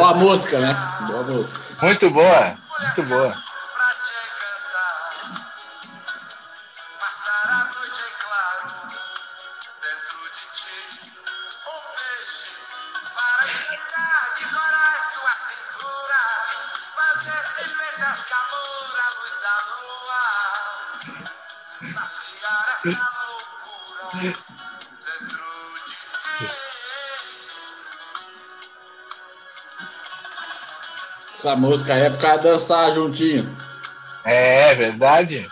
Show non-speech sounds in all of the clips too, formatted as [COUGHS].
Boa música, né? Boa música. Muito boa, muito boa. Essa música aí é pra dançar juntinho. É verdade.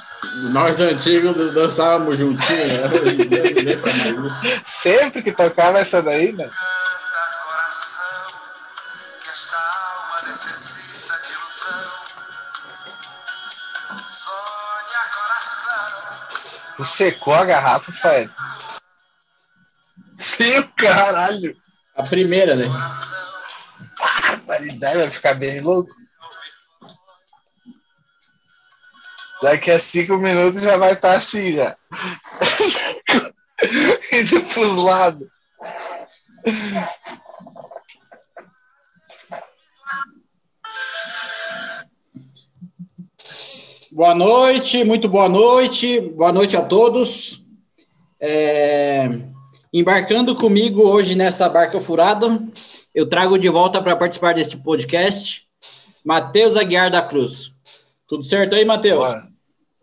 Nós antigos dançávamos juntinho, né? Sempre que tocava essa daí, né? Tu secou a garrafa, Fred. Meu caralho. A primeira, né? Barbaridade, vai ficar bem louco. Daqui a cinco minutos já vai estar assim já. [LAUGHS] Indo pros lados. Boa noite, muito boa noite, boa noite a todos. É, embarcando comigo hoje nessa barca furada, eu trago de volta para participar deste podcast Matheus Aguiar da Cruz. Tudo certo aí, Matheus?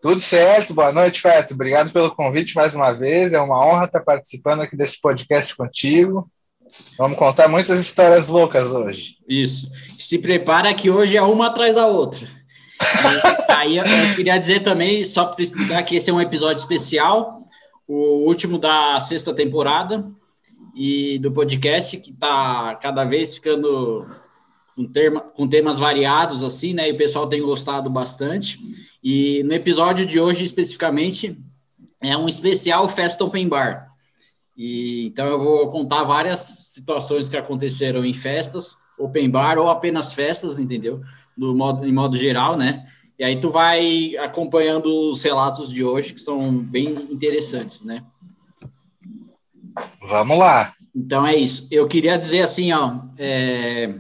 Tudo certo, boa noite, Feto. Obrigado pelo convite mais uma vez. É uma honra estar participando aqui desse podcast contigo. Vamos contar muitas histórias loucas hoje. Isso. Se prepara que hoje é uma atrás da outra. E [LAUGHS] aí eu queria dizer também, só para explicar que esse é um episódio especial, o último da sexta temporada e do podcast, que está cada vez ficando com, terma, com temas variados, assim, né? E o pessoal tem gostado bastante. E no episódio de hoje, especificamente, é um especial Festa Open Bar. E, então eu vou contar várias situações que aconteceram em festas, open bar ou apenas festas, entendeu? Do modo, em modo geral, né? E aí tu vai acompanhando os relatos de hoje, que são bem interessantes, né? Vamos lá. Então é isso. Eu queria dizer assim, ó, é,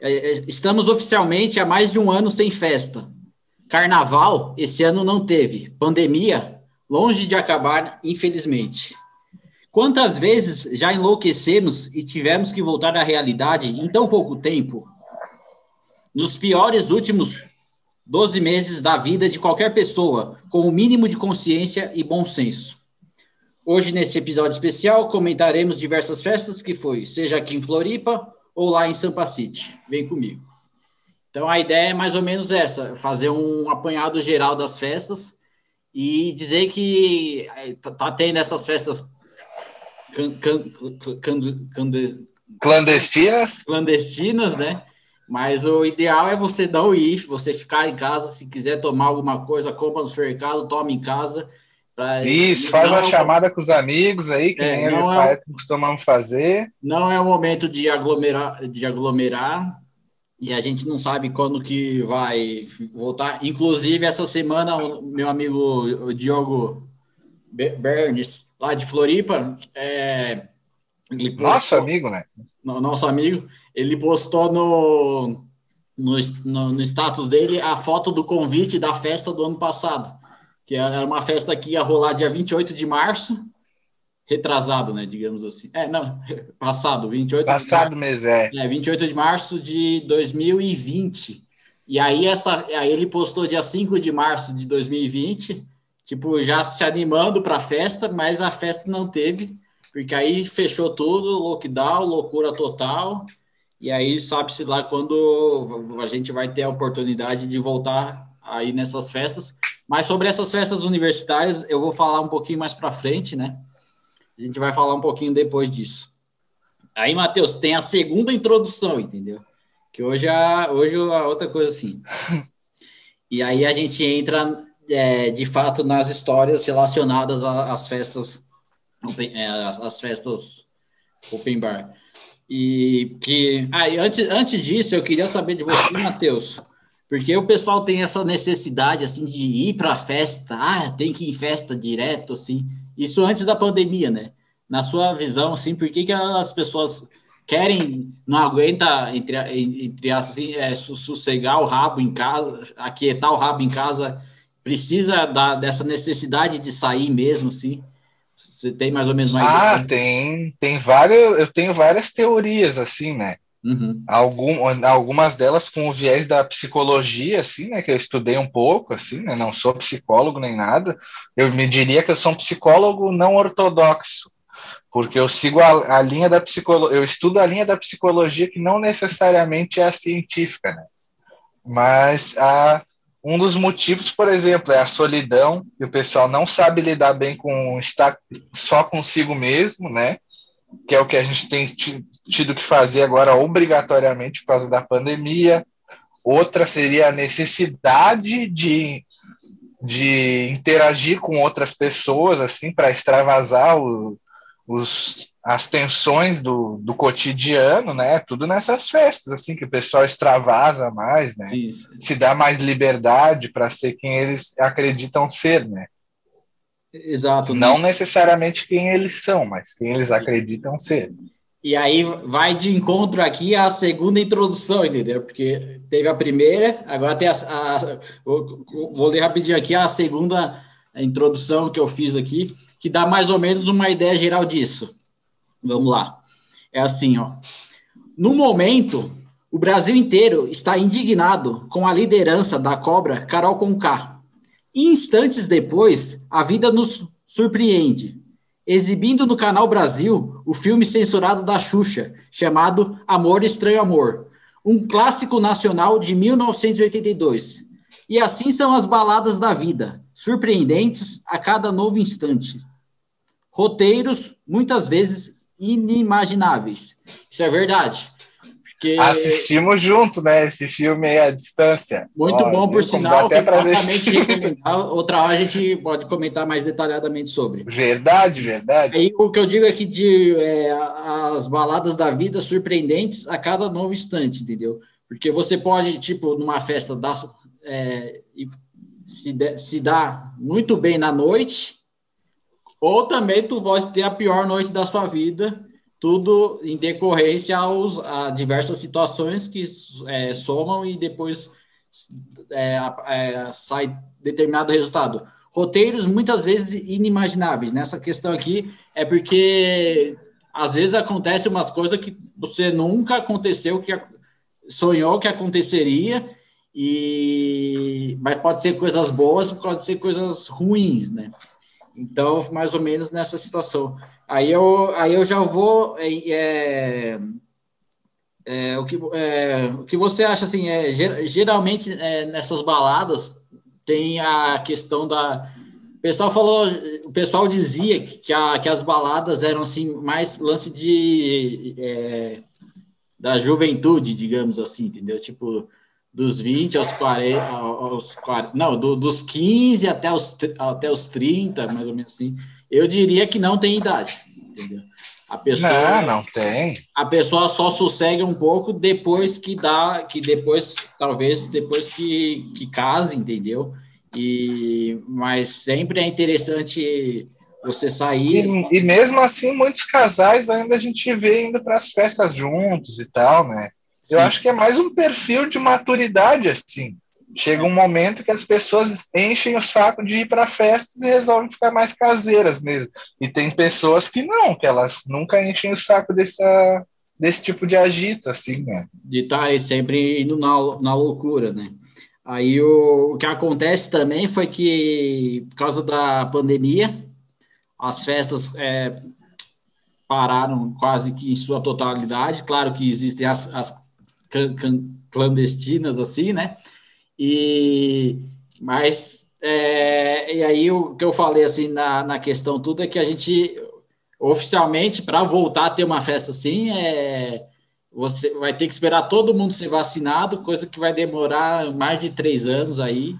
é, estamos oficialmente há mais de um ano sem festa. Carnaval esse ano não teve. Pandemia longe de acabar, infelizmente. Quantas vezes já enlouquecemos e tivemos que voltar à realidade em tão pouco tempo? Nos piores últimos 12 meses da vida de qualquer pessoa, com o mínimo de consciência e bom senso. Hoje, nesse episódio especial, comentaremos diversas festas que foi, seja aqui em Floripa ou lá em Sampa City. Vem comigo. Então, a ideia é mais ou menos essa, fazer um apanhado geral das festas e dizer que tá, tá tendo essas festas can, can, can, Clandestinas? clandestinas, né? Mas o ideal é você não ir, você ficar em casa. Se quiser tomar alguma coisa, compra no supermercado, toma em casa. Pra- Isso, faz uma Não- chamada com os amigos aí, que É, nem não é- costumamos fazer. Não é o momento de aglomerar, de aglomerar e a gente não sabe quando que vai voltar. Inclusive, essa semana, o meu amigo o Diogo Be- Bernes, lá de Floripa, é, ele Nosso postou- amigo, né? no- nosso amigo, ele postou no, no, no, no status dele a foto do convite da festa do ano passado, que era uma festa que ia rolar dia 28 de março, retrasado, né, digamos assim. É, não, passado, 28 de Passado mês, é. é, 28 de março de 2020. E aí, essa, aí ele postou dia 5 de março de 2020, tipo, já se animando para a festa, mas a festa não teve, porque aí fechou tudo, lockdown, loucura total. E aí sabe-se lá quando a gente vai ter a oportunidade de voltar aí nessas festas. Mas sobre essas festas universitárias, eu vou falar um pouquinho mais para frente, né? A gente vai falar um pouquinho depois disso. Aí, Matheus, tem a segunda introdução, entendeu? Que hoje a, hoje a outra coisa assim. [LAUGHS] E aí a gente entra é, de fato nas histórias relacionadas às festas, é, às festas open bar. E que ah, antes, antes disso eu queria saber de você, Matheus, porque o pessoal tem essa necessidade assim de ir para a festa, ah, tem que ir em festa direto assim. Isso antes da pandemia, né? Na sua visão, assim, por que, que as pessoas querem, não aguenta, entre, entre assim, é, sossegar o rabo em casa, aquietar o rabo em casa, precisa da, dessa necessidade de sair mesmo, assim? Você tem mais ou menos uma Ah, ideia? tem, tem várias, eu tenho várias teorias, assim, né? Uhum. Algum, algumas delas com o viés da psicologia, assim, né, que eu estudei um pouco, assim, né, não sou psicólogo nem nada, eu me diria que eu sou um psicólogo não ortodoxo, porque eu sigo a, a linha da psicologia, eu estudo a linha da psicologia que não necessariamente é a científica, né, mas a, um dos motivos, por exemplo, é a solidão, e o pessoal não sabe lidar bem com estar só consigo mesmo, né, que é o que a gente tem tido que fazer agora obrigatoriamente por causa da pandemia. Outra seria a necessidade de, de interagir com outras pessoas, assim, para extravasar o, os, as tensões do, do cotidiano, né? Tudo nessas festas, assim, que o pessoal extravasa mais, né? Isso. Se dá mais liberdade para ser quem eles acreditam ser, né? Exato. Não necessariamente quem eles são, mas quem eles acreditam ser. E aí vai de encontro aqui a segunda introdução, entendeu? Porque teve a primeira, agora tem a. a vou, vou ler rapidinho aqui a segunda introdução que eu fiz aqui, que dá mais ou menos uma ideia geral disso. Vamos lá. É assim, ó. No momento, o Brasil inteiro está indignado com a liderança da cobra Carol Conká Instantes depois, a vida nos surpreende, exibindo no Canal Brasil o filme censurado da Xuxa, chamado Amor Estranho Amor, um clássico nacional de 1982. E assim são as baladas da vida, surpreendentes a cada novo instante. Roteiros, muitas vezes, inimagináveis. Isso é verdade. Porque... Assistimos junto, né? Esse filme aí à distância. Muito Ó, bom, por sinal. Até para ver Outra hora a gente pode comentar mais detalhadamente sobre. Verdade, verdade. Aí o que eu digo aqui de é, as baladas da vida surpreendentes a cada novo instante, entendeu? Porque você pode, tipo, numa festa dar, é, se, de, se dar muito bem na noite, ou também tu pode ter a pior noite da sua vida tudo em decorrência aos, a diversas situações que é, somam e depois é, é, sai determinado resultado. Roteiros muitas vezes inimagináveis. Nessa questão aqui é porque às vezes acontece umas coisas que você nunca aconteceu, que sonhou que aconteceria, e mas pode ser coisas boas, pode ser coisas ruins, né? Então, mais ou menos nessa situação. Aí eu, aí eu já vou. É, é, é o, que, é, o que você acha assim? É, geralmente é, nessas baladas tem a questão da. O pessoal falou, o pessoal dizia que, a, que as baladas eram assim mais lance de é, da juventude, digamos assim, entendeu? Tipo, dos 20 aos 40, aos 40 não, do, dos 15 até os, até os 30, mais ou menos assim. Eu diria que não tem idade, entendeu? A pessoa, não, não tem. A pessoa só sossegue um pouco depois que dá, que depois, talvez depois que, que case, entendeu? E, mas sempre é interessante você sair. E, e mesmo assim, muitos casais ainda a gente vê indo para as festas juntos e tal, né? Sim. Eu acho que é mais um perfil de maturidade, assim chega um momento que as pessoas enchem o saco de ir para festas e resolvem ficar mais caseiras mesmo. E tem pessoas que não, que elas nunca enchem o saco dessa, desse tipo de agito, assim, né? De estar tá sempre indo na, na loucura, né? Aí o, o que acontece também foi que, por causa da pandemia, as festas é, pararam quase que em sua totalidade. Claro que existem as, as clandestinas, assim, né? E mas é, e aí o que eu falei assim na, na questão tudo é que a gente oficialmente para voltar a ter uma festa assim é, você vai ter que esperar todo mundo ser vacinado, coisa que vai demorar mais de três anos aí.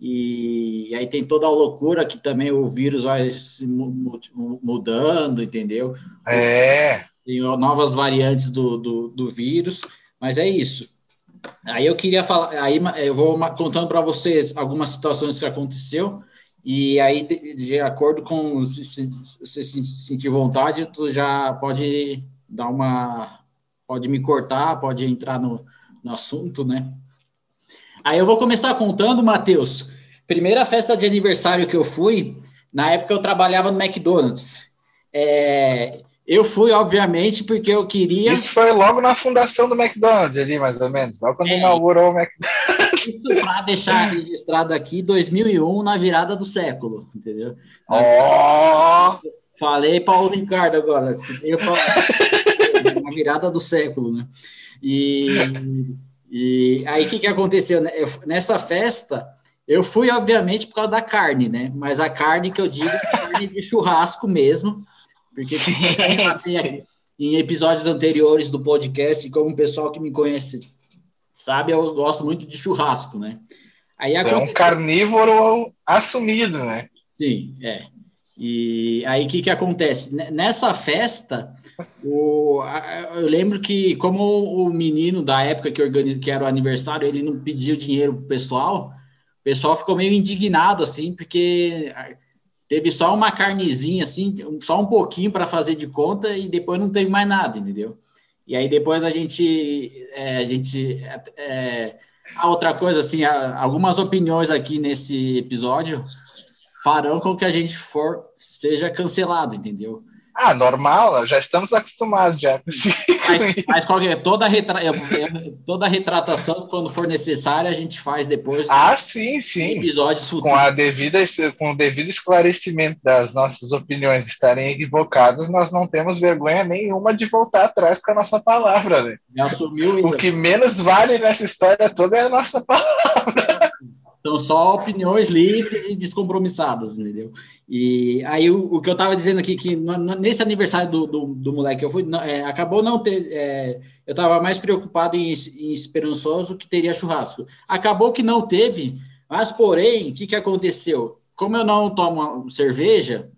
E aí tem toda a loucura que também o vírus vai se mudando, entendeu? É. Tem novas variantes do, do, do vírus, mas é isso. Aí eu queria falar, aí eu vou contando para vocês algumas situações que aconteceu, e aí, de, de acordo com se, se, se, se sentir vontade, tu já pode dar uma. Pode me cortar, pode entrar no, no assunto, né? Aí eu vou começar contando, Matheus. Primeira festa de aniversário que eu fui, na época eu trabalhava no McDonald's. É, eu fui, obviamente, porque eu queria. Isso foi logo na fundação do McDonald's, ali, mais ou menos, logo quando é, inaugurou o McDonald's. Isso para deixar registrado aqui, 2001, na virada do século, entendeu? Oh! Falei para o Ricardo agora, [LAUGHS] na virada do século, né? E, e aí o que, que aconteceu? Né? Nessa festa, eu fui, obviamente, por causa da carne, né? Mas a carne que eu digo é carne de churrasco mesmo porque sim, [LAUGHS] em episódios anteriores do podcast, como o pessoal que me conhece sabe, eu gosto muito de churrasco, né? Aí É um carnívoro assumido, né? Sim, é. E aí o que, que acontece? Nessa festa, o, eu lembro que, como o menino da época que, organiz, que era o aniversário, ele não pediu dinheiro pro pessoal, o pessoal ficou meio indignado, assim, porque teve só uma carnezinha, assim, só um pouquinho para fazer de conta e depois não teve mais nada, entendeu? E aí depois a gente, é, a gente, é, a outra coisa, assim, algumas opiniões aqui nesse episódio farão com que a gente for seja cancelado, entendeu? Ah, normal, já estamos acostumados já. Mas, mas qualquer, toda, retra, toda retratação, quando for necessária, a gente faz depois. Ah, sim, sim. Episódios futuros. Com, a devida, com o devido esclarecimento das nossas opiniões estarem equivocadas, nós não temos vergonha nenhuma de voltar atrás com a nossa palavra. Né? assumiu O que menos vale nessa história toda é a nossa palavra. São só opiniões livres e descompromissadas, entendeu? E aí o, o que eu estava dizendo aqui, que no, nesse aniversário do, do, do, moleque eu fui, não, é, acabou não ter. É, eu estava mais preocupado em, em esperançoso que teria churrasco. Acabou que não teve, mas porém, o que, que aconteceu? Como eu não tomo cerveja,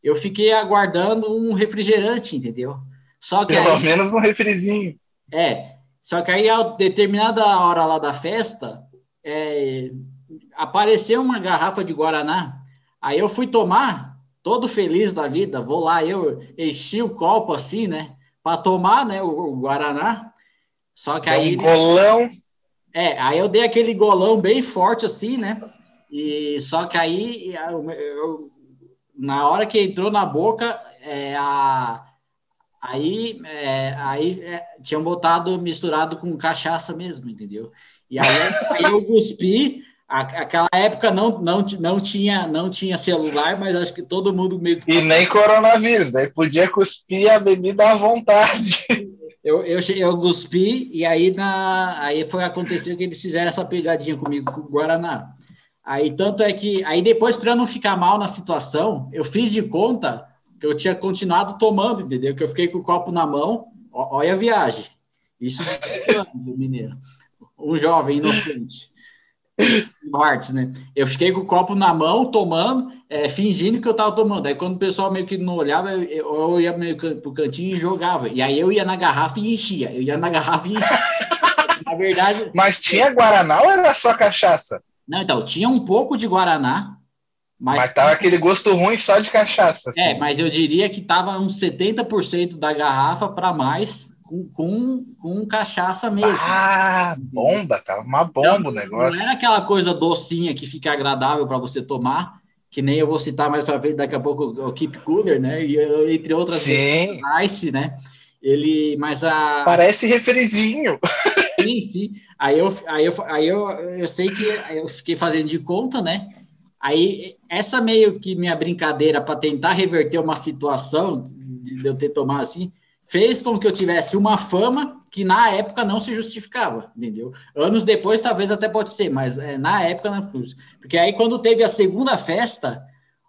eu fiquei aguardando um refrigerante, entendeu? Só que Pelo aí, menos um refrizinho. É. Só que aí, a determinada hora lá da festa, é, apareceu uma garrafa de Guaraná. Aí eu fui tomar, todo feliz da vida, vou lá, eu enchi o copo assim, né? Para tomar, né? O, o, Guaraná. Só que aí. Um golão. É, aí eu dei aquele golão bem forte assim, né? E só que aí, eu, eu, na hora que entrou na boca, é, a, aí, é, aí é, tinham botado misturado com cachaça mesmo, entendeu? E aí, aí eu cuspi, aquela época não, não, não, tinha, não tinha celular, mas acho que todo mundo meio que... E nem coronavírus, daí podia cuspir a bebida à vontade. Eu, eu, eu cuspi e aí, na, aí foi acontecer que eles fizeram essa pegadinha comigo com o Guaraná. Aí tanto é que, aí depois, para não ficar mal na situação, eu fiz de conta que eu tinha continuado tomando, entendeu? Que eu fiquei com o copo na mão, ó, olha a viagem. Isso de mineiro. Um jovem inocente. Martins, né? Eu fiquei com o copo na mão, tomando, é, fingindo que eu tava tomando. Aí quando o pessoal meio que não olhava, eu, eu ia meio pro cantinho e jogava. E aí eu ia na garrafa e enchia. Eu ia na garrafa e enchia. [LAUGHS] na verdade. Mas tinha Guaraná ou era só cachaça? Não, então, tinha um pouco de Guaraná. Mas, mas tava aquele gosto ruim só de cachaça. Assim. É, mas eu diria que tava uns 70% da garrafa para mais com, com, com cachaça mesmo. Ah, bomba, tava uma bomba então, o negócio. Não era aquela coisa docinha que fica agradável para você tomar, que nem eu vou citar mais para frente daqui a pouco o Keep Cooler, né? E, entre outras sim. Ice, né? Ele, mas a parece refrizinho. [LAUGHS] Sim, sim. Aí eu, aí eu, aí eu, eu sei que eu fiquei fazendo de conta, né? Aí essa meio que minha brincadeira para tentar reverter uma situação de eu ter tomado assim, fez com que eu tivesse uma fama que na época não se justificava, entendeu? Anos depois talvez até pode ser, mas é, na época não Porque aí quando teve a segunda festa,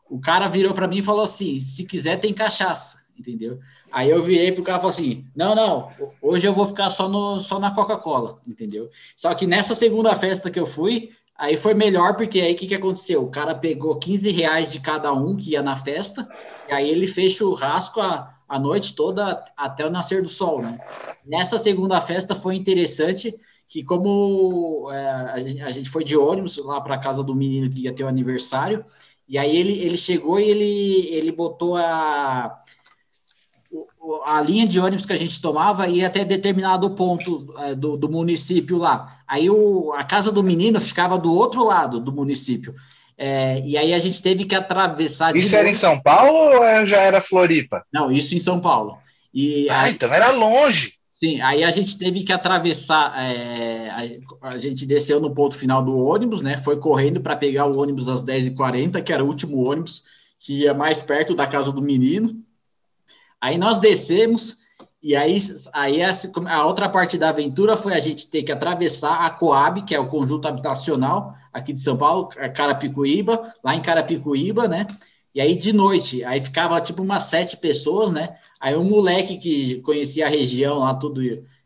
o cara virou para mim e falou assim: se quiser tem cachaça. entendeu? Aí eu virei pro cara e falei assim: não, não, hoje eu vou ficar só, no, só na Coca-Cola, entendeu? Só que nessa segunda festa que eu fui, aí foi melhor, porque aí o que, que aconteceu? O cara pegou 15 reais de cada um que ia na festa, e aí ele fez churrasco a, a noite toda até o nascer do sol, né? Nessa segunda festa foi interessante que como é, a gente foi de ônibus lá para casa do menino que ia ter o aniversário, e aí ele, ele chegou e ele, ele botou a, a linha de ônibus que a gente tomava ia até determinado ponto é, do, do município lá. Aí o, a casa do menino ficava do outro lado do município. É, e aí a gente teve que atravessar. Isso era em São Paulo ou já era Floripa? Não, isso em São Paulo. E ah, aí, então era longe. Sim, aí a gente teve que atravessar. É, a, a, gente desceu no ponto final do ônibus, né? Foi correndo para pegar o ônibus às 10h40, que era o último ônibus que ia mais perto da casa do menino. Aí nós descemos, e aí, aí a, a outra parte da aventura foi a gente ter que atravessar a Coab, que é o conjunto habitacional aqui de São Paulo, Carapicuíba, lá em Carapicuíba, né? E aí de noite, aí ficava tipo umas sete pessoas, né? Aí um moleque que conhecia a região lá, tudo,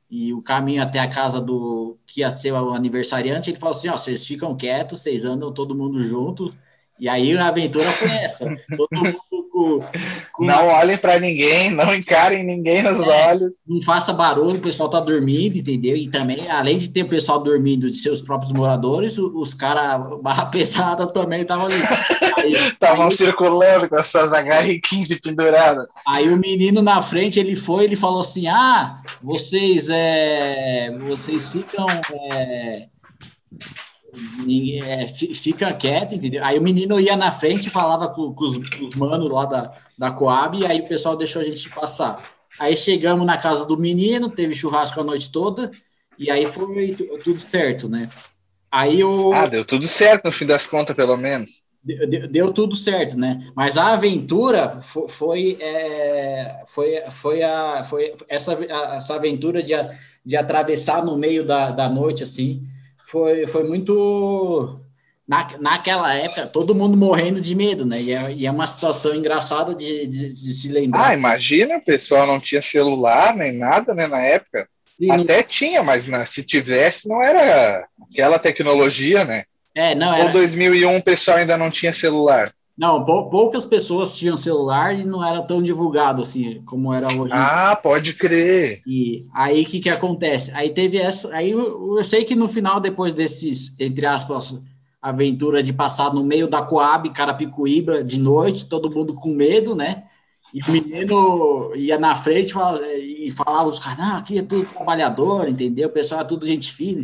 e o caminho até a casa do que ia ser o aniversariante, ele falou assim: ó, vocês ficam quietos, vocês andam todo mundo junto. E aí a aventura foi essa. Todo mundo com, com... Não olhem para ninguém, não encarem ninguém nos é, olhos. Não faça barulho, o pessoal tá dormindo, entendeu? E também, além de ter o pessoal dormindo de seus próprios moradores, os caras barra [LAUGHS] pesada também estavam ali. Estavam circulando com as suas HR-15 penduradas. Aí o menino na frente, ele foi, ele falou assim, ah, vocês, é, vocês ficam... É, é, fica quieto, entendeu? Aí o menino ia na frente, falava com, com, os, com os, manos lá da, da Coab, e aí o pessoal deixou a gente passar. Aí chegamos na casa do menino, teve churrasco a noite toda, e aí foi tudo certo, né? Aí o. Ah, deu tudo certo no fim das contas, pelo menos. Deu, deu tudo certo, né? Mas a aventura foi, foi, é, foi, foi, a, foi essa, essa aventura de, de atravessar no meio da, da noite, assim, foi, foi muito. Na, naquela época, todo mundo morrendo de medo, né? E é, e é uma situação engraçada de, de, de, se lembrar. Ah, imagina, o pessoal não tinha celular nem nada, né? Na época. Sim, Até não... tinha, mas né, se tivesse, não era aquela tecnologia, né? É, não era. Ou 2001 o pessoal ainda não tinha celular. Não, poucas pessoas tinham celular e não era tão divulgado assim como era hoje. Ah, pode crer. E aí o que que acontece? Aí teve essa, aí eu, eu, sei que no final depois desses entre aspas aventura de passar no meio da Coab, Carapicuíba de noite, todo mundo com medo, né? E o menino ia na frente e falava os caras, não, aqui é tudo trabalhador, entendeu? O pessoal é tudo gente fina,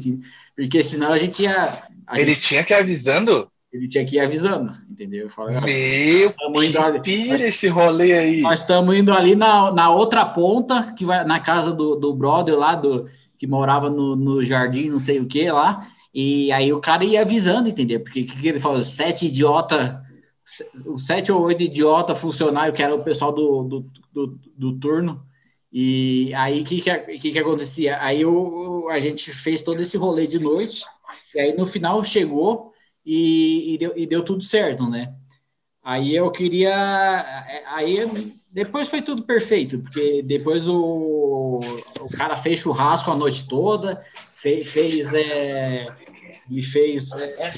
porque senão a gente ia. A Ele gente... tinha que ir avisando? Ele tinha que ir avisando, entendeu? Eu falei, Meu, ali, pira esse rolê aí. Nós estamos indo ali na, na outra ponta, que vai na casa do, do brother lá, do, que morava no, no jardim, não sei o que lá, e aí o cara ia avisando, entendeu? Porque que, que ele falou? Sete idiota, sete ou oito idiota funcionário, que era o pessoal do, do, do, do turno, e aí o que que, que que acontecia? Aí o, a gente fez todo esse rolê de noite, e aí no final chegou e, e, deu, e deu tudo certo, né? Aí eu queria. Aí depois foi tudo perfeito, porque depois o, o cara fez churrasco a noite toda, fez. fez é, e fez. É,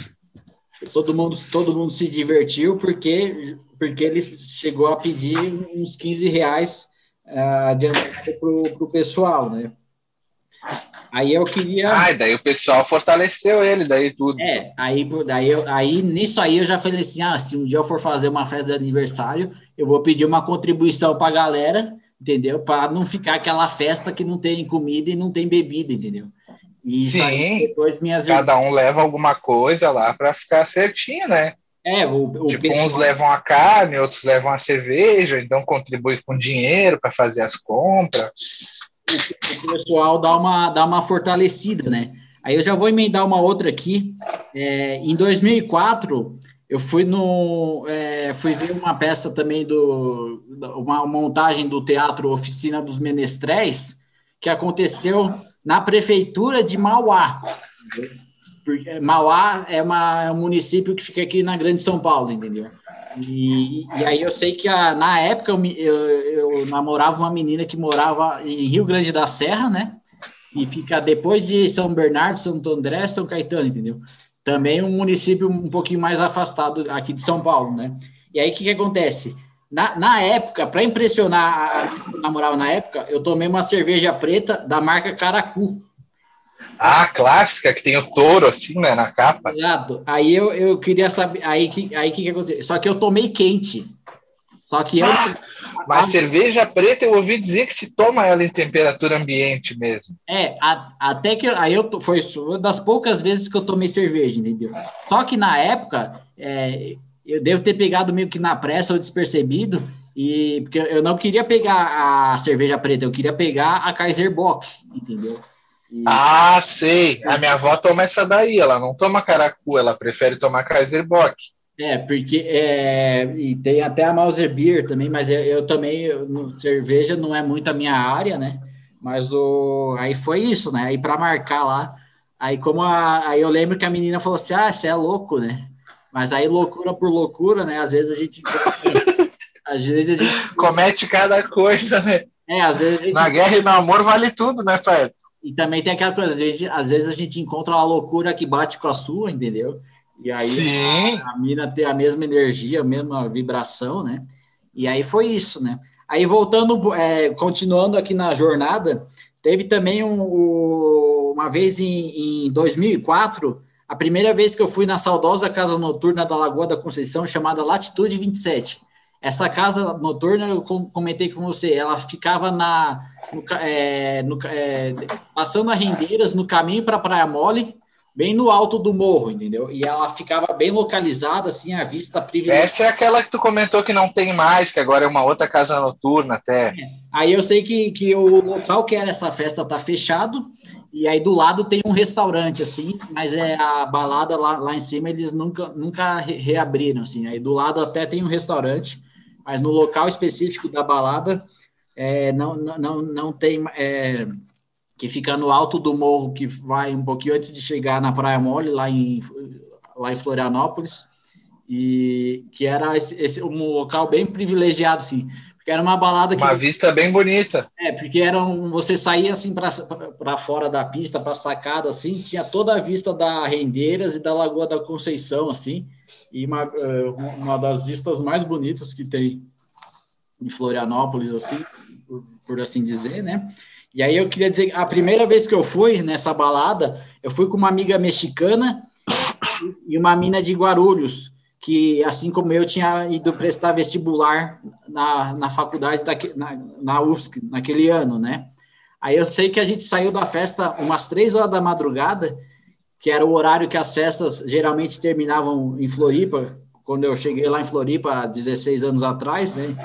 todo, mundo, todo mundo se divertiu, porque, porque ele chegou a pedir uns 15 reais uh, adiantado para o pessoal, né? Aí eu queria. Ah, daí o pessoal fortaleceu ele, daí tudo. É, aí, daí, eu, aí nisso aí eu já falei assim: ah, se um dia eu for fazer uma festa de aniversário, eu vou pedir uma contribuição para a galera, entendeu? Para não ficar aquela festa que não tem comida e não tem bebida, entendeu? E Sim, minhas... cada um leva alguma coisa lá para ficar certinho, né? É, o, o tipo, pessoal... uns levam a carne, outros levam a cerveja, então contribui com dinheiro para fazer as compras o pessoal dá uma, dá uma fortalecida, né? Aí eu já vou emendar uma outra aqui. É, em 2004, eu fui no é, fui ver uma peça também do uma montagem do teatro Oficina dos Menestréis que aconteceu na prefeitura de Mauá. Mauá é, uma, é um município que fica aqui na Grande São Paulo, entendeu? E, e aí eu sei que a, na época eu, eu, eu namorava uma menina que morava em Rio Grande da Serra, né? E fica depois de São Bernardo, Santo André, São Caetano, entendeu? Também um município um pouquinho mais afastado aqui de São Paulo, né? E aí o que, que acontece? Na, na época, para impressionar a, a namorava na época, eu tomei uma cerveja preta da marca Caracu. Ah, clássica, que tem o touro assim, né, na capa. Exato. Aí eu, eu queria saber, aí que aí que, que aconteceu? Só que eu tomei quente. Só que eu ah, Mas a, cerveja preta eu ouvi dizer que se toma ela em temperatura ambiente mesmo. É, a, até que aí eu foi uma das poucas vezes que eu tomei cerveja, entendeu? Só que na época é, eu devo ter pegado meio que na pressa ou despercebido, e porque eu não queria pegar a cerveja preta, eu queria pegar a Kaiser Bock, entendeu? E... Ah, sei. A minha avó toma essa daí, ela não toma caracu, ela prefere tomar Kaiser Bock. É, porque é, e tem até a Mauser Beer também, mas eu, eu também, eu, cerveja não é muito a minha área, né? Mas o, aí foi isso, né? Aí para marcar lá, aí como a, aí eu lembro que a menina falou assim: ah, você é louco, né? Mas aí, loucura por loucura, né? Às vezes a gente. [LAUGHS] às vezes a gente. Comete cada coisa, né? É, às vezes. Gente... Na guerra e no amor vale tudo, né, Feto? E também tem aquela coisa, gente, às vezes a gente encontra uma loucura que bate com a sua, entendeu? E aí Sim. A, a mina tem a mesma energia, a mesma vibração, né? E aí foi isso, né? Aí voltando, é, continuando aqui na jornada, teve também um, uma vez em, em 2004 a primeira vez que eu fui na saudosa casa noturna da Lagoa da Conceição, chamada Latitude 27. Essa casa noturna, eu comentei com você, ela ficava na, no, é, no, é, passando a Rendeiras, no caminho para Praia Mole, bem no alto do morro, entendeu? E ela ficava bem localizada, assim, a vista privilegiada. Essa é aquela que tu comentou que não tem mais, que agora é uma outra casa noturna até. É. Aí eu sei que, que o local que era essa festa tá fechado, e aí do lado tem um restaurante, assim, mas é a balada lá, lá em cima eles nunca, nunca reabriram, assim. Aí do lado até tem um restaurante, mas no local específico da balada é, não, não, não tem. É, que fica no alto do morro, que vai um pouquinho antes de chegar na Praia Mole, lá em, lá em Florianópolis, e que era esse, esse um local bem privilegiado, assim. Era uma balada que. Uma vista bem bonita. É, porque era um, você saía assim para fora da pista, para sacada, assim, tinha toda a vista da Rendeiras e da Lagoa da Conceição, assim, e uma, eh, uma das vistas mais bonitas que tem em Florianópolis, assim, por, por assim dizer, né? E aí eu queria dizer, a primeira vez que eu fui nessa balada, eu fui com uma amiga mexicana e uma mina de Guarulhos que, assim como eu, tinha ido prestar vestibular na, na faculdade, da, na, na UFSC, naquele ano, né? Aí eu sei que a gente saiu da festa umas três horas da madrugada, que era o horário que as festas geralmente terminavam em Floripa, quando eu cheguei lá em Floripa, 16 anos atrás, né?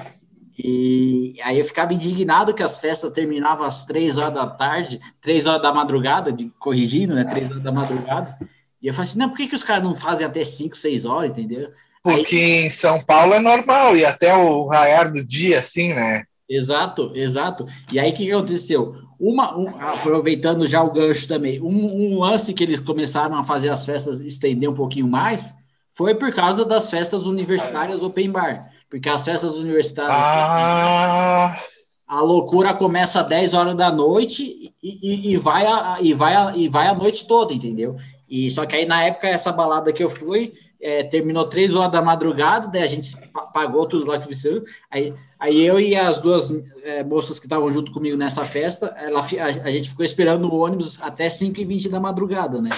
E aí eu ficava indignado que as festas terminavam às três horas da tarde, três horas da madrugada, de, corrigindo, né? Três horas da madrugada. E eu falei assim, não, por que, que os caras não fazem até 5, 6 horas, entendeu? Porque Aí... em São Paulo é normal, e até o raiar do dia, assim, né? Exato, exato. E aí o que, que aconteceu? Uma, um, aproveitando já o gancho também, um, um, lance que eles começaram a fazer as festas estender um pouquinho mais foi por causa das festas universitárias open bar. Porque as festas universitárias. Ah. A loucura começa às 10 horas da noite e, e, e vai a, e, vai a, e vai a noite toda, entendeu? E só que aí na época essa balada que eu fui é, terminou três horas da madrugada, daí a gente pagou tudo lá que precisou. Aí, aí eu e as duas é, moças que estavam junto comigo nessa festa, ela, a, a gente ficou esperando o ônibus até 5 e 20 da madrugada, né?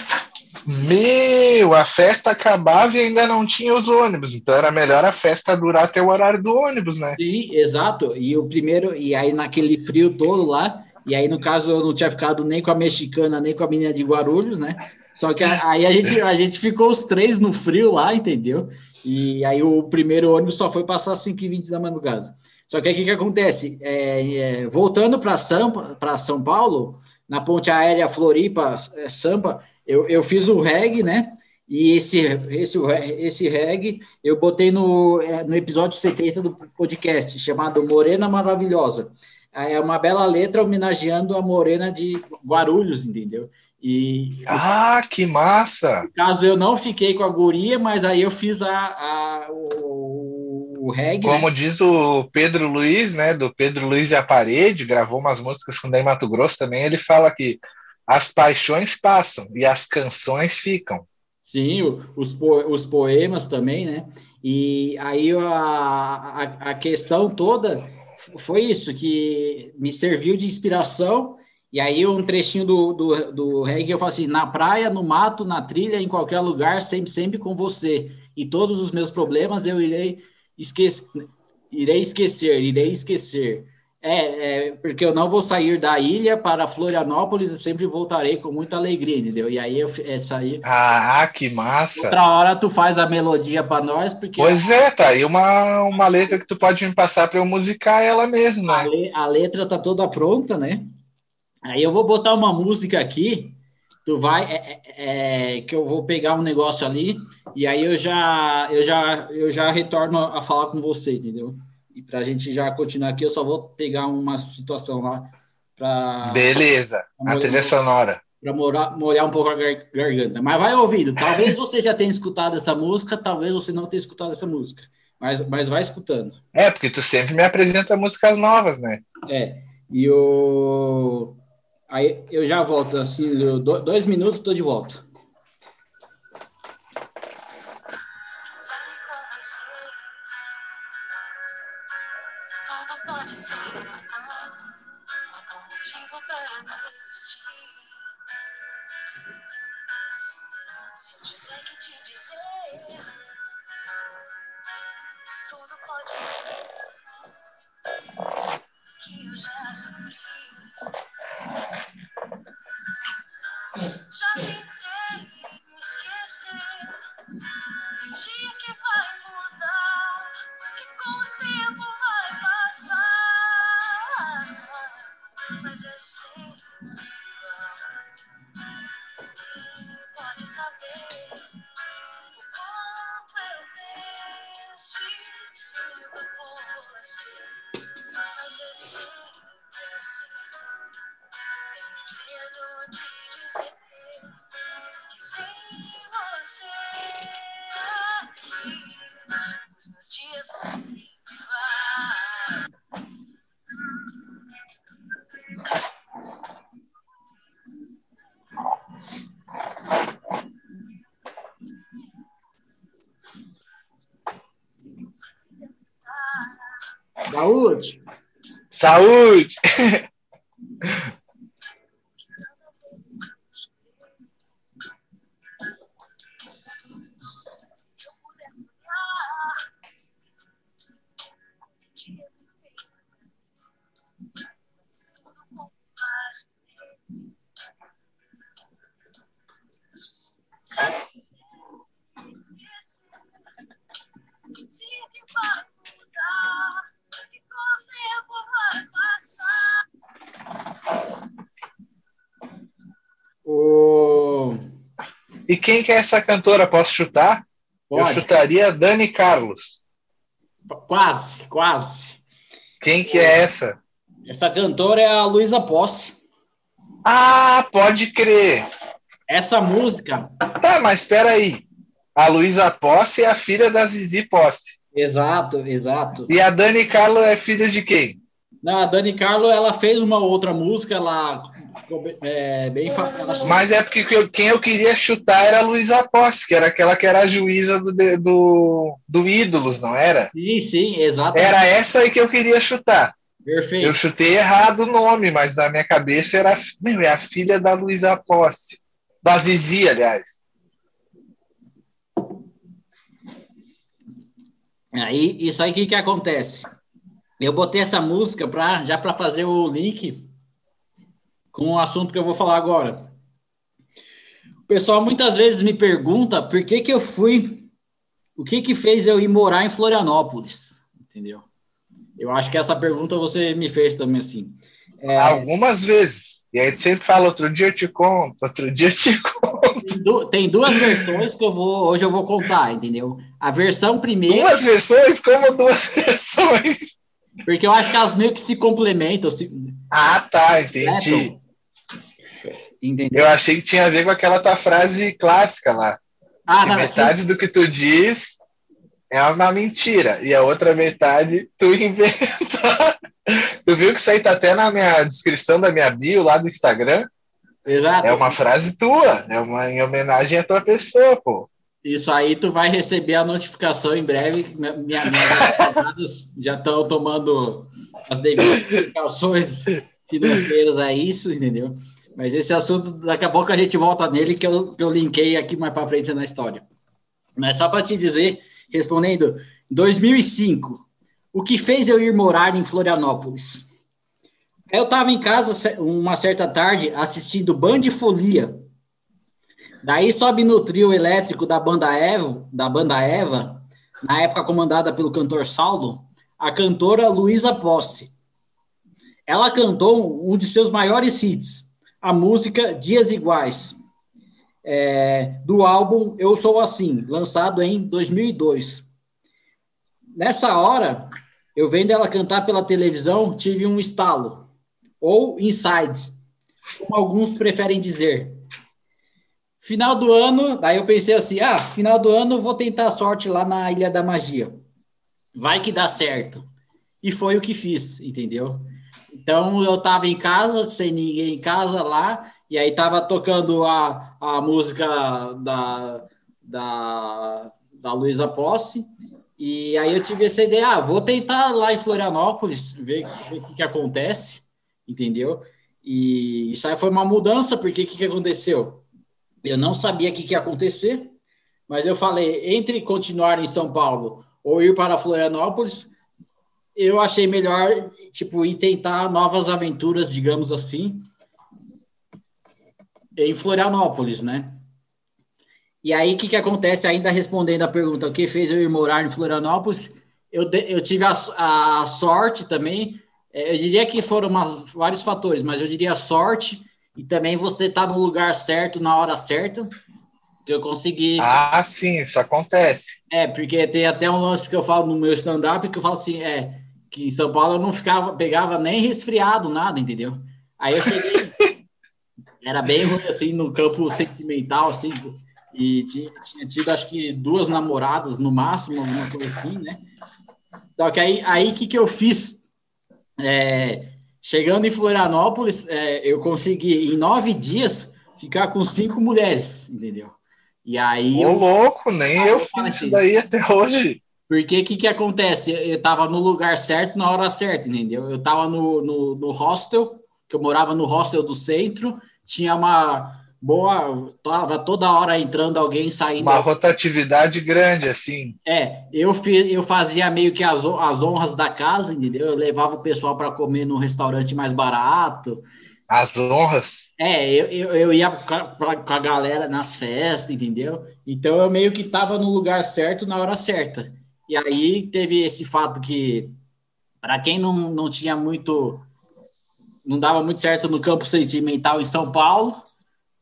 Meu, a festa acabava e ainda não tinha os ônibus, então era melhor a festa durar até o horário do ônibus, né? Sim, exato. E o primeiro, e aí naquele frio todo lá, e aí no caso eu não tinha ficado nem com a mexicana, nem com a menina de Guarulhos, né? Só que aí a gente, a gente ficou os três no frio lá, entendeu? E aí o primeiro ônibus só foi passar às 5h20 da madrugada. Só que aí o que, que acontece? É, é, voltando para São, São Paulo, na ponte aérea Floripa, é, Sampa, eu, eu fiz o reg, né? E esse, esse, esse reg eu botei no, é, no episódio 70 do podcast, chamado Morena Maravilhosa. É uma bela letra homenageando a Morena de Guarulhos, entendeu? E ah, que massa! Caso eu não fiquei com a guria, mas aí eu fiz a, a o, o reggae. Como né? diz o Pedro Luiz, né, do Pedro Luiz e a Parede, gravou umas músicas com o Mato Grosso também, ele fala que as paixões passam e as canções ficam. Sim, os, os poemas também, né? E aí a, a, a questão toda foi isso, que me serviu de inspiração. E aí um trechinho do, do, do reggae eu falo assim, na praia, no mato, na trilha, em qualquer lugar, sempre, sempre com você. E todos os meus problemas eu irei esquecer, irei esquecer, irei esquecer. É, é, porque eu não vou sair da ilha para Florianópolis e sempre voltarei com muita alegria, entendeu? E aí eu essa aí. Ah, que massa! Outra hora tu faz a melodia para nós, porque. Pois é, tá aí uma, uma letra que tu pode me passar para eu musicar ela mesmo, né? A, le, a, letra tá toda pronta, né? Aí eu vou botar uma música aqui, tu vai. É, é, é que eu vou pegar um negócio ali, e aí eu já, eu já, eu já retorno a falar com você, entendeu? E para a gente já continuar aqui, eu só vou pegar uma situação lá para. Beleza, pra a trilha sonora. Para molhar um pouco a garganta. Mas vai ouvindo. Talvez [LAUGHS] você já tenha escutado essa música, talvez você não tenha escutado essa música. Mas, mas vai escutando. É, porque tu sempre me apresenta músicas novas, né? É. E o. Aí eu já volto, assim, dois minutos, estou de volta. Saúde! [LAUGHS] essa cantora? Posso chutar? Pode. Eu chutaria Dani Carlos. Quase, quase. Quem que é essa? Essa cantora é a Luísa Posse. Ah, pode crer. Essa música. Tá, mas espera aí. A Luísa Posse é a filha da Zizi Posse. Exato, exato. E a Dani Carlo é filha de quem? Não, a Dani Carlo ela fez uma outra música, ela ficou é, bem. Mas é porque quem eu queria chutar era a Luísa Posse, que era aquela que era a juíza do, do, do Ídolos, não era? Sim, sim, exato. Era essa aí que eu queria chutar. Perfeito. Eu chutei errado o nome, mas na minha cabeça era. Meu, é a filha da Luísa Posse. Da Zizi, aliás. Aí, isso aí que, que acontece? Eu botei essa música pra, já para fazer o link com o assunto que eu vou falar agora. O pessoal muitas vezes me pergunta por que, que eu fui, o que que fez eu ir morar em Florianópolis, entendeu? Eu acho que essa pergunta você me fez também assim. É, Algumas vezes. E aí sempre fala, outro dia eu te conto, outro dia eu te [LAUGHS] conto. Tem, du tem duas versões que eu vou, hoje eu vou contar, entendeu? A versão primeira. Duas versões? Como duas [LAUGHS] versões? Porque eu acho que elas meio que se complementam. Se... Ah, tá, entendi. Entendeu? Eu achei que tinha a ver com aquela tua frase clássica lá. Ah, não, metade assim... do que tu diz é uma mentira. E a outra metade tu [LAUGHS] inventa. tu viu que isso aí tá até na minha descrição da minha bio lá do Instagram? Exato. É uma frase tua, é uma em homenagem à tua pessoa, pô. Isso aí tu vai receber a notificação em breve. Minha, minhas já estão tomando as devidas precauções financeiras a isso, entendeu? Mas esse assunto, daqui a pouco a gente volta nele, que eu, que eu linkei aqui mais para frente na história. Mas só para te dizer, respondendo, 2005, o que fez eu ir morar em Florianópolis? Eu estava em casa uma certa tarde assistindo Band Folia, Daí sobe no trio elétrico da banda Eva, da banda Eva, na época comandada pelo cantor Saulo, a cantora Luísa Posse. Ela cantou um de seus maiores hits, a música Dias Iguais, é, do álbum Eu Sou Assim, lançado em 2002. Nessa hora, eu vendo ela cantar pela televisão, tive um estalo, ou insight, como alguns preferem dizer. Final do ano, daí eu pensei assim: ah, final do ano vou tentar a sorte lá na Ilha da Magia. Vai que dá certo. E foi o que fiz, entendeu? Então eu estava em casa, sem ninguém em casa lá, e aí estava tocando a, a música da, da, da Luísa Posse, e aí eu tive essa ideia: ah, vou tentar lá em Florianópolis, ver, ver o que, que acontece, entendeu? E isso aí foi uma mudança, porque o que, que aconteceu? Eu não sabia o que, que ia acontecer, mas eu falei, entre continuar em São Paulo ou ir para Florianópolis, eu achei melhor, tipo, ir tentar novas aventuras, digamos assim, em Florianópolis, né? E aí, o que, que acontece? Ainda respondendo a pergunta, o que fez eu ir morar em Florianópolis? Eu, eu tive a, a sorte também, é, eu diria que foram uma, vários fatores, mas eu diria sorte e também você tá no lugar certo na hora certa. Que eu consegui. Ah, sim, isso acontece. É, porque tem até um lance que eu falo no meu stand-up que eu falo assim, é que em São Paulo eu não ficava, pegava nem resfriado, nada, entendeu? Aí eu cheguei. [LAUGHS] era bem ruim, assim, no campo sentimental, assim, e tinha, tinha tido, acho que, duas namoradas no máximo, alguma coisa assim, né? Só que aí, aí que que eu fiz? É, Chegando em Florianópolis, é, eu consegui, em nove dias, ficar com cinco mulheres, entendeu? E aí. Ô, eu... louco, nem eu fiz assim, isso daí até hoje. Porque o que, que acontece? Eu estava no lugar certo na hora certa, entendeu? Eu estava no, no, no hostel, que eu morava no hostel do centro, tinha uma boa, tava toda hora entrando alguém saindo. Uma rotatividade grande, assim. É, eu, fiz, eu fazia meio que as, as honras da casa, entendeu? Eu levava o pessoal para comer num restaurante mais barato. As honras? É, eu, eu, eu ia com a galera nas festas, entendeu? Então eu meio que tava no lugar certo na hora certa. E aí teve esse fato que, para quem não, não tinha muito. Não dava muito certo no campo sentimental em São Paulo,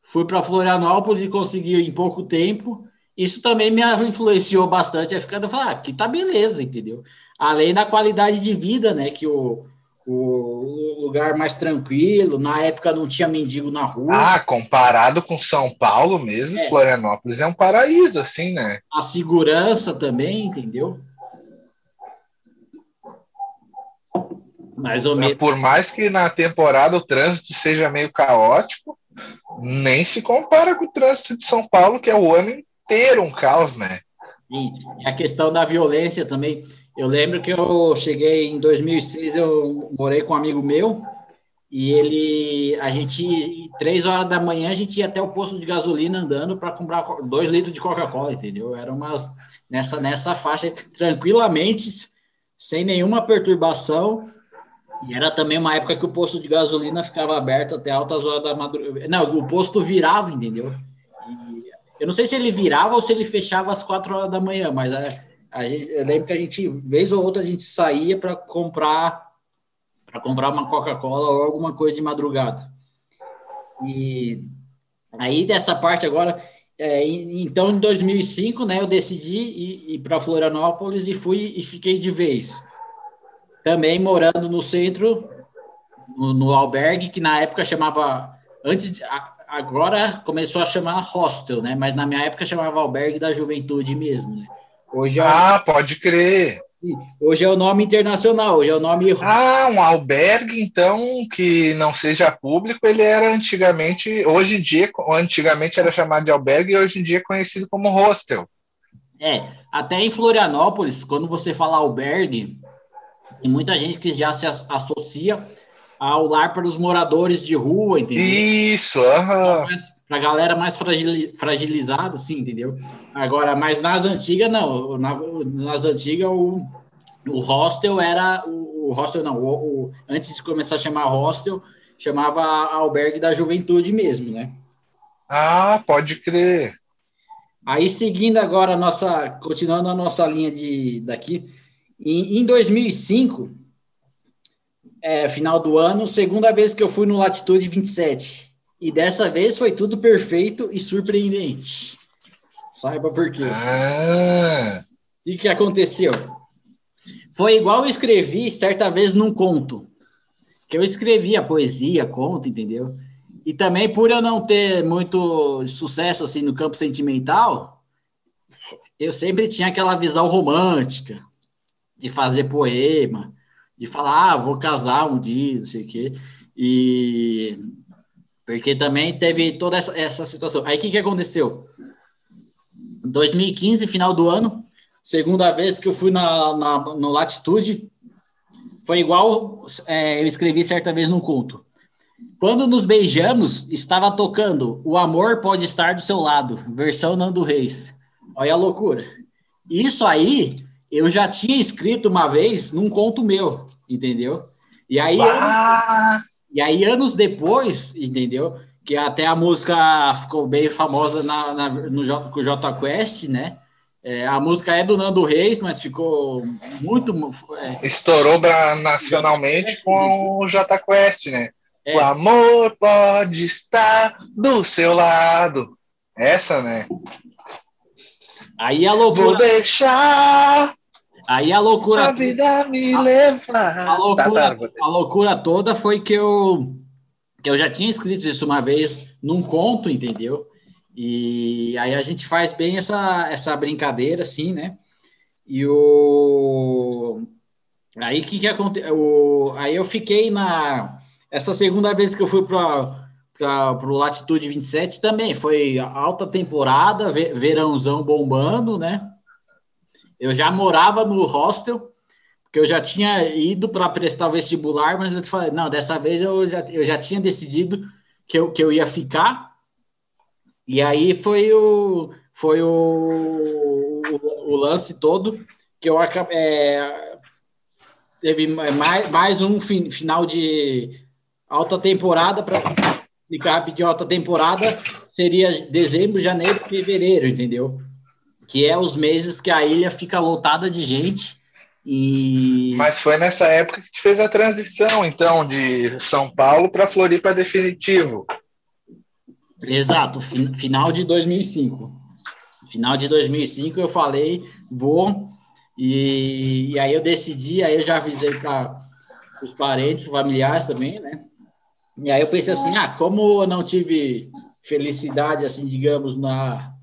fui para Florianópolis e consegui em pouco tempo. Isso também me influenciou bastante a ficar, falar, ah, aqui tá beleza, entendeu? Além da qualidade de vida, né, que o, o lugar mais tranquilo, na época não tinha mendigo na rua. Ah, comparado com São Paulo mesmo, é. Florianópolis é um paraíso, assim, né? A segurança também, entendeu? Mais ou menos. Por mais que na temporada o trânsito seja meio caótico, nem se compara com o trânsito de São Paulo, que é o ano inteiro um caos, né? E a questão da violência também. Eu lembro que eu cheguei em 2006, eu morei com um amigo meu, e ele, a gente, três horas da manhã, a gente ia até o posto de gasolina andando para comprar dois litros de Coca-Cola, entendeu? Era umas, nessa, nessa faixa, tranquilamente, sem nenhuma perturbação, e era também uma época que o posto de gasolina ficava aberto até altas horas da madrugada. Não, o posto virava, entendeu? E eu não sei se ele virava ou se ele fechava às quatro horas da manhã, mas a gente, eu lembro que a gente, vez ou outra, a gente saía para comprar para comprar uma Coca-Cola ou alguma coisa de madrugada. E aí dessa parte agora, é, então em 2005, né, eu decidi ir, ir para Florianópolis e fui e fiquei de vez também morando no centro, no, no albergue, que na época chamava, antes, agora começou a chamar hostel, né? Mas na minha época chamava albergue da juventude mesmo, né? Hoje é ah, pode crer. Hoje é o nome internacional, hoje é o nome. Ah, um albergue, então, que não seja público, ele era antigamente, hoje em dia, antigamente era chamado de albergue e hoje em dia é conhecido como hostel. É, até em Florianópolis, quando você fala albergue, tem muita gente que já se associa ao lar para os moradores de rua, entendeu? Isso, aham. Para a galera mais fragilizada, assim, entendeu? Agora, mas nas antigas, não. nas antigas, o, o hostel era. O, o hostel, não. O, o, antes de começar a chamar hostel, chamava albergue da juventude mesmo, né? Ah, pode crer. Aí, seguindo agora a nossa. Continuando a nossa linha de, daqui. Em, em 2005, é, final do ano, segunda vez que eu fui no Latitude 27. E dessa vez foi tudo perfeito e surpreendente. Saiba por quê. Ah. O que aconteceu? Foi igual eu escrevi certa vez num conto. Que eu escrevia poesia, conto, entendeu? E também por eu não ter muito sucesso assim no campo sentimental, eu sempre tinha aquela visão romântica de fazer poema, de falar, ah, vou casar um dia, não sei o quê. E porque também teve toda essa, essa situação. Aí o que, que aconteceu? 2015, final do ano, segunda vez que eu fui na, na no Latitude, foi igual é, eu escrevi certa vez no conto. Quando nos beijamos, estava tocando O Amor Pode Estar do Seu Lado, versão Nando Reis. Olha a loucura. Isso aí eu já tinha escrito uma vez num conto meu, entendeu? E aí, anos, e aí anos depois, entendeu? Que até a música ficou bem famosa na, na no J, com o J Quest, né? É, a música é do Nando Reis, mas ficou muito. É, Estourou nacionalmente com o J Quest, né? É. O amor pode estar do seu lado. Essa, né? Aí a. Vou deixar. Aí a loucura. A vida me a, leva. A loucura, tá, tá, a loucura toda foi que eu, que eu já tinha escrito isso uma vez num conto, entendeu? E aí a gente faz bem essa, essa brincadeira, assim, né? E o. Aí que que aconteceu? Aí eu fiquei na. Essa segunda vez que eu fui para para o Latitude 27 também foi alta temporada, verãozão bombando, né? Eu já morava no hostel, porque eu já tinha ido para prestar o vestibular, mas eu te falei, não, dessa vez eu já, eu já tinha decidido que eu, que eu ia ficar. E aí foi o, foi o, o, o lance todo que eu é, teve mais, mais um fin, final de alta temporada para explicar rapidinho, alta temporada seria dezembro, janeiro, fevereiro, entendeu? Que é os meses que a ilha fica lotada de gente. E... Mas foi nessa época que fez a transição, então, de São Paulo para Floripa definitivo. Exato, final de 2005. Final de 2005 eu falei, vou, e, e aí eu decidi, aí eu já avisei para os parentes, familiares também, né? E aí eu pensei assim, ah, como eu não tive felicidade, assim, digamos, na,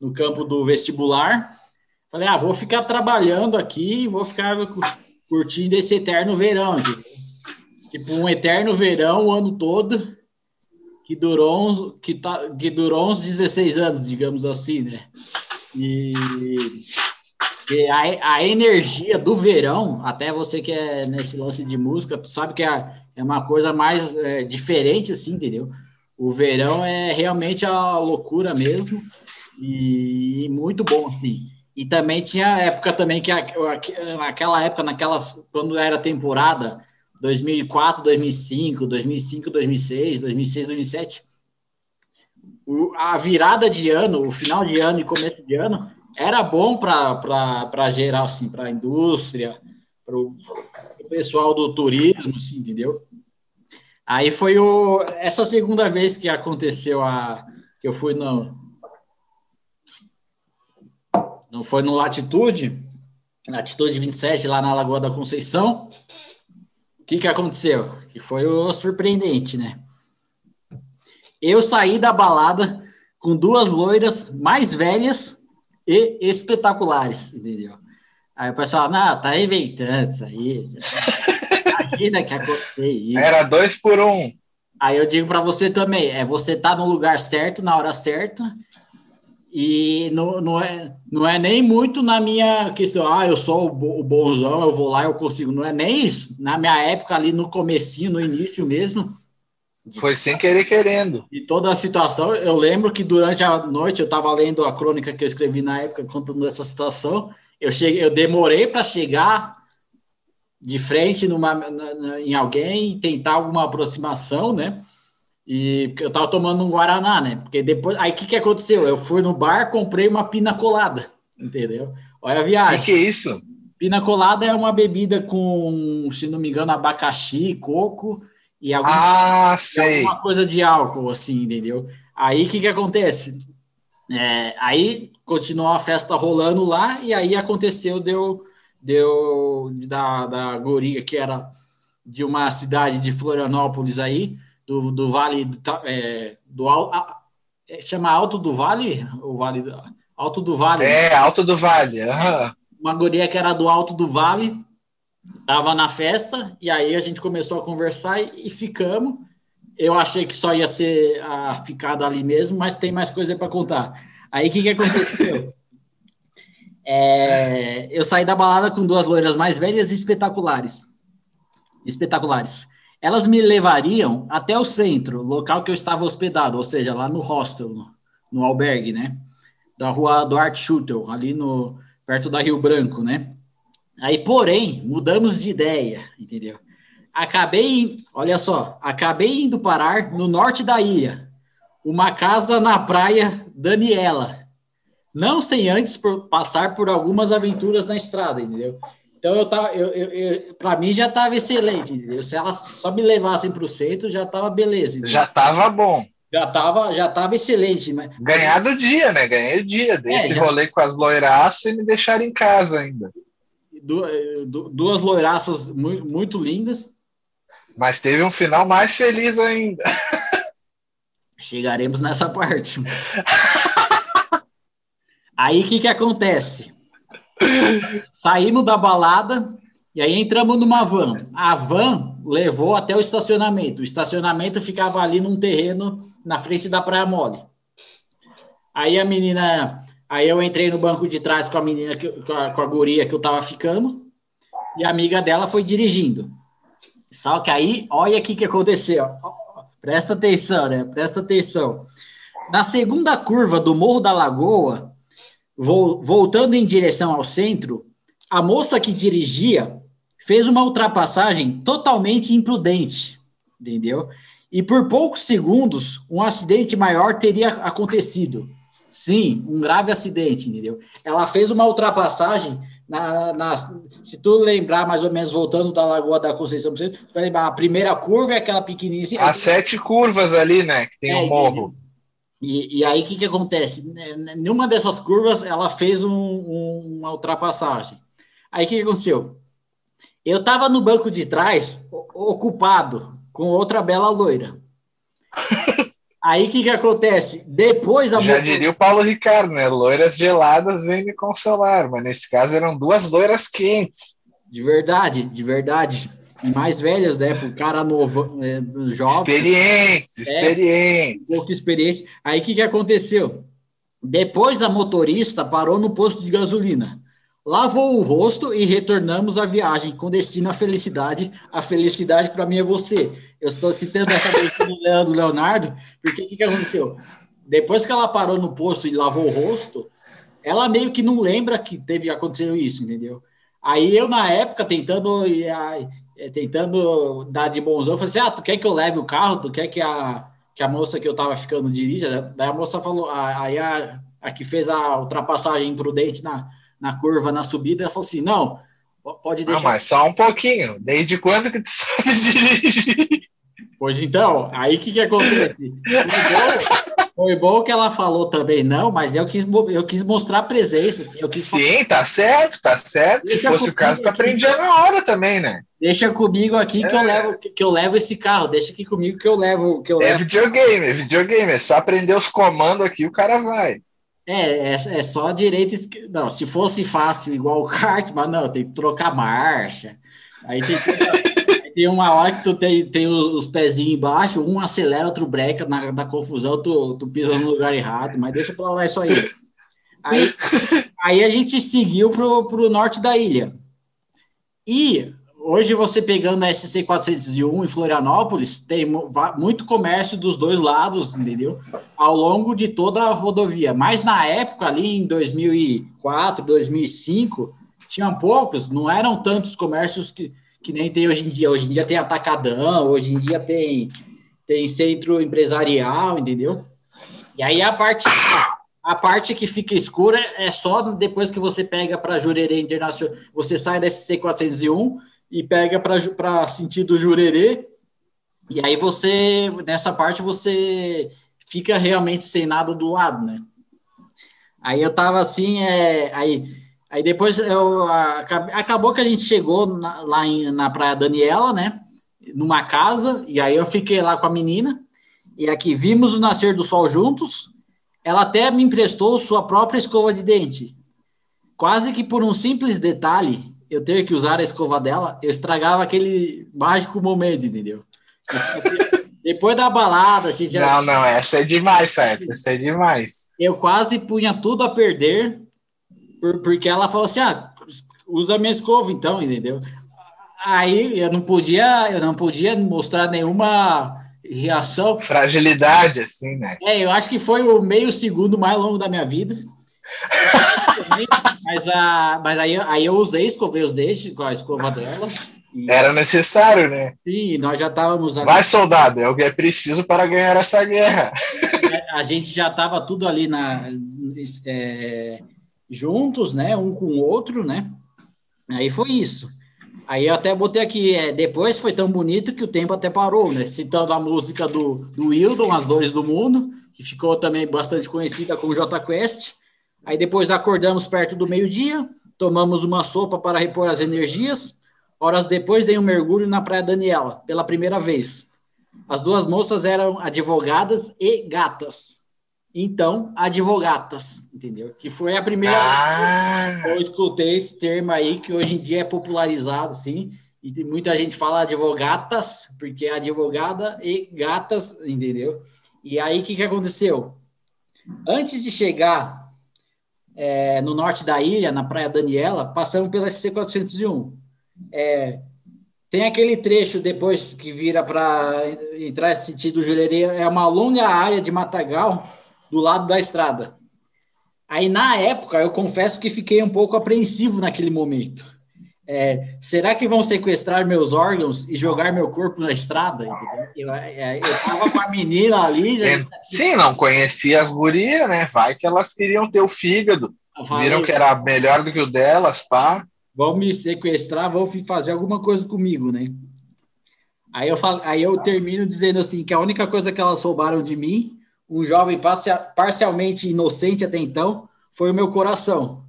no campo do vestibular, falei, ah, vou ficar trabalhando aqui, vou ficar curtindo esse eterno verão, tipo um eterno verão o ano todo, que durou, que, tá, que durou uns 16 anos, digamos assim, né? E, e a, a energia do verão, até você que é nesse lance de música, tu sabe que a, é uma coisa mais é, diferente, assim, entendeu? O verão é realmente a loucura mesmo e, muito bom, assim. E também tinha época também que naquela época, naquela quando era temporada 2004, 2005, 2005, 2006, 2006, 2007, o, a virada de ano, o final de ano e começo de ano era bom para geral assim, para a indústria, para o pessoal do turismo, assim, entendeu? Aí foi o, essa segunda vez que aconteceu a que eu fui no não foi no Latitude, Latitude 27 lá na Lagoa da Conceição. O que que aconteceu? Que foi o surpreendente, né? Eu saí da balada com duas loiras mais velhas e espetaculares, entendeu? Aí o pessoal, não, tá inventando isso aí. [LAUGHS] Imagina que acontecer isso. Era dois por um. Aí eu digo para você também, é você tá no lugar certo, na hora certa, e não, não, é, não é nem muito na minha questão, ah, eu sou o, bonzão, eu vou lá, eu consigo. Não é nem isso. Na minha época, ali no comecinho, no início mesmo. Foi sem querer querendo. E toda a situação, eu lembro que durante a noite eu estava lendo a crônica que eu escrevi na época contando essa situação. Eu cheguei, eu demorei para chegar de frente numa, na, em alguém e tentar alguma aproximação, né? E eu tava tomando um Guaraná, né? Porque depois. Aí o que, que aconteceu? Eu fui no bar, comprei uma pina colada, entendeu? Olha a viagem. O que, que, é isso? Pina colada é uma bebida com, se não me engano, abacaxi, coco e alguma, ah, sei. alguma coisa de álcool, assim, entendeu? Aí o que, que acontece? É, aí continuou a festa rolando lá, e aí aconteceu, deu, deu da, da Goriga, que era de uma cidade de Florianópolis aí do, do Vale do, é, do é, chama Alto do Vale, o Vale Alto do Vale. É, Alto do Vale. Uhum. Uma guria que era do Alto do Vale tava na festa e aí a gente começou a conversar e, e ficamos. Eu achei que só ia ser a ficada ali mesmo, mas tem mais coisa para contar. Aí o que, que aconteceu? [LAUGHS] É, eu saí da balada com duas loiras mais velhas e espetaculares. Espetaculares elas me levariam até o centro, local que eu estava hospedado, ou seja, lá no hostel, no, no albergue, né? Da rua Duarte Schutel, ali no, perto da Rio Branco, né? Aí, porém, mudamos de ideia, entendeu? Acabei, olha só, acabei indo parar no norte da ilha, uma casa na praia Daniela, não sem antes por, passar por algumas aventuras na estrada, entendeu? Então eu tava, eu, eu, eu para mim já estava excelente. Se elas só me levassem para o centro, já estava beleza. Já estava bom. Já estava já tava excelente. Mas... Ganhar do dia, né? Ganhei o dia. Dei é, esse já... rolê com as loiraças e me deixaram em casa ainda. duas loiraças muito, muito lindas. Mas teve um final mais feliz ainda. [LAUGHS] Chegaremos nessa parte. Aí o que, que acontece? Saímos da balada e aí entramos numa van. A van levou até o estacionamento. O estacionamento ficava ali num terreno na frente da Praia Mole. Aí a menina. Aí eu entrei no banco de trás com a menina, com a, com a guria que eu tava ficando, e a amiga dela foi dirigindo. Só que aí, olha o que aconteceu. Presta atenção, né? Presta atenção. Na segunda curva do Morro da Lagoa, voltando em direção ao centro, a moça que dirigia fez uma ultrapassagem totalmente imprudente, entendeu? E por poucos segundos, um acidente maior teria acontecido. Sim, um grave acidente, entendeu? Ela fez uma ultrapassagem na, na, se tu lembrar mais ou menos voltando da Lagoa da Conceição, tu vai lembrar a primeira curva é aquela pequenininha. Assim, As sete curvas ali, né? Que tem o é, um morro. E, e aí, o que, que acontece? Nenhuma dessas curvas, ela fez um, um, uma ultrapassagem. Aí, o que, que aconteceu? Eu estava no banco de trás, ocupado, com outra bela loira. [LAUGHS] Aí, o que, que acontece? Depois... A Já motor... diria o Paulo Ricardo, né? Loiras geladas vêm me consolar, mas nesse caso eram duas loiras quentes. De verdade, de verdade mais velhas, né? Para o cara novo, é, jovem. Experientes, é, experientes. Um pouco experiência. Aí o que, que aconteceu? Depois a motorista parou no posto de gasolina, lavou o rosto e retornamos à viagem com destino à felicidade. A felicidade para mim é você. Eu estou citando essa vez do Leandro Leonardo, porque o que, que aconteceu? Depois que ela parou no posto e lavou o rosto, ela meio que não lembra que teve acontecido isso, entendeu? Aí eu, na época, tentando tentando dar de bonzão, eu falei assim, ah, tu quer que eu leve o carro? Tu quer que a, que a moça que eu tava ficando dirija? Daí a moça falou, aí a, a que fez a ultrapassagem imprudente na, na curva, na subida, ela falou assim, não, pode deixar... Ah, mas só um pouquinho, desde quando que tu [LAUGHS] sabe dirigir? Pois então, aí o que que acontece? [LAUGHS] Foi bom que ela falou também, não, mas eu quis, eu quis mostrar presença. Assim, quis Sim, tá certo, tá certo. Deixa Se fosse o caso, tá aprendia na hora também, né? Deixa comigo aqui é. que, eu levo, que eu levo esse carro. Deixa aqui comigo que eu levo. Que eu é levo. videogame, é videogame. É só aprender os comandos aqui, o cara vai. É, é, é só direita Não, se fosse fácil igual o kart, mas não, tem que trocar marcha. Aí tem, tem uma hora que tu tem, tem os pezinhos embaixo, um acelera, outro breca, na, na confusão tu, tu pisa no lugar errado, mas deixa pra lá isso aí. Aí, aí a gente seguiu pro, pro norte da ilha. E hoje você pegando a SC 401 em Florianópolis, tem muito comércio dos dois lados, entendeu? Ao longo de toda a rodovia. Mas na época, ali em 2004, 2005, tinham poucos, não eram tantos comércios que, que nem tem hoje em dia. Hoje em dia tem atacadão, hoje em dia tem, tem centro empresarial, entendeu? E aí a parte a parte que fica escura é só depois que você pega para Jurerê Internacional, você sai da SC 401 e pega para sentido Jurerê, e aí você, nessa parte, você fica realmente sem nada do lado, né? Aí eu tava assim, é, aí, aí depois eu, acabou que a gente chegou na, lá em, na Praia Daniela, né? Numa casa, e aí eu fiquei lá com a menina, e aqui vimos o nascer do sol juntos. Ela até me emprestou sua própria escova de dente. Quase que por um simples detalhe, eu ter que usar a escova dela, eu estragava aquele mágico momento, entendeu? [LAUGHS] Depois da balada, a gente já... Não, não, essa é demais, certo? Essa é demais. Eu quase punha tudo a perder, porque ela falou assim: ah, usa minha escova, então, entendeu? Aí eu não podia, eu não podia mostrar nenhuma reação. Fragilidade, assim, né? É, eu acho que foi o meio segundo mais longo da minha vida. [LAUGHS] mas, a, mas aí, aí eu usei, escovei os dentes com a escova dela. E... Era necessário, né? Sim, nós já estávamos. Ali... Vai, soldado, é o que é preciso para ganhar essa guerra. A gente já estava tudo ali na, é, juntos, né? Um com o outro, né? Aí foi isso. Aí eu até botei aqui, é, depois foi tão bonito que o tempo até parou, né? Citando a música do, do Wildon, As Dores do Mundo, que ficou também bastante conhecida como J Quest. Aí depois acordamos perto do meio-dia, tomamos uma sopa para repor as energias. Horas depois dei um mergulho na Praia Daniela, pela primeira vez. As duas moças eram advogadas e gatas. Então, advogatas, entendeu? Que foi a primeira ah. que eu escutei esse termo aí, que hoje em dia é popularizado, sim. E muita gente fala advogatas, porque é advogada e gatas, entendeu? E aí, o que, que aconteceu? Antes de chegar é, no norte da ilha, na Praia Daniela, passamos pela SC-401. É, tem aquele trecho depois que vira para entrar sentido Jurerê, é uma longa área de matagal do lado da estrada. Aí, na época, eu confesso que fiquei um pouco apreensivo naquele momento. É, será que vão sequestrar meus órgãos e jogar meu corpo na estrada? Eu, é, eu, tava com a menina ali. Já... É, sim, não conhecia as gurias, né? Vai que elas queriam ter o fígado. Falei, Viram que era melhor do que o delas, pá. Vão me sequestrar, vão fazer alguma coisa comigo, né? Aí eu, falo, aí eu termino dizendo assim: que a única coisa que elas roubaram de mim um jovem parcialmente inocente até então, foi o meu coração.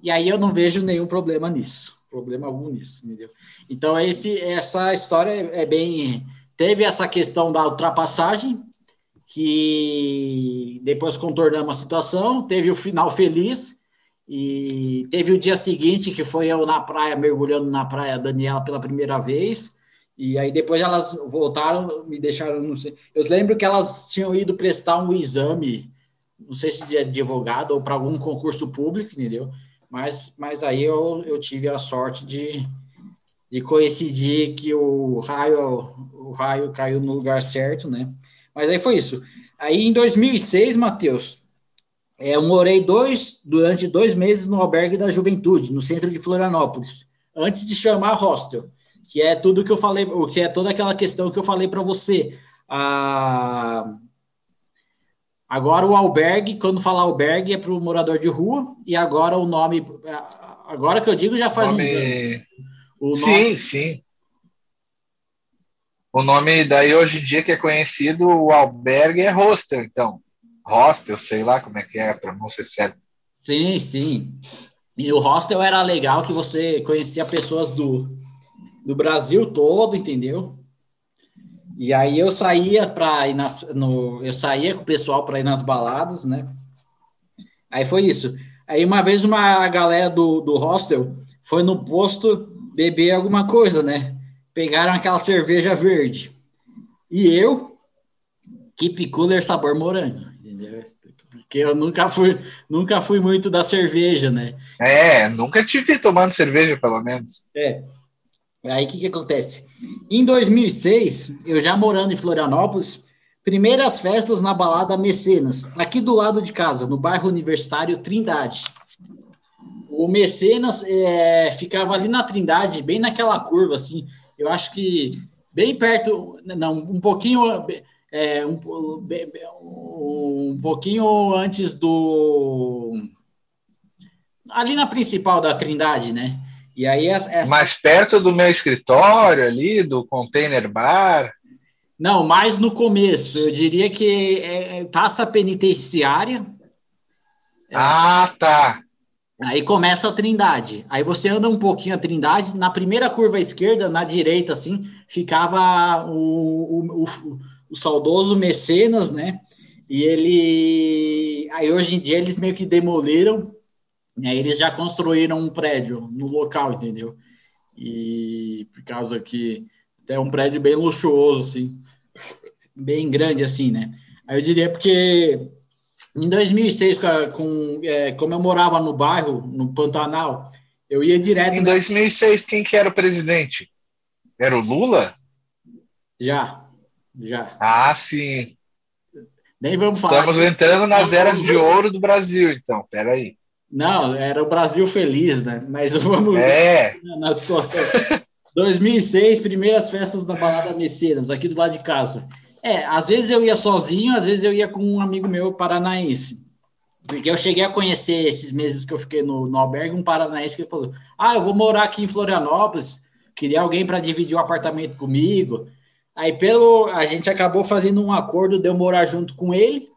E aí eu não vejo nenhum problema nisso, problema algum nisso, entendeu? Então esse, essa história é bem teve essa questão da ultrapassagem que depois contornamos a situação, teve o final feliz e teve o dia seguinte que foi eu na praia mergulhando na praia Daniela pela primeira vez e aí depois elas voltaram, me deixaram, não sei. Eu lembro que elas tinham ido prestar um exame, não sei se de advogado ou para algum concurso público, entendeu? Mas, mas aí eu, eu tive a sorte de, de coincidir que o raio, o raio caiu no lugar certo, né? Mas aí foi isso. Aí em 2006, Matheus, é, eu morei dois, durante dois meses no albergue da juventude, no centro de Florianópolis, antes de chamar hostel que é tudo que eu falei, o que é toda aquela questão que eu falei para você. Ah, agora o albergue, quando falar albergue, é para o morador de rua, e agora o nome. Agora que eu digo já faz nome... um Sim, nome... sim. O nome daí hoje em dia que é conhecido, o albergue é hostel, então. Hostel, sei lá como é que é a pronúncia certa. Sim, sim. E o hostel era legal que você conhecia pessoas do, do Brasil todo, entendeu? E aí eu saía para ir nas, no, eu saía com o pessoal para ir nas baladas, né? Aí foi isso. Aí uma vez uma galera do, do hostel foi no posto beber alguma coisa, né? Pegaram aquela cerveja verde. E eu, keep cooler sabor morango, entendeu? Porque eu nunca fui, nunca fui muito da cerveja, né? É, nunca tive tomando cerveja, pelo menos. É. Aí o que, que acontece? Em 2006, eu já morando em Florianópolis, primeiras festas na balada Mecenas, aqui do lado de casa, no bairro universitário Trindade. O Mecenas é, ficava ali na Trindade, bem naquela curva, assim. Eu acho que bem perto, não, um pouquinho, é, um, um pouquinho antes do. Ali na principal da Trindade, né? E aí essa... Mais perto do meu escritório ali, do container bar. Não, mais no começo. Eu diria que é, é taça penitenciária. Ah, tá. Aí começa a Trindade. Aí você anda um pouquinho a Trindade. Na primeira curva à esquerda, na direita, assim, ficava o, o, o, o saudoso Mecenas, né? E ele. Aí hoje em dia eles meio que demoliram. Né? Eles já construíram um prédio no local, entendeu? E por causa que é um prédio bem luxuoso, assim, bem grande, assim, né? Aí eu diria porque em 2006, com, é, como eu morava no bairro, no Pantanal, eu ia direto. Em 2006, quem que era o presidente? Era o Lula? Já, já. Ah, sim. Nem vamos falar. Estamos entrando nas eras de ouro do Brasil, então. Peraí. Não, era o Brasil feliz, né? Mas [LAUGHS] vamos é. na situação. 2006, primeiras festas da Balada Mecenas, aqui do lado de casa. É, às vezes eu ia sozinho, às vezes eu ia com um amigo meu paranaense. Porque eu cheguei a conhecer esses meses que eu fiquei no, no albergue, um paranaense que falou: Ah, eu vou morar aqui em Florianópolis, queria alguém para dividir o um apartamento comigo. Aí pelo a gente acabou fazendo um acordo de eu morar junto com ele.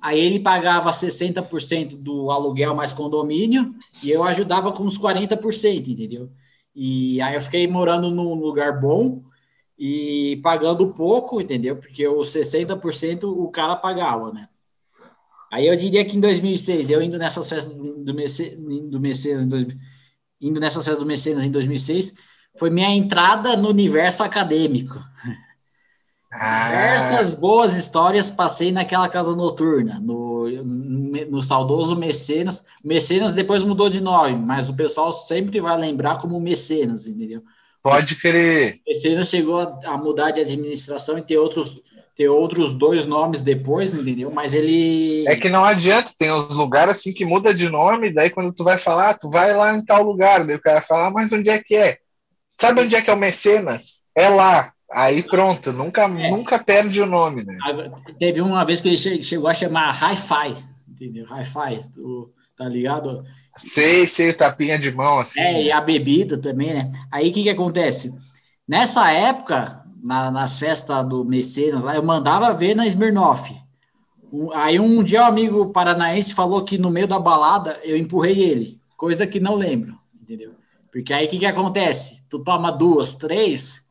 Aí ele pagava 60% do aluguel mais condomínio e eu ajudava com uns 40%, entendeu? E aí eu fiquei morando num lugar bom e pagando pouco, entendeu? Porque os 60% o cara pagava, né? Aí eu diria que em 2006, eu indo nessas festas do, Mece, do Mecenas, indo nessas festas do Mecenas em 2006, foi minha entrada no universo acadêmico. [LAUGHS] Ah. Diversas boas histórias passei naquela casa noturna, no, no saudoso Mecenas. Mecenas depois mudou de nome, mas o pessoal sempre vai lembrar como Mecenas, entendeu? Pode crer. Mecenas chegou a, mudar de administração e ter outros, ter outros dois nomes depois, entendeu? Mas ele. É que não adianta, tem uns lugares assim que muda de nome, daí quando tu vai falar, tu vai lá em tal lugar, daí o cara fala, ah, mas onde é que é? Sabe onde é que é o Mecenas? É lá. Aí pronto, nunca, é. nunca perde o nome, né? Teve uma vez que ele chegou a chamar Hi-Fi, entendeu? Hi-Fi, tá ligado? Sei, sei, o tapinha de mão, assim. É, né? e a bebida também, né? Aí o que que acontece? Nessa época, na, nas festas do Mecenas lá, eu mandava ver na Smirnoff. Aí um dia um amigo paranaense falou que no meio da balada eu empurrei ele, coisa que não lembro, entendeu? Porque aí o que que acontece? Tu toma duas, três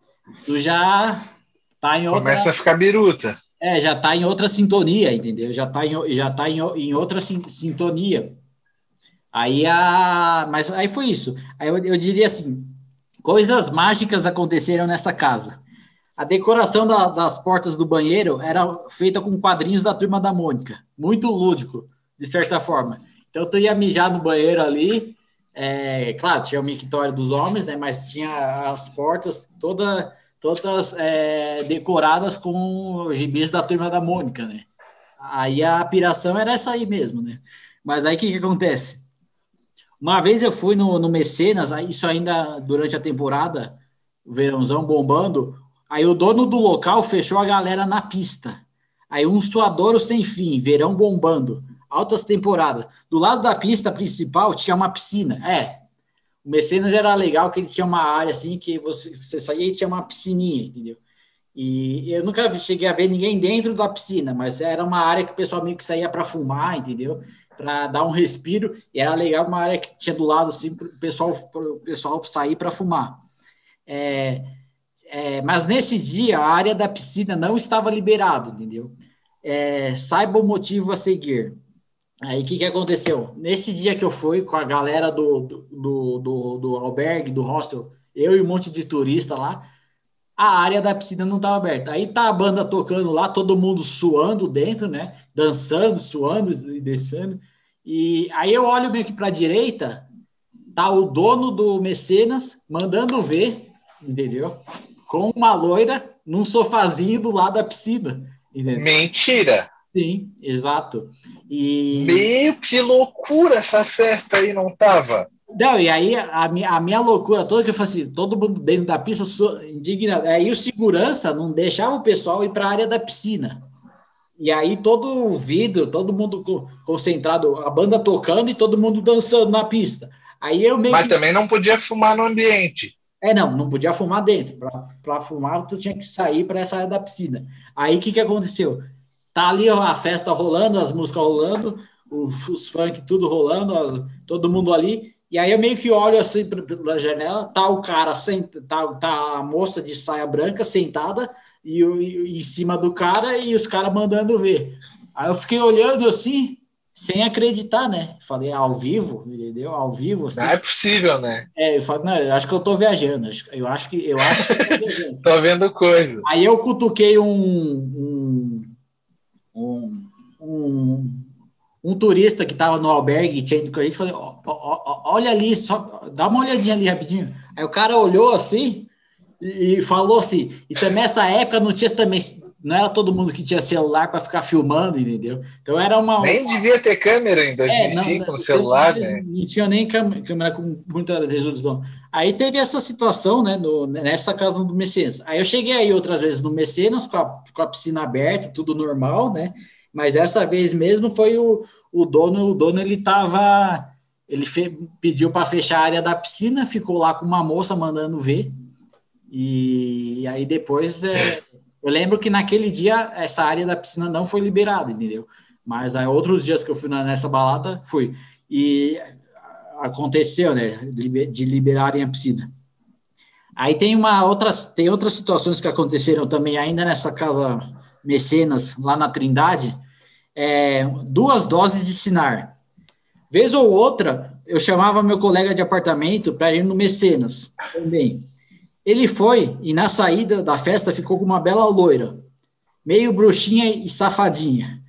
tu já tá em outra... Começa a ficar biruta. É, já tá em outra sintonia, entendeu? Já tá em, já tá em, em outra sintonia. Aí a. Mas aí foi isso. Aí eu, eu diria assim: coisas mágicas aconteceram nessa casa. A decoração da, das portas do banheiro era feita com quadrinhos da turma da Mônica. Muito lúdico, de certa forma. Então tu ia mijar no banheiro ali, é, claro, tinha o mictório dos homens, né, mas tinha as portas toda, todas é, decoradas com gibis da turma da Mônica, né? Aí a piração era essa aí mesmo, né? Mas aí o que, que acontece? Uma vez eu fui no, no Mecenas, isso ainda durante a temporada, verãozão bombando, aí o dono do local fechou a galera na pista. Aí um suadouro sem fim, verão bombando altas temporadas. Do lado da pista principal tinha uma piscina. É, o Mecenas era legal que ele tinha uma área assim que você, você saía e tinha uma piscininha, entendeu? E eu nunca cheguei a ver ninguém dentro da piscina, mas era uma área que o pessoal meio que saía para fumar, entendeu? Para dar um respiro. E era legal uma área que tinha do lado assim para o pessoal, pessoal sair para fumar. É, é, mas nesse dia a área da piscina não estava liberada, entendeu? É, saiba o motivo a seguir Aí o que, que aconteceu? Nesse dia que eu fui com a galera do, do, do, do albergue, do hostel, eu e um monte de turista lá, a área da piscina não estava aberta. Aí tá a banda tocando lá, todo mundo suando dentro, né? Dançando, suando e descendo. E aí eu olho meio que para a direita, tá o dono do Mecenas mandando ver, entendeu? Com uma loira num sofazinho do lado da piscina. Entendeu? Mentira! Sim, exato. E... Meio que loucura essa festa aí, não tava? Não, e aí a minha, a minha loucura toda que eu falei assim, todo mundo dentro da pista indignado. Aí o segurança não deixava o pessoal ir para a área da piscina. E aí todo o vidro, todo mundo concentrado, a banda tocando e todo mundo dançando na pista. Aí eu meio Mas que... também não podia fumar no ambiente. É, não, não podia fumar dentro. Para fumar, tu tinha que sair para essa área da piscina. Aí o que, que aconteceu? Tá ali a festa rolando, as músicas rolando, os, os funk tudo rolando, todo mundo ali. E aí eu meio que olho assim pela janela, tá o cara, senta, tá, tá a moça de saia branca sentada e, e em cima do cara e os caras mandando ver. Aí eu fiquei olhando assim, sem acreditar, né? Falei, ao vivo, entendeu? Ao vivo. Assim. Não é possível, né? É, eu falei, não, eu acho que eu tô viajando. Eu acho que eu acho que eu tô, [LAUGHS] tô vendo coisa. Aí eu cutuquei um, um um, um, turista que estava no albergue, tinha ido com a gente, falei, ó, ó, olha ali, só, dá uma olhadinha ali rapidinho. Aí o cara olhou assim e, e falou assim, e também essa época não tinha também, não era todo mundo que tinha celular para ficar filmando, entendeu? Então era uma. Nem uma... devia ter câmera em 2005 é, no celular, né? Não tinha nem câmera com muita resolução. Aí teve essa situação, né, no, nessa casa do Mecenas. Aí eu cheguei aí outras vezes no Mecenas, com a, com a piscina aberta, tudo normal, né? Mas essa vez mesmo foi o, o dono, o dono ele tava, ele fe, pediu para fechar a área da piscina, ficou lá com uma moça mandando ver. E, e aí depois, é, [LAUGHS] eu lembro que naquele dia essa área da piscina não foi liberada, entendeu? Mas aí outros dias que eu fui nessa balada, fui. E aconteceu, né, de liberarem a piscina. Aí tem uma outras tem outras situações que aconteceram também ainda nessa casa Mecenas lá na Trindade, é, duas doses de Sinar. Vez ou outra, eu chamava meu colega de apartamento para ir no Mecenas também. Ele foi e na saída da festa ficou com uma bela loira, meio bruxinha e safadinha.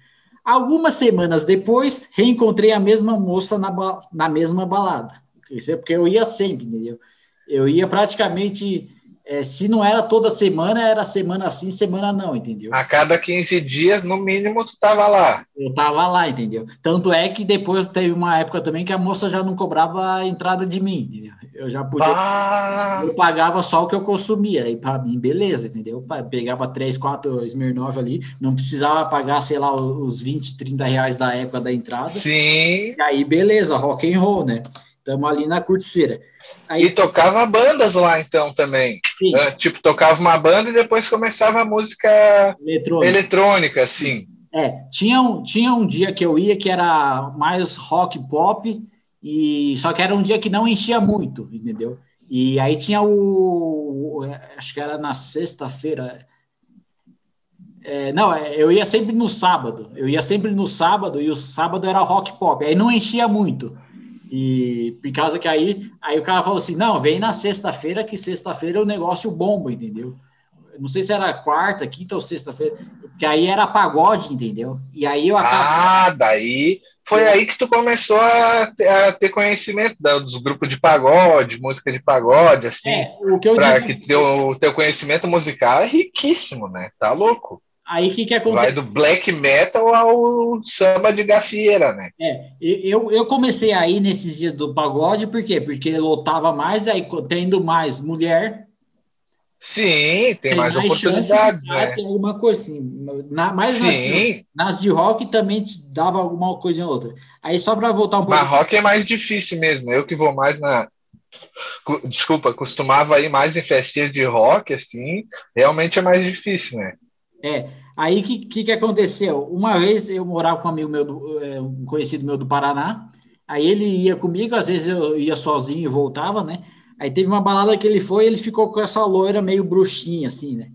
Algumas semanas depois, reencontrei a mesma moça na, na mesma balada. Isso é porque eu ia sempre, entendeu? Eu ia praticamente, é, se não era toda semana, era semana sim, semana não, entendeu? A cada 15 dias, no mínimo, tu tava lá. Eu tava lá, entendeu? Tanto é que depois teve uma época também que a moça já não cobrava a entrada de mim, entendeu? Eu já podia. Ah. Eu pagava só o que eu consumia. E para mim, beleza, entendeu? Eu pegava 3, 4 Smirnoff ali, não precisava pagar, sei lá, os 20, 30 reais da época da entrada. Sim. E aí, beleza, rock and roll, né? Estamos ali na curticeira. Aí, e tocava bandas lá então também. Uh, tipo, tocava uma banda e depois começava a música eletrônica, eletrônica assim. É, tinha um, tinha um dia que eu ia que era mais rock pop e só que era um dia que não enchia muito, entendeu? E aí tinha o, acho que era na sexta-feira. É, não, é, eu ia sempre no sábado. Eu ia sempre no sábado e o sábado era rock pop. Aí não enchia muito. E por causa que aí, aí o cara falou assim: não, vem na sexta-feira, que sexta-feira o negócio bomba, entendeu? Não sei se era quarta, quinta ou sexta-feira, porque aí era pagode, entendeu? E aí eu acabo... Ah, daí foi aí que tu começou a, a ter conhecimento dos grupos de pagode, música de pagode, assim. É, o que eu pra digo... que teu, teu conhecimento musical é riquíssimo, né? Tá louco. Aí o que, que acontece? Vai do black metal ao samba de gafieira, né? É, eu, eu comecei aí nesses dias do pagode, por quê? Porque lotava mais, aí tendo mais mulher, Sim, tem, tem mais, mais oportunidades. né? Tem alguma coisa assim. Na, mais Sim. Nas, nas, de rock também dava alguma coisa em outra. Aí só para voltar um pouco. Mas rock é mais difícil mesmo. Eu que vou mais na. Desculpa, costumava ir mais em festinhas de rock, assim, realmente é mais difícil, né? É. Aí o que, que, que, aconteceu? Uma vez eu morava com um amigo meu, é, um conhecido meu do Paraná. Aí ele ia comigo, às vezes eu ia sozinho e voltava, né? Aí teve uma balada que ele foi, ele ficou com essa loira meio bruxinha, assim, né?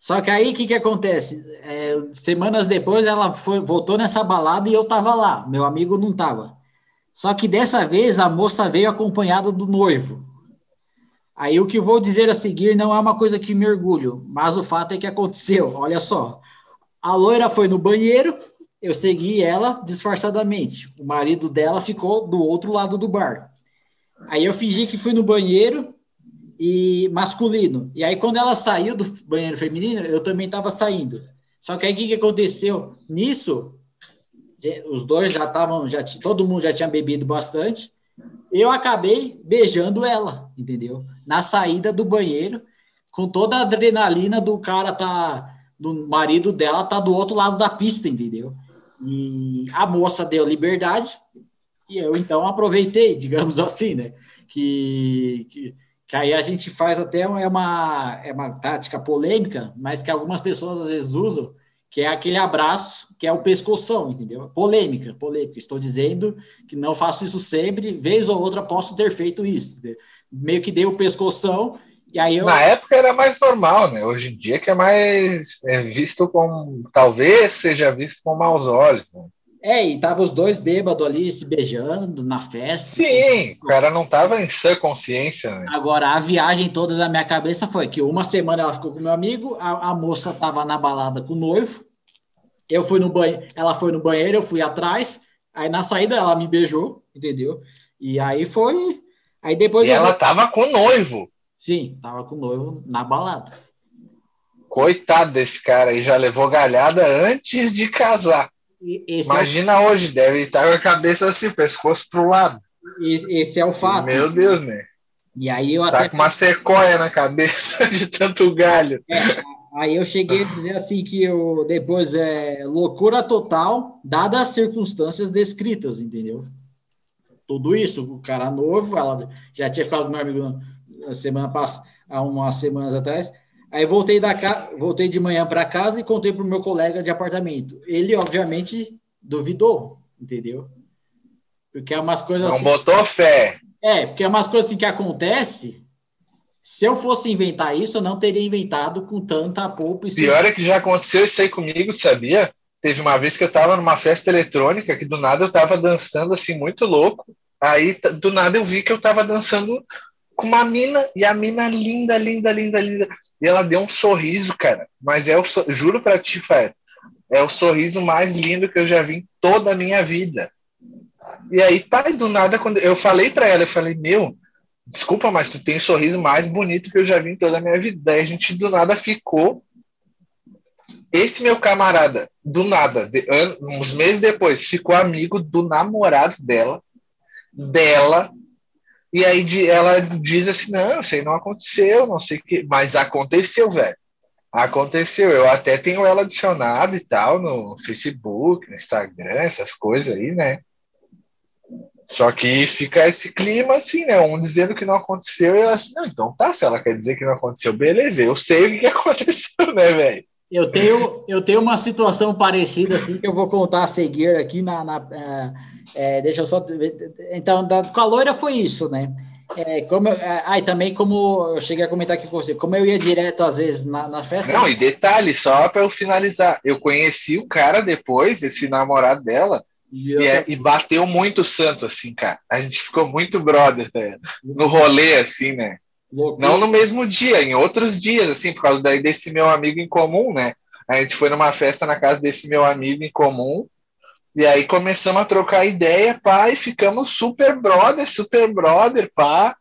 Só que aí o que, que acontece? É, semanas depois ela foi, voltou nessa balada e eu tava lá, meu amigo não tava. Só que dessa vez a moça veio acompanhada do noivo. Aí o que vou dizer a seguir não é uma coisa que me orgulho, mas o fato é que aconteceu. Olha só. A loira foi no banheiro, eu segui ela disfarçadamente. O marido dela ficou do outro lado do bar. Aí eu fingi que fui no banheiro e masculino. E aí, quando ela saiu do banheiro feminino, eu também estava saindo. Só que aí o que, que aconteceu? Nisso, os dois já estavam, já todo mundo já tinha bebido bastante. Eu acabei beijando ela, entendeu? Na saída do banheiro, com toda a adrenalina do cara tá, do marido dela tá do outro lado da pista, entendeu? E a moça deu liberdade e eu então aproveitei, [LAUGHS] digamos assim, né? Que, que que aí a gente faz até é uma, é uma tática polêmica, mas que algumas pessoas às vezes usam, que é aquele abraço, que é o pescoção, entendeu? Polêmica, polêmica. Estou dizendo que não faço isso sempre, vez ou outra posso ter feito isso. Entendeu? Meio que dei o pescoção, e aí eu... Na época era mais normal, né? Hoje em dia que é mais é visto com, talvez seja visto com maus olhos, né? É, e tava os dois bêbados ali se beijando na festa. Sim, o cara não tava em sã consciência. Né? Agora, a viagem toda da minha cabeça foi que uma semana ela ficou com meu amigo, a, a moça tava na balada com o noivo, eu fui no banheiro, ela foi no banheiro, eu fui atrás, aí na saída ela me beijou, entendeu? E aí foi. Aí depois. E ela tava com o noivo. Sim, tava com o noivo na balada. Coitado desse cara aí, já levou galhada antes de casar. Esse Imagina é o... hoje, deve estar com a cabeça assim, pescoço pro lado. Esse é o fato. Meu Deus, né? E aí eu tá até. com uma sequoia na cabeça [LAUGHS] de tanto galho. É, aí eu cheguei a dizer assim que eu depois é loucura total, dadas as circunstâncias descritas, entendeu? Tudo isso, o cara novo, ela já tinha ficado com meu amigo na semana passada, há umas semanas atrás Aí voltei da casa, voltei de manhã para casa e contei para o meu colega de apartamento. Ele, obviamente, duvidou, entendeu? Porque é umas coisas. Não assim, botou fé. É, porque é umas coisas assim que acontece. Se eu fosse inventar isso, eu não teria inventado com tanta polpa. E Pior é que já aconteceu isso aí comigo, sabia? Teve uma vez que eu estava numa festa eletrônica que do nada eu estava dançando assim muito louco. Aí do nada eu vi que eu estava dançando com uma mina, e a mina linda, linda, linda, linda. E ela deu um sorriso, cara. Mas é o juro para ti, Fred, é o sorriso mais lindo que eu já vi em toda a minha vida. E aí, pai, do nada, quando eu falei para ela, eu falei, meu, desculpa, mas tu tem o sorriso mais bonito que eu já vi em toda a minha vida. Daí a gente do nada ficou. Esse meu camarada, do nada, de, uns meses depois, ficou amigo do namorado dela, dela, e aí ela diz assim: não, isso aí não aconteceu, não sei o que. Mas aconteceu, velho. Aconteceu. Eu até tenho ela adicionada e tal no Facebook, no Instagram, essas coisas aí, né? Só que fica esse clima assim, né? Um dizendo que não aconteceu e ela assim, não, então tá, se ela quer dizer que não aconteceu, beleza, eu sei o que [LAUGHS] aconteceu, né, velho? Eu tenho, eu tenho uma situação parecida assim que eu vou contar a seguir aqui na, na uh é, deixa eu só. Então, da, com a loira foi isso, né? É, como eu, é, ah, e também como eu cheguei a comentar aqui com você, como eu ia direto às vezes na, na festa. Não, e detalhe, só para eu finalizar, eu conheci o cara depois, esse namorado dela, e, eu... e, é, e, bateu muito santo, assim, cara. A gente ficou muito brother, tá no rolê, assim, né? Loucura. Não no mesmo dia, em outros dias, assim, por causa daí desse meu amigo em comum, né? A gente foi numa festa na casa desse meu amigo em comum, e aí começamos a trocar ideia, pá, e ficamos super brother, super brother, pá.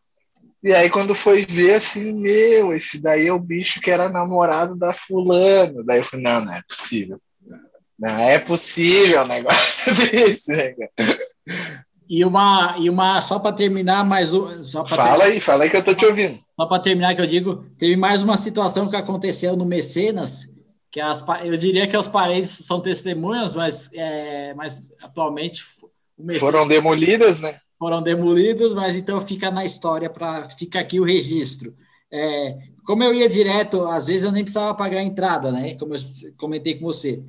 E aí quando foi ver assim, meu, esse daí é o bicho que era namorado da fulano. Daí eu falei, não, não é possível. Não é possível um negócio [LAUGHS] desse, né, E uma, e uma só para terminar, mais um. Só fala terminar, aí, fala aí que eu tô te ouvindo. Só para terminar, que eu digo, teve mais uma situação que aconteceu no Mecenas, que as, eu diria que os parentes são testemunhas, mas, é, mas atualmente foram demolidas, né? Foram demolidos, mas então fica na história para fica aqui o registro. É, como eu ia direto, às vezes eu nem precisava pagar a entrada, né? Como eu comentei com você.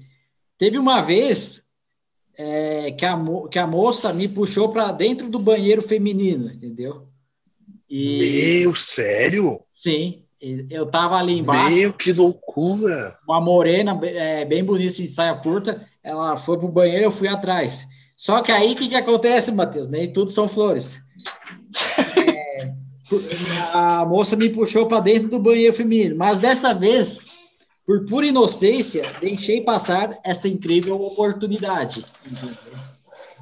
Teve uma vez é, que, a, que a moça me puxou para dentro do banheiro feminino, entendeu? E, Meu, sério? Sim. Eu tava ali embaixo. Meu, que loucura! Uma morena, é, bem bonita, de saia curta. Ela foi pro banheiro, eu fui atrás. Só que aí, o que, que acontece, Matheus? Nem tudo são flores. É, a moça me puxou para dentro do banheiro feminino, mas dessa vez, por pura inocência, deixei passar essa incrível oportunidade.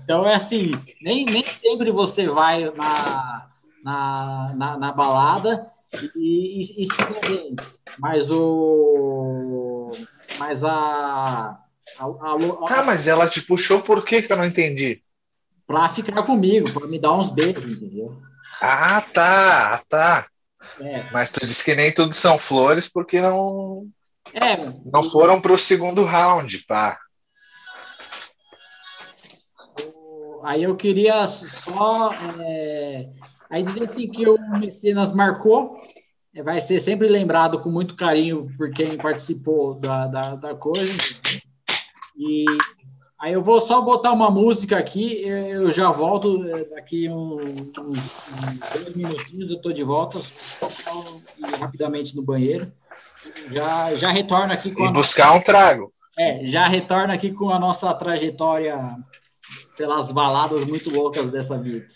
Então, é assim, nem, nem sempre você vai na, na, na, na balada e, e, e Mas o. Mas a, a, a, Ah, mas ela te puxou por quê que eu não entendi? Pra ficar comigo, para me dar uns beijos, entendeu? Ah, tá, tá. É. Mas tu disse que nem tudo são flores porque não. É. Não foram para o segundo round, pá. Aí eu queria só é, Aí diz assim que o Mecenas marcou, é, vai ser sempre lembrado com muito carinho por quem participou da, da, da coisa. E aí eu vou só botar uma música aqui, eu já volto é, daqui uns, dois minutinhos, eu estou de volta, só ir rapidamente no banheiro. Já, já retorno aqui com. E buscar nossa, um trago. É, já retorno aqui com a nossa trajetória pelas baladas muito loucas dessa vida.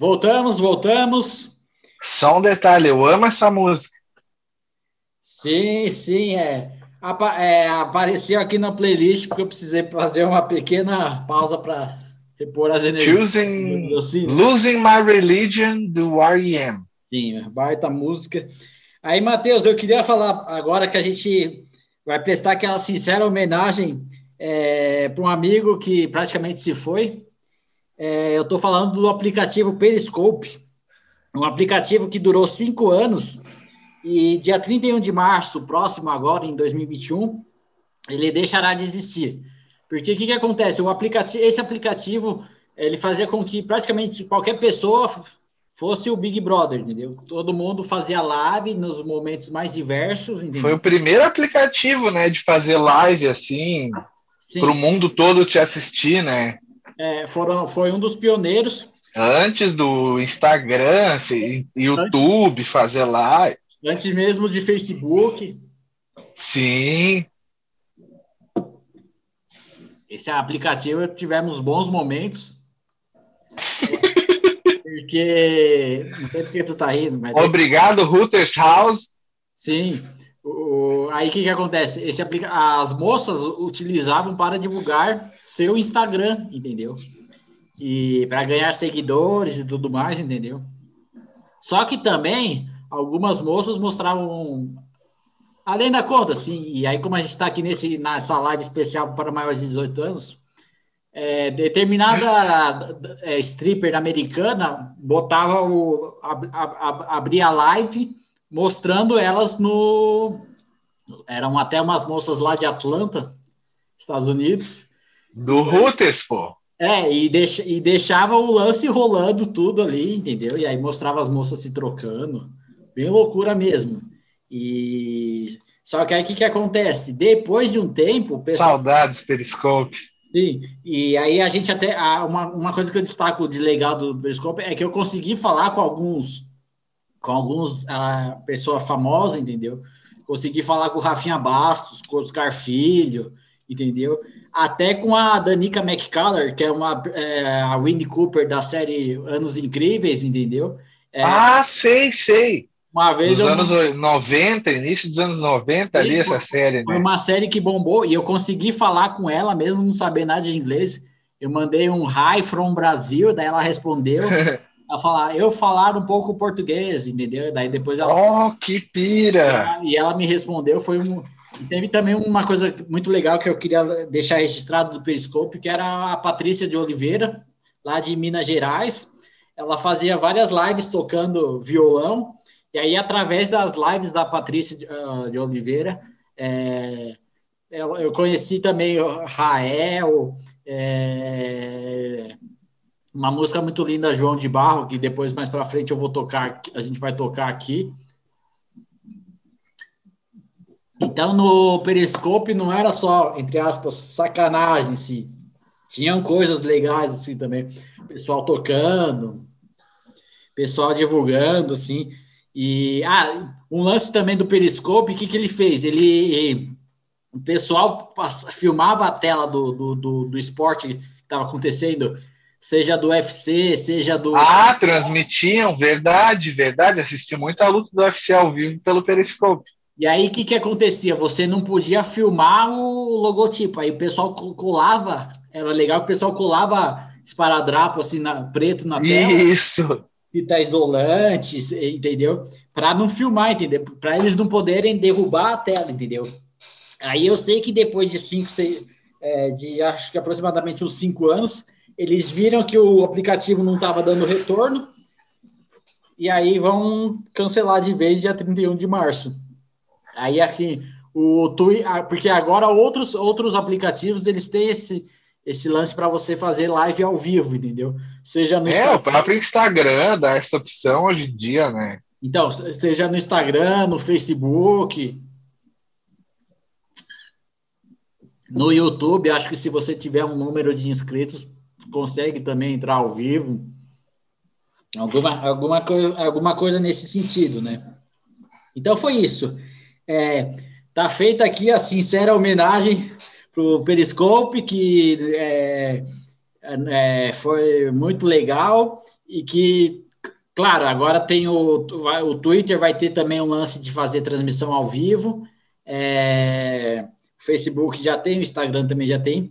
Voltamos, voltamos. Só um detalhe, eu amo essa música. Sim, sim, é. Apa é apareceu aqui na playlist porque eu precisei fazer uma pequena pausa para repor as energias. Choosing, assim. Losing My Religion do R.E.M. Sim, baita música. Aí, Matheus, eu queria falar agora que a gente vai prestar aquela sincera homenagem é, para um amigo que praticamente se foi, é, eu estou falando do aplicativo Periscope, um aplicativo que durou cinco anos e dia 31 de março, próximo agora, em 2021, ele deixará de existir. Porque o que, que acontece? O aplicativo, esse aplicativo ele fazia com que praticamente qualquer pessoa fosse o Big Brother, entendeu? Todo mundo fazia live nos momentos mais diversos. Entendeu? Foi o primeiro aplicativo, né, de fazer live assim, para o mundo todo te assistir, né? É, foram, foi um dos pioneiros. Antes do Instagram, YouTube, antes, fazer live. Antes mesmo de Facebook. Sim. Esse aplicativo tivemos bons momentos. [LAUGHS] porque. Não sei porque tu tá rindo, mas. Obrigado, Hooters House. Sim. O, aí o que, que acontece? Esse aplica as moças utilizavam para divulgar seu Instagram, entendeu? E para ganhar seguidores e tudo mais, entendeu? Só que também algumas moças mostravam além da conta, assim. E aí, como a gente está aqui nesse, nessa live especial para maiores de 18 anos, é, determinada é, stripper americana botava o ab, ab, abria a live mostrando elas no eram até umas moças lá de Atlanta, Estados Unidos. Do Reuters, pô. É, e, deixa, e deixava o lance rolando tudo ali, entendeu? E aí mostrava as moças se trocando. Bem loucura mesmo. E só que aí o que, que acontece? Depois de um tempo. Pessoal... Saudades, Periscope. Sim, e aí a gente até. Uma, uma coisa que eu destaco de legal do Periscope é que eu consegui falar com alguns. Com alguns uh, pessoas famosas, entendeu? Consegui falar com o Rafinha Bastos, com o Oscar Filho, entendeu? Até com a Danica McCuller, que é uma é, a Winnie Cooper da série Anos Incríveis, entendeu? É, ah, sei, sei. Uma vez Nos eu... anos 90, início dos anos 90, ali, essa série, Foi né? uma série que bombou e eu consegui falar com ela, mesmo não saber nada de inglês. Eu mandei um hi from Brasil, daí ela respondeu. [LAUGHS] ela falar, eu falar um pouco português, entendeu? Daí depois ela. Oh, que pira! E ela me respondeu, foi um. Teve também uma coisa muito legal que eu queria deixar registrado do Periscope, que era a Patrícia de Oliveira, lá de Minas Gerais. Ela fazia várias lives tocando violão e aí, através das lives da Patrícia de, de Oliveira, é, eu, eu, conheci também o Rael, é, uma música muito linda, João de Barro, que depois, mais para frente, eu vou tocar, a gente vai tocar aqui. Então, no Periscope não era só, entre aspas, sacanagem, sim. Tinham coisas legais, assim, também. Pessoal tocando, pessoal divulgando, assim. E ah, um lance também do Periscope, o que, que ele fez? Ele o pessoal filmava a tela do, do, do, do esporte que estava acontecendo, seja do UFC, seja do. Ah, transmitiam, verdade, verdade. Assisti muito a luta do UFC ao vivo pelo Periscope. E aí, o que, que acontecia? Você não podia filmar o logotipo. Aí o pessoal colava, era legal que o pessoal colava esparadrapo assim, na, preto na tela. Isso fita isolante, entendeu? Para não filmar, entendeu? Para eles não poderem derrubar a tela, entendeu? Aí eu sei que depois de cinco, seis, é, de acho que aproximadamente uns cinco anos, eles viram que o aplicativo não estava dando retorno e aí vão cancelar de vez dia 31 de março. Aí aqui o Twitter, porque agora outros outros aplicativos eles têm esse esse lance para você fazer live ao vivo, entendeu? Seja no É, Instagram. o próprio Instagram dá essa opção hoje em dia, né? Então, seja no Instagram, no Facebook, no YouTube, acho que se você tiver um número de inscritos, consegue também entrar ao vivo. Alguma, alguma, alguma coisa nesse sentido, né? Então foi isso. É, tá feita aqui a sincera homenagem para o Periscope, que é, é, foi muito legal e que, claro, agora tem o, o Twitter, vai ter também um lance de fazer transmissão ao vivo, é, Facebook já tem, o Instagram também já tem,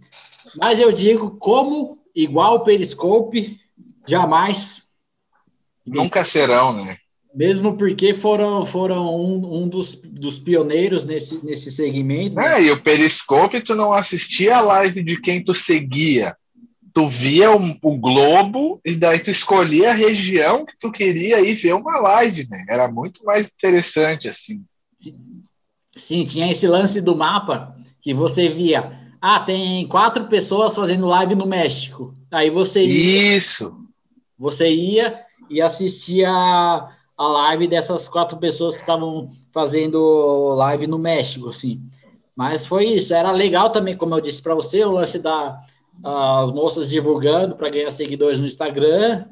mas eu digo, como igual o Periscope, jamais. Nunca serão, né? Mesmo porque foram, foram um, um dos, dos pioneiros nesse, nesse segmento. É, e o Periscope, tu não assistia a live de quem tu seguia. Tu via o, o, Globo e daí tu escolhia a região que tu queria ir ver uma live, né? Era muito mais interessante assim. Sim, Sim tinha esse lance do mapa que você via. Ah, tem quatro pessoas fazendo live no México. Aí você ia, Isso. Você ia e assistia a live dessas quatro pessoas que estavam fazendo live no México, assim. Mas foi isso. Era legal também, como eu disse para você, o lance da as moças divulgando para ganhar seguidores no Instagram.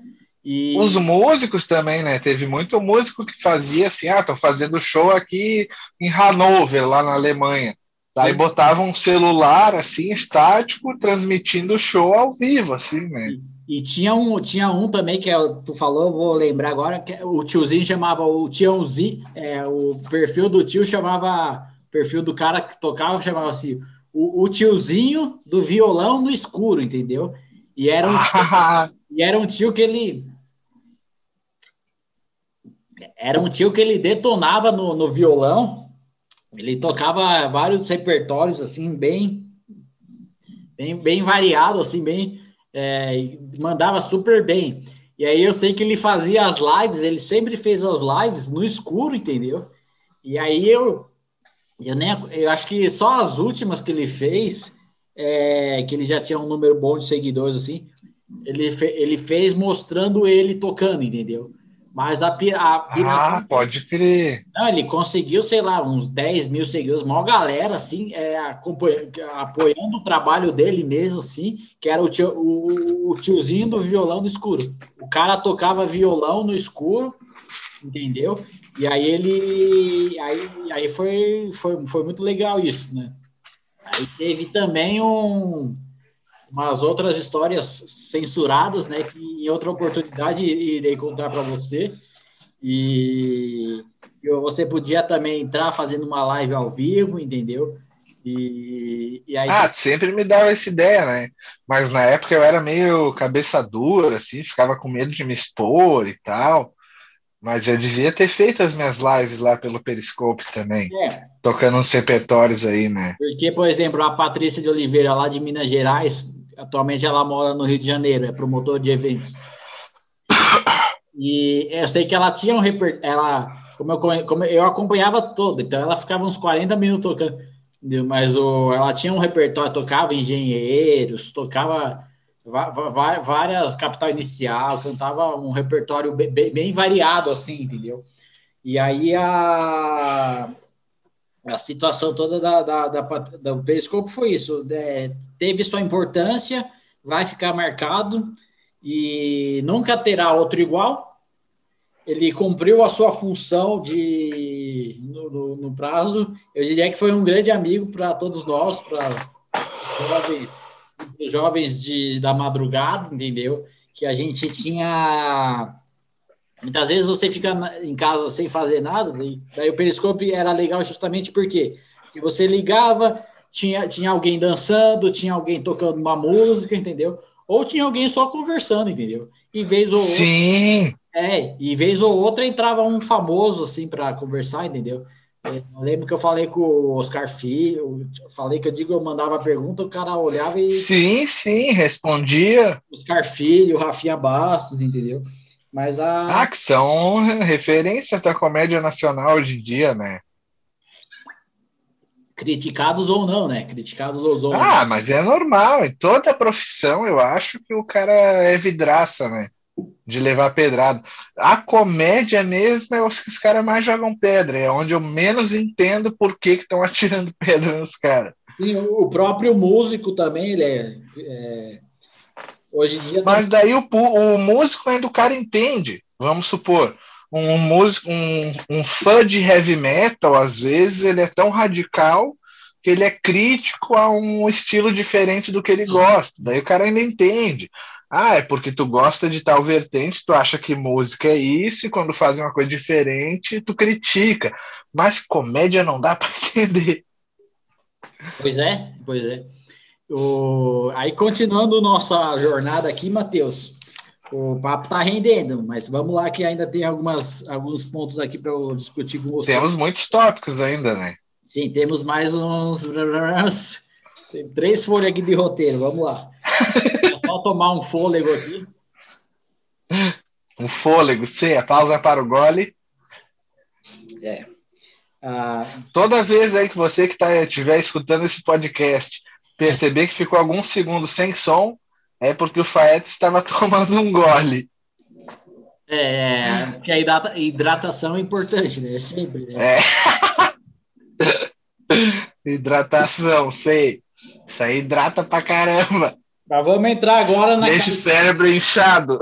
E... Os músicos também, né? Teve muito músico que fazia assim, ah, tô fazendo show aqui em Hanover, lá na Alemanha. Daí botava um celular assim, estático, transmitindo o show ao vivo, assim, né? E tinha um, tinha um também que é, tu falou, vou lembrar agora, que o tiozinho chamava o Tiãozinho, é, o perfil do tio chamava, perfil do cara que tocava chamava assim, o, o tiozinho do violão no escuro, entendeu? E era um, [LAUGHS] e era um tio que ele era um tio que ele detonava no, no violão, ele tocava vários repertórios assim bem bem, bem variado, assim, bem. É, mandava super bem. E aí eu sei que ele fazia as lives, ele sempre fez as lives no escuro, entendeu? E aí eu, eu nem, eu acho que só as últimas que ele fez, é, que ele já tinha um número bom de seguidores assim, ele, fe, ele fez mostrando ele tocando, entendeu? Mas a, a Ah, pode crer. Não, ele conseguiu, sei lá, uns 10 mil seguidores, maior galera, assim, é, apoiando o trabalho dele mesmo, assim, que era o, tio, o, o, tiozinho do violão no escuro. O cara tocava violão no escuro, entendeu? E aí ele. Aí, aí foi, foi, foi muito legal isso, né? Aí teve também um umas outras histórias censuradas, né, que em outra oportunidade irei contar para você. E você podia também entrar fazendo uma live ao vivo, entendeu? E, e aí... Ah, sempre me dava essa ideia, né? Mas na época eu era meio cabeça dura, assim, ficava com medo de me expor e tal. Mas eu devia ter feito as minhas lives lá pelo Periscope também. É. Tocando uns repertórios aí, né? Porque, por exemplo, a Patrícia de Oliveira, lá de Minas Gerais, Atualmente ela mora no Rio de Janeiro, é promotor de eventos. E eu sei que ela tinha um repertório, ela, como eu, como eu acompanhava todo, então ela ficava uns 40 minutos tocando, mas o, ela tinha um repertório, tocava engenheiros, tocava várias capital inicial, cantava um repertório bem, bem variado, assim, entendeu? E aí a a situação toda da, da, da, da do Periscope foi isso. É, teve sua importância, vai ficar marcado e nunca terá outro igual. Ele cumpriu a sua função de no, no, no prazo. Eu diria que foi um grande amigo para todos nós, para jovens, jovens de, da madrugada, entendeu? Que a gente tinha Muitas vezes você fica em casa sem fazer nada, daí o Periscope era legal justamente porque que você ligava, tinha, tinha alguém dançando, tinha alguém tocando uma música, entendeu? Ou tinha alguém só conversando, entendeu? E vez ou Sim. Outra, é, e vez ou outra entrava um famoso assim para conversar, entendeu? É, eu lembro que eu falei com o Oscar Filho, falei que eu digo, eu mandava pergunta, o cara olhava e. Sim, sim, respondia. Oscar Filho, Rafinha Bastos, entendeu? Mas a. Ah, que são referências da comédia nacional hoje em dia, né? Criticados ou não, né? Criticados ou não. Ah, mas é normal. Em toda profissão, eu acho que o cara é vidraça, né? De levar pedrada. A comédia mesmo é os que os caras mais jogam pedra. É onde eu menos entendo por que estão atirando [LAUGHS] pedra nos caras. O próprio músico também, ele é, é Hoje em dia. Mas daí o, o músico ainda o cara entende. Vamos supor, um músico, um, um fã de heavy metal, às vezes, ele é tão radical que ele é crítico a um estilo diferente do que ele gosta. Daí o cara ainda entende. Ah, é porque tu gosta de tal vertente, tu acha que música é isso, e quando fazem uma coisa diferente, tu critica. Mas comédia não dá para [LAUGHS] entender. Pois é, pois é. O, aí, continuando nossa jornada aqui, Matheus, o papo tá rendendo, mas vamos lá que ainda tem algumas, alguns pontos aqui para eu discutir com você. Temos muitos tópicos ainda, né? Sim, temos mais uns. Tem três folhas aqui de roteiro, vamos lá. só tomar um fôlego aqui. Um fôlego, sim, a pausa para o gole. É. Ah, Toda vez aí que você que tá, estiver escutando esse podcast perceber que ficou alguns segundos sem som, é porque o Faeto estava [LAUGHS] tomando um gole. É, porque a hidratação é importante, né? Sempre, né? É. [LAUGHS] hidratação, sei. Isso aí hidrata pra caramba. Mas vamos entrar agora na. Deixa o cérebro inchado.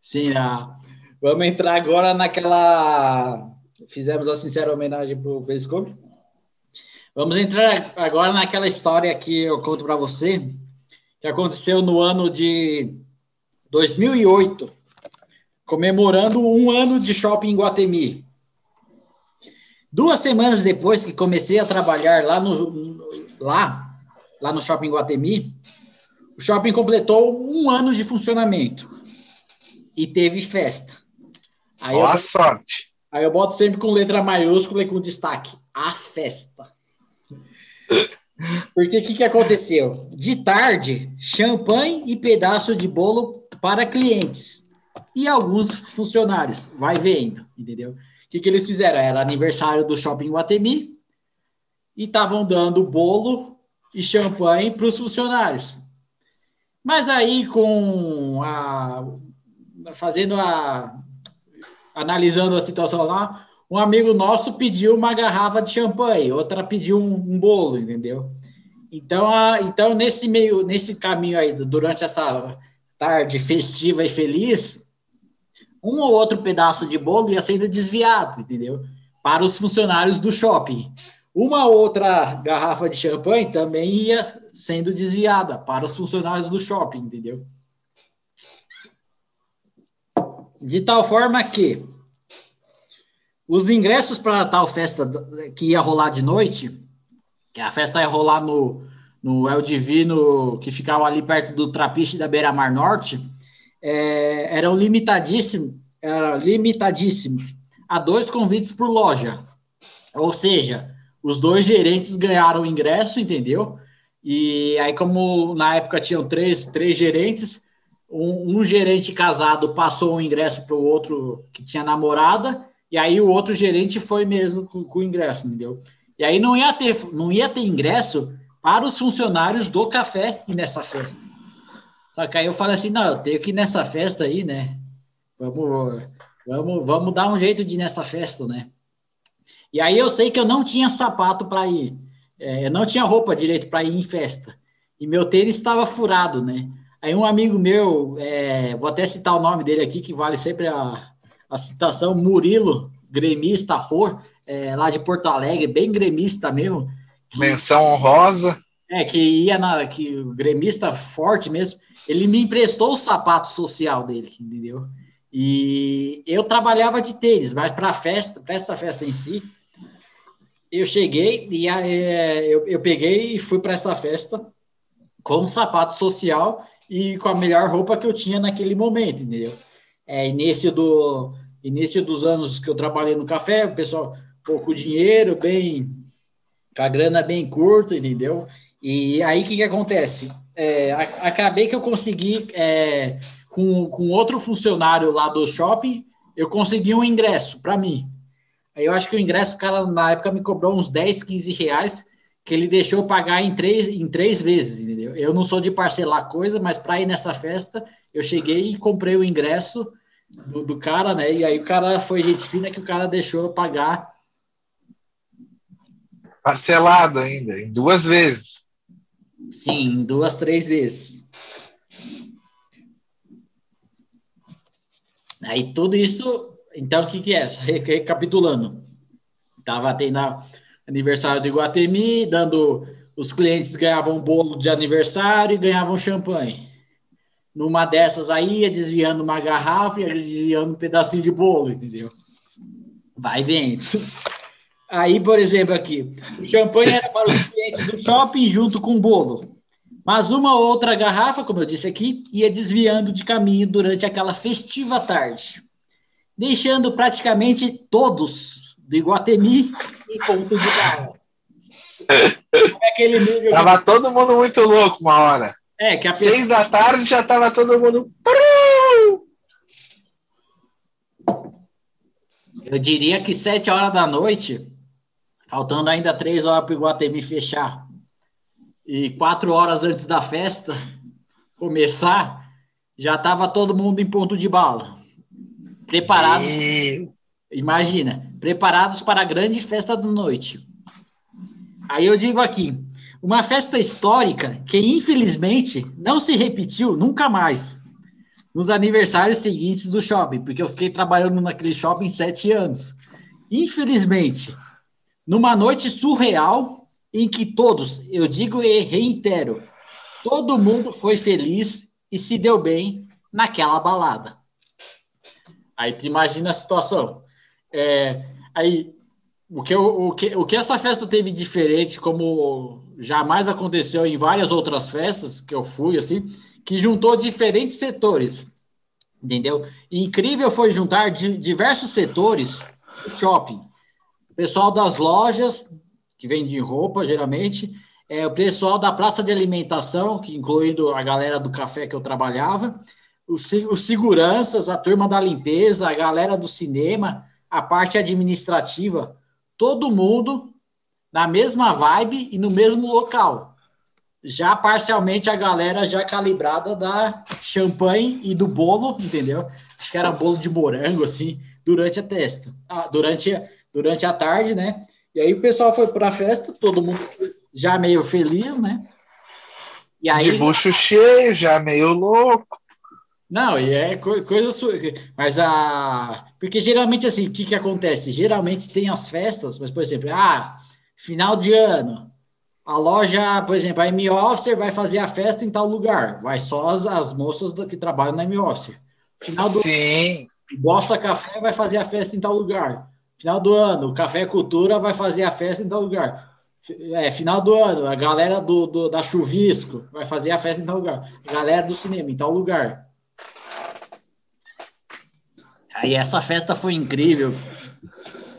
Sim, ah. vamos entrar agora naquela. Fizemos a sincera homenagem pro Periscope. Vamos entrar agora naquela história que eu conto para você, que aconteceu no ano de 2008, comemorando um ano de shopping em Guatemi. Duas semanas depois que comecei a trabalhar lá no, lá, lá no shopping Guatemi, o shopping completou um ano de funcionamento e teve festa. Aí Boa eu, sorte! Aí eu boto sempre com letra maiúscula e com destaque: a festa. Porque o que, que aconteceu? De tarde, champanhe e pedaço de bolo para clientes e alguns funcionários. Vai vendo, entendeu? O que, que eles fizeram? Era aniversário do Shopping Guatemi e estavam dando bolo e champanhe para os funcionários. Mas aí, com a. fazendo a. analisando a situação lá, um amigo nosso pediu uma garrafa de champanhe, outra pediu um, um bolo, entendeu? Então, a, então nesse meio, nesse caminho aí, durante essa tarde festiva e feliz, um ou outro pedaço de bolo ia sendo desviado, entendeu? Para os funcionários do shopping. Uma outra garrafa de champanhe também ia sendo desviada para os funcionários do shopping, entendeu? De tal forma que os ingressos para tal festa que ia rolar de noite, que a festa ia rolar no, no El Divino, que ficava ali perto do Trapiche da Beira Mar Norte, é, eram limitadíssimos, eram limitadíssimos a dois convites por loja. Ou seja, os dois gerentes ganharam o ingresso, entendeu? E aí, como na época tinham três, três gerentes, um, um gerente casado passou o ingresso para o outro que tinha namorada, e aí o outro gerente foi mesmo com, com, o ingresso, entendeu? E aí não ia ter, não ia ter ingresso para os funcionários do café e nessa festa. Só que aí eu falei assim, não, eu tenho que ir nessa festa aí, né? Vamos, vamos, vamos dar um jeito de ir nessa festa, né? E aí eu sei que eu não tinha sapato para ir, é, eu não tinha roupa direito para ir em festa. E meu tênis estava furado, né? Aí um amigo meu, é, vou até citar o nome dele aqui, que vale sempre a, a citação, Murilo, gremista, Ror, é, lá de Porto Alegre, bem gremista mesmo. Menção honrosa. É, que ia na. que o gremista forte mesmo, ele me emprestou o sapato social dele, entendeu? E eu trabalhava de tênis, mas para a festa, para essa festa em si, eu cheguei e é, eu, eu peguei e fui para essa festa com um sapato social e com a melhor roupa que eu tinha naquele momento, entendeu? É, início, do, início dos anos que eu trabalhei no café, o pessoal, pouco dinheiro, bem, com a grana bem curta, entendeu? E aí o que, que acontece? É, acabei que eu consegui, é, com, com outro funcionário lá do shopping, eu consegui um ingresso para mim. Aí eu acho que o ingresso, cara, na época, me cobrou uns 10, 15 reais, que ele deixou pagar em três, em três vezes, entendeu? Eu não sou de parcelar coisa, mas para ir nessa festa, eu cheguei e comprei o ingresso do, do, cara, né? E aí o cara foi gente fina que o cara deixou eu pagar. Parcelado ainda, em duas vezes. Sim, em duas, três vezes. Aí tudo isso, então o que, que é? Recapitulando. Tava tendo aniversário do Iguatemi, dando. Os clientes ganhavam bolo de aniversário e ganhavam champanhe. Numa dessas aí, ia desviando uma garrafa e desviando um pedacinho de bolo, entendeu? Vai vendo. Aí, por exemplo, aqui, o champanhe era para os clientes do shopping junto com o bolo. Mas uma ou outra garrafa, como eu disse aqui, ia desviando de caminho durante aquela festiva tarde, deixando praticamente todos do Iguatemi em ponto de barra. É Tava todo mundo muito louco uma hora. É, que a pessoa... Seis da tarde já tava todo mundo. Eu diria que sete horas da noite, faltando ainda três horas para o Iguatemi fechar, e quatro horas antes da festa começar, já estava todo mundo em ponto de bala. Preparados. E... Imagina, preparados para a grande festa da noite. Aí eu digo aqui, uma festa histórica que, infelizmente, não se repetiu nunca mais nos aniversários seguintes do shopping, porque eu fiquei trabalhando naquele shopping sete anos. Infelizmente, numa noite surreal em que todos, eu digo e reitero, todo mundo foi feliz e se deu bem naquela balada. Aí tu imagina a situação. É, aí, o que, o, que, o que essa festa teve diferente, como jamais aconteceu em várias outras festas que eu fui, assim, que juntou diferentes setores, entendeu? E incrível foi juntar de diversos setores do shopping. Pessoal das lojas, que vende roupa, geralmente, é, o pessoal da praça de alimentação, que incluindo a galera do café que eu trabalhava, os, os seguranças, a turma da limpeza, a galera do cinema, a parte administrativa, todo mundo na mesma vibe e no mesmo local. Já parcialmente a galera já calibrada da champanhe e do bolo, entendeu? Acho que era bolo de morango, assim, durante a testa. Ah, durante, durante a tarde, né? E aí o pessoal foi para a festa, todo mundo já meio feliz, né? E aí, de bucho cheio, já meio louco. Não, e é coisa sua. Mas a. Porque geralmente, assim, o que, que acontece? Geralmente tem as festas, mas, por exemplo, ah, final de ano, a loja, por exemplo, a M-Officer vai fazer a festa em tal lugar. Vai só as, as moças que trabalham na M-Officer. Final do Sim. Bossa Café vai fazer a festa em tal lugar. Final do ano, Café Cultura vai fazer a festa em tal lugar. É, final do ano, a galera do, do, da Chuvisco vai fazer a festa em tal lugar. A galera do cinema em tal lugar. Aí essa festa foi incrível.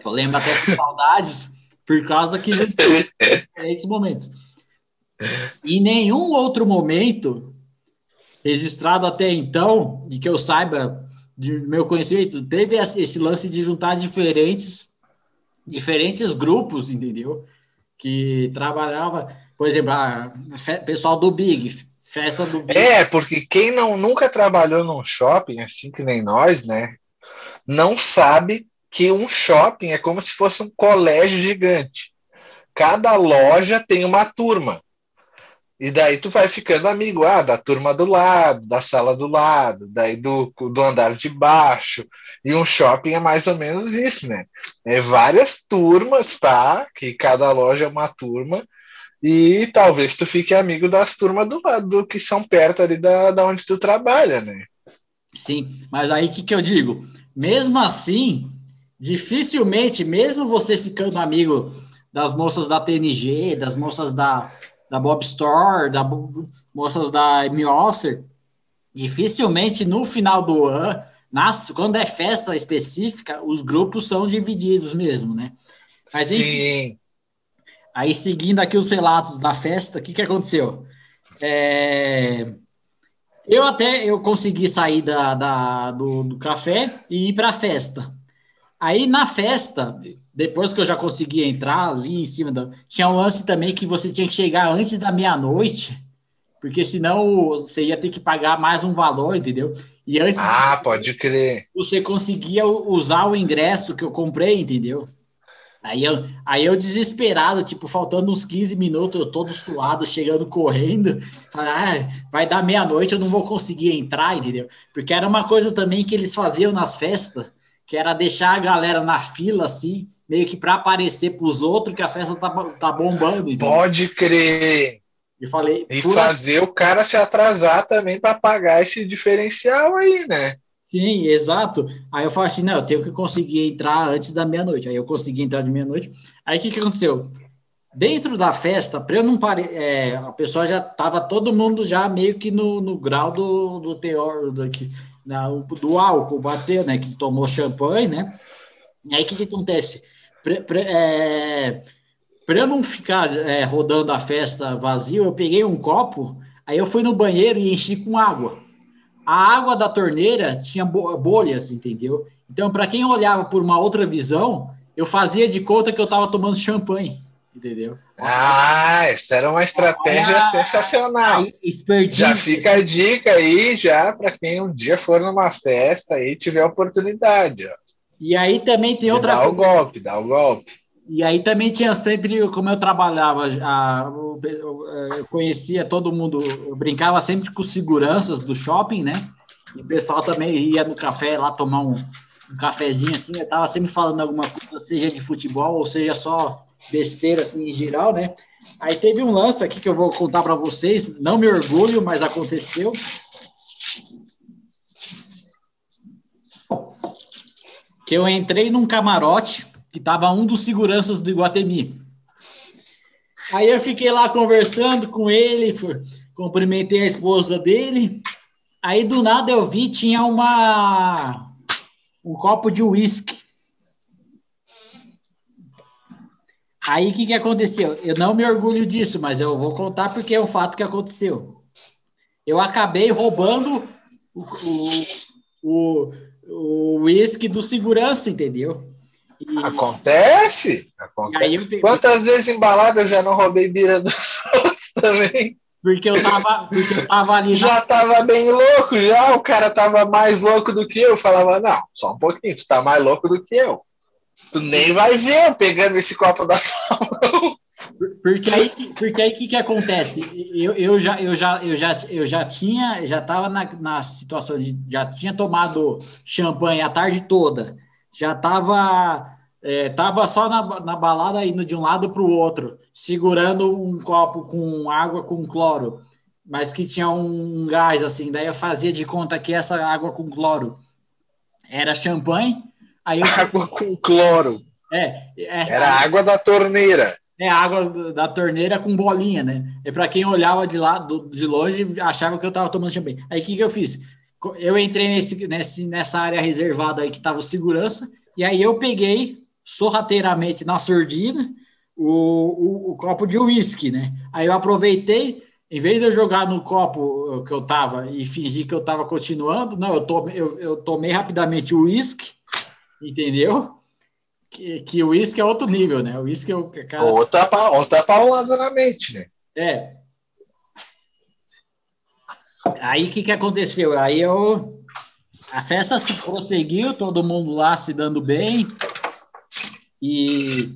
Eu lembro até com saudades, por causa que diferentes momentos. E nenhum outro momento registrado até então, e que eu saiba de meu conhecimento, teve esse lance de juntar diferentes diferentes grupos, entendeu? Que trabalhava, por exemplo, a pessoal do Big, festa do Big. É, porque quem não nunca trabalhou num shopping, assim que nem nós, né? Não sabe que um shopping é como se fosse um colégio gigante. Cada loja tem uma turma. E daí tu vai ficando amigo, ah, da turma do lado, da sala do lado, daí do, do andar de baixo. E um shopping é mais ou menos isso, né? É várias turmas, tá? Que cada loja é uma turma. E talvez tu fique amigo das turmas do lado, que são perto ali da, da onde tu trabalha, né? Sim, mas aí o que, que eu digo? Mesmo assim, dificilmente, mesmo você ficando amigo das moças da TNG, das moças da, da Bob Store, das moças da M-Officer, dificilmente no final do ano, nas, quando é festa específica, os grupos são divididos mesmo, né? Mas, Sim. aí, seguindo aqui os relatos da festa, o que, que aconteceu? É, eu até eu consegui sair da, da do, do café e ir para a festa. Aí na festa, depois que eu já consegui entrar ali em cima da. Tinha um lance também que você tinha que chegar antes da meia-noite, porque senão você ia ter que pagar mais um valor, entendeu? E antes. Ah, pode crer. Você conseguia usar o ingresso que eu comprei, entendeu? Aí eu, aí eu desesperado, tipo, faltando uns 15 minutos, eu todo suado, chegando correndo, falei, ah, vai dar meia-noite, eu não vou conseguir entrar, entendeu? Porque era uma coisa também que eles faziam nas festas, que era deixar a galera na fila, assim, meio que para aparecer para os outros que a festa tá, tá bombando. Entendeu? Pode crer. E falei. E fazer o cara se atrasar também para pagar esse diferencial aí, né? Sim, exato. Aí eu falei assim, não, eu tenho que conseguir entrar antes da meia-noite. Aí eu consegui entrar de meia-noite. Aí o que, que aconteceu? Dentro da festa, para eu não pare... É, a pessoa já estava todo mundo já meio que no, no grau do, do teor, do, que, do álcool, bateu, né? Que tomou champanhe, né? E aí o que, que acontece? Para é, eu não ficar é, rodando a festa vazio, eu peguei um copo, aí eu fui no banheiro e enchi com água a água da torneira tinha bolhas, entendeu? Então, para quem olhava por uma outra visão, eu fazia de conta que eu estava tomando champanhe, entendeu? Ah, essa era uma estratégia Olha, sensacional. Aí, já fica a dica aí, já para quem um dia for numa festa e tiver oportunidade. Ó. E aí também tem outra Dá o golpe, dá o golpe. E aí também tinha sempre, como eu trabalhava, a, eu conhecia todo mundo, eu brincava sempre com seguranças do shopping, né? E o pessoal também ia no café lá tomar um, um cafezinho assim, eu tava sempre falando alguma coisa, seja de futebol ou seja só besteira assim em geral, né? Aí teve um lance aqui que eu vou contar para vocês, não me orgulho, mas aconteceu. Que eu entrei num camarote que estava um dos seguranças do Iguatemi. Aí eu fiquei lá conversando com ele, cumprimentei a esposa dele. Aí do nada eu vi tinha uma um copo de uísque. Aí o que, que aconteceu? Eu não me orgulho disso, mas eu vou contar porque é um fato que aconteceu. Eu acabei roubando o, o, o uísque do segurança, entendeu? E... Acontece? Acontece. Eu... Quantas vezes embalado eu já não roubei bira dos [LAUGHS] outros também? Porque eu tava, porque eu tava ali. Já na... tava bem louco, já. O cara tava mais louco do que eu. eu. Falava, não, só um pouquinho, tu tá mais louco do que eu. Tu nem vai ver eu pegando esse copo da [LAUGHS] tua mão. Porque aí, porque aí que que acontece? Eu, eu já eu já eu já eu já tinha já estava na, na situação de já tinha tomado champanhe a tarde toda, já estava é, tava só na, na balada indo de um lado para o outro, segurando um copo com água com cloro, mas que tinha um gás assim. Daí eu fazia de conta que essa água com cloro era champanhe. Aí eu... [LAUGHS] Água com cloro. É, é era água da torneira. É água da torneira com bolinha, né? É para quem olhava de lá, do, de longe, achava que eu estava tomando champanhe. Aí o que, que eu fiz? Eu entrei nesse, nesse, nessa área reservada aí que estava segurança, e aí eu peguei sorrateiramente na surdina o, o, o copo de uísque, né? Aí eu aproveitei, em vez de eu jogar no copo que eu tava e fingir que eu tava continuando, não, eu tomei, eu, eu tomei rapidamente o uísque, entendeu? que, que o uísque é outro nível, né? O uísque é o cara... outra, outra pauladamente, né? É. Aí o que, que aconteceu? Aí eu. A festa se prosseguiu, todo mundo lá se dando bem. E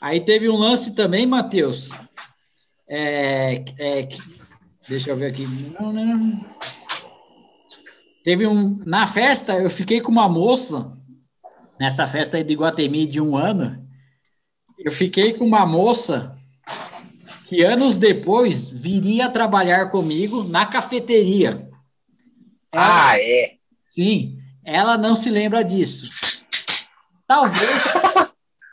aí teve um lance também, Matheus. É, é, deixa eu ver aqui. Não, não. Teve um. Na festa, eu fiquei com uma moça nessa festa aí de Guatemi de um ano, eu fiquei com uma moça que anos depois viria trabalhar comigo na cafeteria. Ela, ah, é? Sim, ela não se lembra disso. Talvez.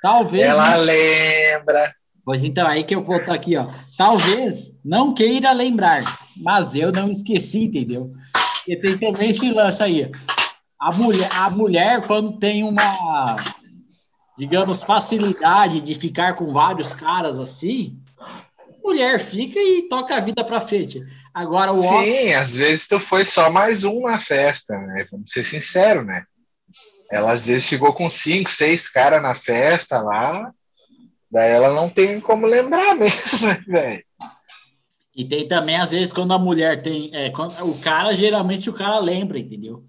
talvez. Ela não... lembra. Pois então, aí que eu boto aqui, ó. Talvez não queira lembrar, mas eu não esqueci, entendeu? E tem também esse lance aí. A mulher, a mulher, quando tem uma, digamos, facilidade de ficar com vários caras assim, mulher fica e toca a vida para frente. Agora o Sim, homem... às vezes tu foi só mais um na festa, né? Vamos ser sinceros, né? Ela às vezes ficou com cinco, seis caras na festa lá, daí ela não tem como lembrar [LAUGHS] mesmo, né, velho. E tem também, às vezes, quando a mulher tem. É, quando, o cara, geralmente, o cara lembra, entendeu?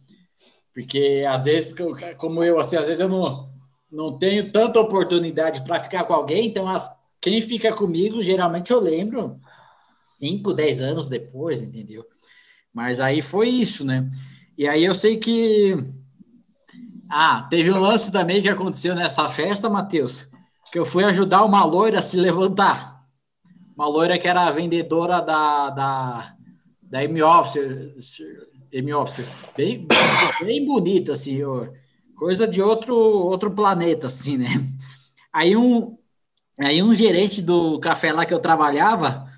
Porque às vezes, como eu, assim, às vezes eu não, não tenho tanta oportunidade para ficar com alguém, então as, quem fica comigo, geralmente eu lembro 5, 10 anos depois, entendeu? Mas aí foi isso, né? E aí eu sei que. Ah, teve um lance também que aconteceu nessa festa, Matheus, que eu fui ajudar uma loira a se levantar. Uma loira que era vendedora da, da, da M-Office, M Officer. Bem, bem bonita, assim, coisa de outro, outro planeta, assim, né? Aí um, aí um gerente do café lá que eu trabalhava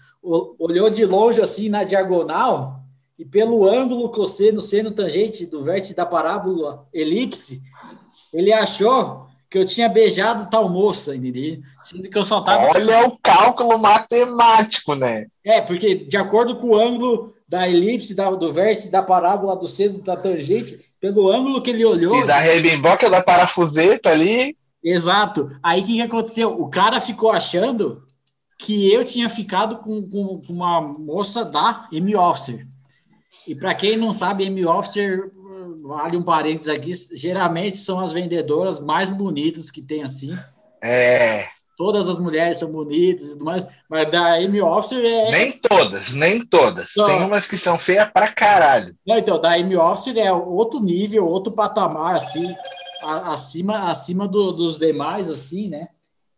olhou de longe, assim, na diagonal, e pelo ângulo cosseno, seno tangente do vértice da parábola elipse, ele achou que eu tinha beijado tal moça, entendeu? Sendo que eu só tava... Olha o cálculo matemático, né? É, porque de acordo com o ângulo da elipse, da, do vértice, da parábola, do centro, da tangente, pelo ângulo que ele olhou. E da rebimboca da parafuseta ali. Exato. Aí o que, que aconteceu? O cara ficou achando que eu tinha ficado com, com, com uma moça da M-Officer. E para quem não sabe, M-Officer, vale um parênteses aqui, geralmente são as vendedoras mais bonitas que tem assim. É todas as mulheres são bonitas e tudo mais, mas da Amy Officer é. Nem todas, nem todas. Então, Tem umas que são feias pra caralho. Não, então, da Amy Officer é outro nível, outro patamar, assim, acima, acima do, dos demais, assim, né?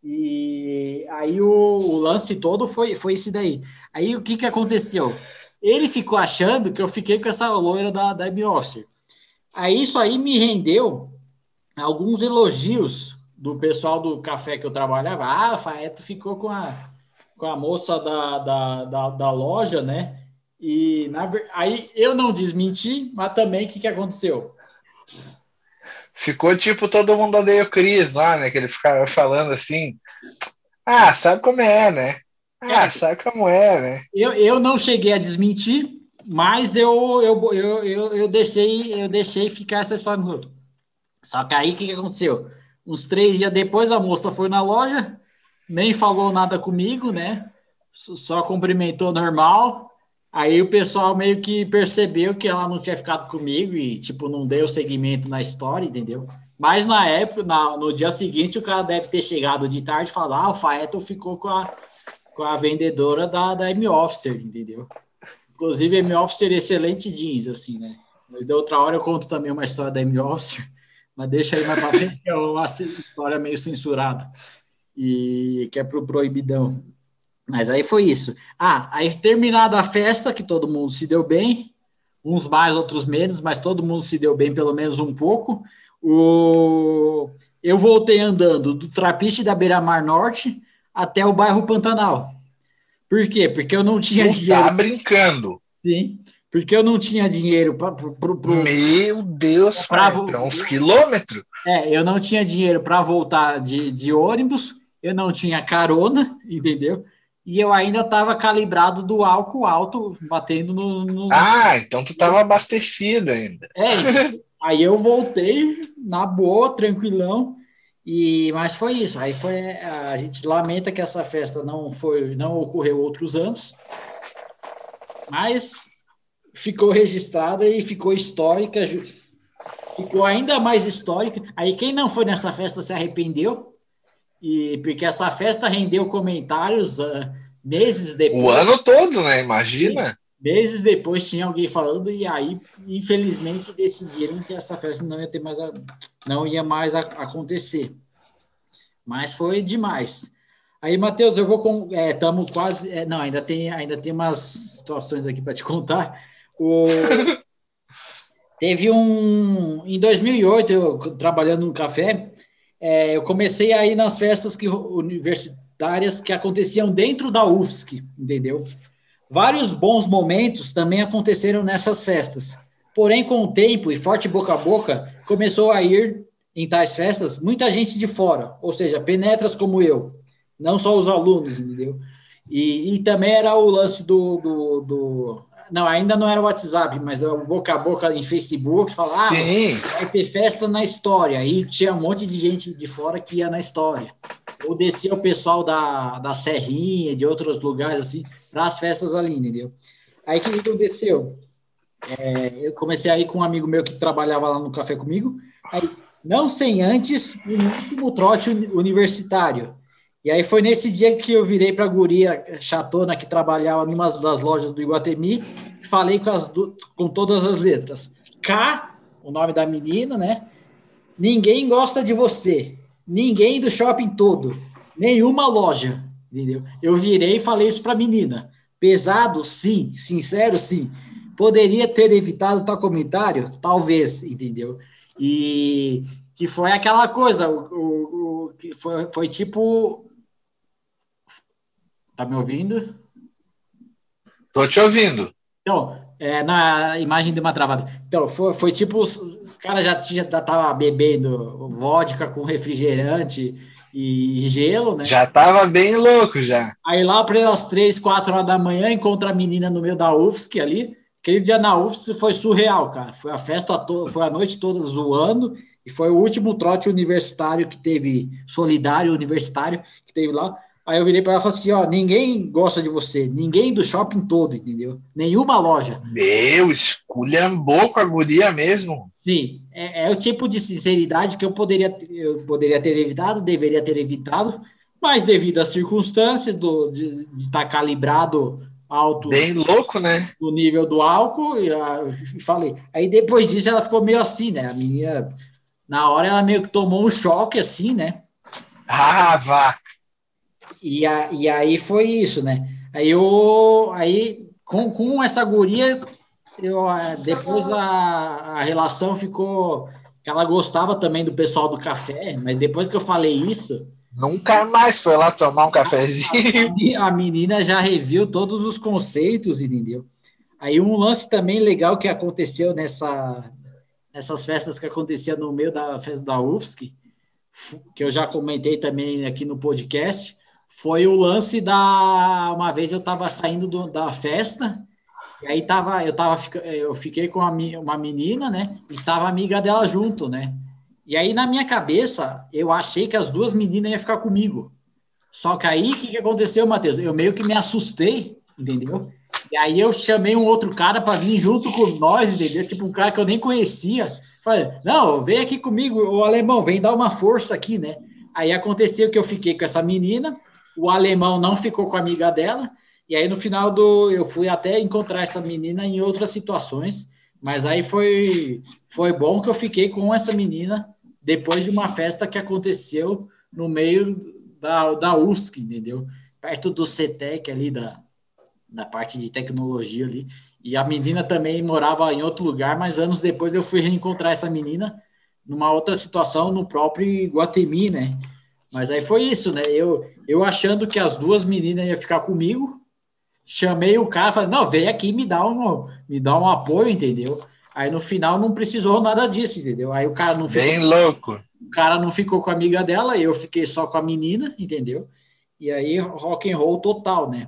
E aí o, o, lance todo foi, foi esse daí. Aí o que que aconteceu? Ele ficou achando que eu fiquei com essa loira da, da Officer. Aí isso aí me rendeu alguns elogios do pessoal do café que eu trabalhava, ah, Faeto ficou com a, com a moça da, da, da, da loja, né? E na, aí eu não desmenti, mas também o que, que aconteceu? Ficou tipo todo mundo odeia o Cris lá, né? Que ele ficava falando assim. Ah, sabe como é, né? Ah, é. sabe como é, né? Eu, eu não cheguei a desmentir, mas eu, eu, eu, eu, eu deixei eu deixei ficar essa história no outro. Só que aí o que, que aconteceu? Uns três dias depois a moça foi na loja, nem falou nada comigo, né? Só cumprimentou normal. Aí o pessoal meio que percebeu que ela não tinha ficado comigo e, tipo, não deu seguimento na história, entendeu? Mas na época, na, no dia seguinte, o cara deve ter chegado de tarde e falado: ah, o Faeton ficou com a, com a vendedora da, da M-Officer, entendeu? Inclusive, M-Officer excelente jeans, assim, né? Da outra hora eu conto também uma história da M-Officer [LAUGHS] mas deixa aí mais para frente, que é uma história meio censurada, e que é pro proibidão. Mas aí foi isso. Ah, aí terminada a festa, que todo mundo se deu bem, uns mais, outros menos, mas todo mundo se deu bem pelo menos um pouco. O... Eu voltei andando do Trapiche da Beira-Mar Norte até o bairro Pantanal. Por quê? Porque eu não tinha tu tá dinheiro. Tá brincando. Sim porque eu não tinha dinheiro para. Meu Deus, pra, pra, uns quilômetros. É, eu não tinha dinheiro para voltar de, de ônibus, eu não tinha carona, entendeu? E eu ainda estava calibrado do álcool alto, batendo no. no... Ah, então tu estava abastecido ainda. É, [LAUGHS] aí eu voltei na boa, tranquilão. E, mas foi isso. Aí foi a gente lamenta que essa festa não foi, não ocorreu outros anos. Mas ficou registrada e ficou histórica, ficou ainda mais histórica. Aí quem não foi nessa festa se arrependeu, e porque essa festa rendeu comentários uh, meses depois. O ano todo, né? Imagina. Meses depois tinha alguém falando e aí, infelizmente, decidiram que essa festa não ia ter mais, a, não ia mais a, acontecer. Mas foi demais. Aí, Matheus, eu vou com, estamos é, quase, é, não, ainda tem, ainda tem umas situações aqui para te contar. O... [LAUGHS] Teve um. Em 2008, eu trabalhando no café, é, eu comecei a ir nas festas que, universitárias que aconteciam dentro da UFSC, entendeu? Vários bons momentos também aconteceram nessas festas. Porém, com o tempo e forte boca a boca, começou a ir em tais festas muita gente de fora, ou seja, penetras como eu, não só os alunos, entendeu? E, e também era o lance do, do, do não, ainda não era o WhatsApp, mas o boca a boca em Facebook, falava, ah, vai ter festa na história. Aí tinha um monte de gente de fora que ia na história. Ou descia o pessoal da, da Serrinha, de outros lugares, assim, para as festas ali, entendeu? Aí o que aconteceu? É, eu comecei a ir com um amigo meu que trabalhava lá no café comigo, aí, não sem antes um último trote universitário. E aí foi nesse dia que eu virei para a guria chatona que trabalhava numa das lojas do Iguatemi e falei com, as, com todas as letras. K, o nome da menina, né? Ninguém gosta de você. Ninguém do shopping todo. Nenhuma loja. Entendeu? Eu virei e falei isso para a menina. Pesado? Sim. Sincero? Sim. Poderia ter evitado tal comentário? Talvez, entendeu? E que foi aquela coisa, o, o, o que foi, foi tipo Tá me ouvindo? Tô te ouvindo. Então, é, na imagem de uma travada. Então, foi, foi tipo, o cara já, tinha, já tava bebendo vodka com refrigerante e gelo, né? Já tava bem louco, já. Aí lá para as três, quatro horas da manhã, encontra a menina no meio da UFSC ali. Aquele dia na UFSC foi surreal, cara. Foi a festa toda, foi a noite toda zoando e foi o último trote universitário que teve, solidário universitário, que teve lá. Aí eu virei para ela e falei assim: ó, ninguém gosta de você, ninguém do shopping todo, entendeu? Nenhuma loja. Meu, esculhambou com a guria mesmo. Sim, é, é, o tipo de sinceridade que eu poderia, eu poderia ter evitado, deveria ter evitado, mas devido às circunstâncias do, de, estar tá calibrado alto. Bem louco, né? Do nível do álcool, e, e falei. Aí depois disso ela ficou meio assim, né? A menina, na hora ela meio que tomou um choque assim, né? Ah, vá! E, a, e aí foi isso, né? Aí eu, aí com, com essa guria, eu, depois a, a relação ficou que ela gostava também do pessoal do café, mas depois que eu falei isso, Nunca mais foi lá tomar um cafezinho. A, menina já reviu todos os conceitos, entendeu? Aí um lance também legal que aconteceu nessa, nessas festas que acontecia no meio da festa da UFSC, que eu já comentei também aqui no podcast, foi o lance da. Uma vez eu estava saindo do, da festa, e aí tava, eu, tava, eu fiquei com uma menina, né? E tava amiga dela junto, né? E aí, na minha cabeça, eu achei que as duas meninas iam ficar comigo. Só que aí, o que, que aconteceu, Matheus? Eu meio que me assustei, entendeu? E aí eu chamei um outro cara para vir junto com nós, entendeu? Tipo, um cara que eu nem conhecia. Falei, não, vem aqui comigo, o alemão, vem dar uma força aqui, né? Aí aconteceu que eu fiquei com essa menina, o alemão não ficou com a amiga dela, e aí no final do. Eu fui até encontrar essa menina em outras situações, mas aí foi, foi bom que eu fiquei com essa menina depois de uma festa que aconteceu no meio da, da USC, entendeu? Perto do CETEC ali, da, da parte de tecnologia ali. E a menina também morava em outro lugar, mas anos depois eu fui reencontrar essa menina numa outra situação no próprio Guatemi, né? Mas aí foi isso, né? Eu, eu achando que as duas meninas iam ficar comigo, chamei o cara, falei, não, vem aqui me dá um, me dá um apoio, entendeu? Aí no final não precisou nada disso, entendeu? Aí o cara não ficou. Bem louco. O cara não ficou com a amiga dela, eu fiquei só com a menina, entendeu? E aí rock and roll total, né?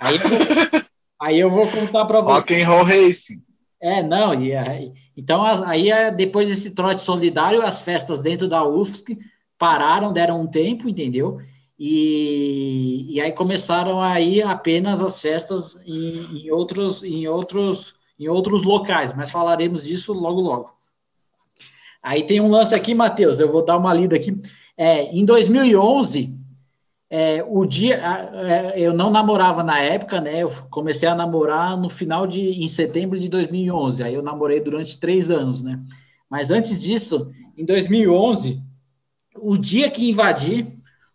Aí eu vou, [LAUGHS] aí eu vou contar para você. Rock and roll racing. É, não, e aí, então aí é, depois desse trote solidário, as festas dentro da UFSC pararam, deram um tempo, entendeu? E, e aí começaram aí apenas as festas em, em outros em outros em outros locais, mas falaremos disso logo, logo. Aí tem um lance aqui, Matheus, eu vou dar uma lida aqui. É, em 2011, é, o dia, é, eu não namorava na época, né? Eu comecei a namorar no final de, em setembro de 2011. Aí eu namorei durante três anos, né? Mas antes disso, em 2011, o dia que invadi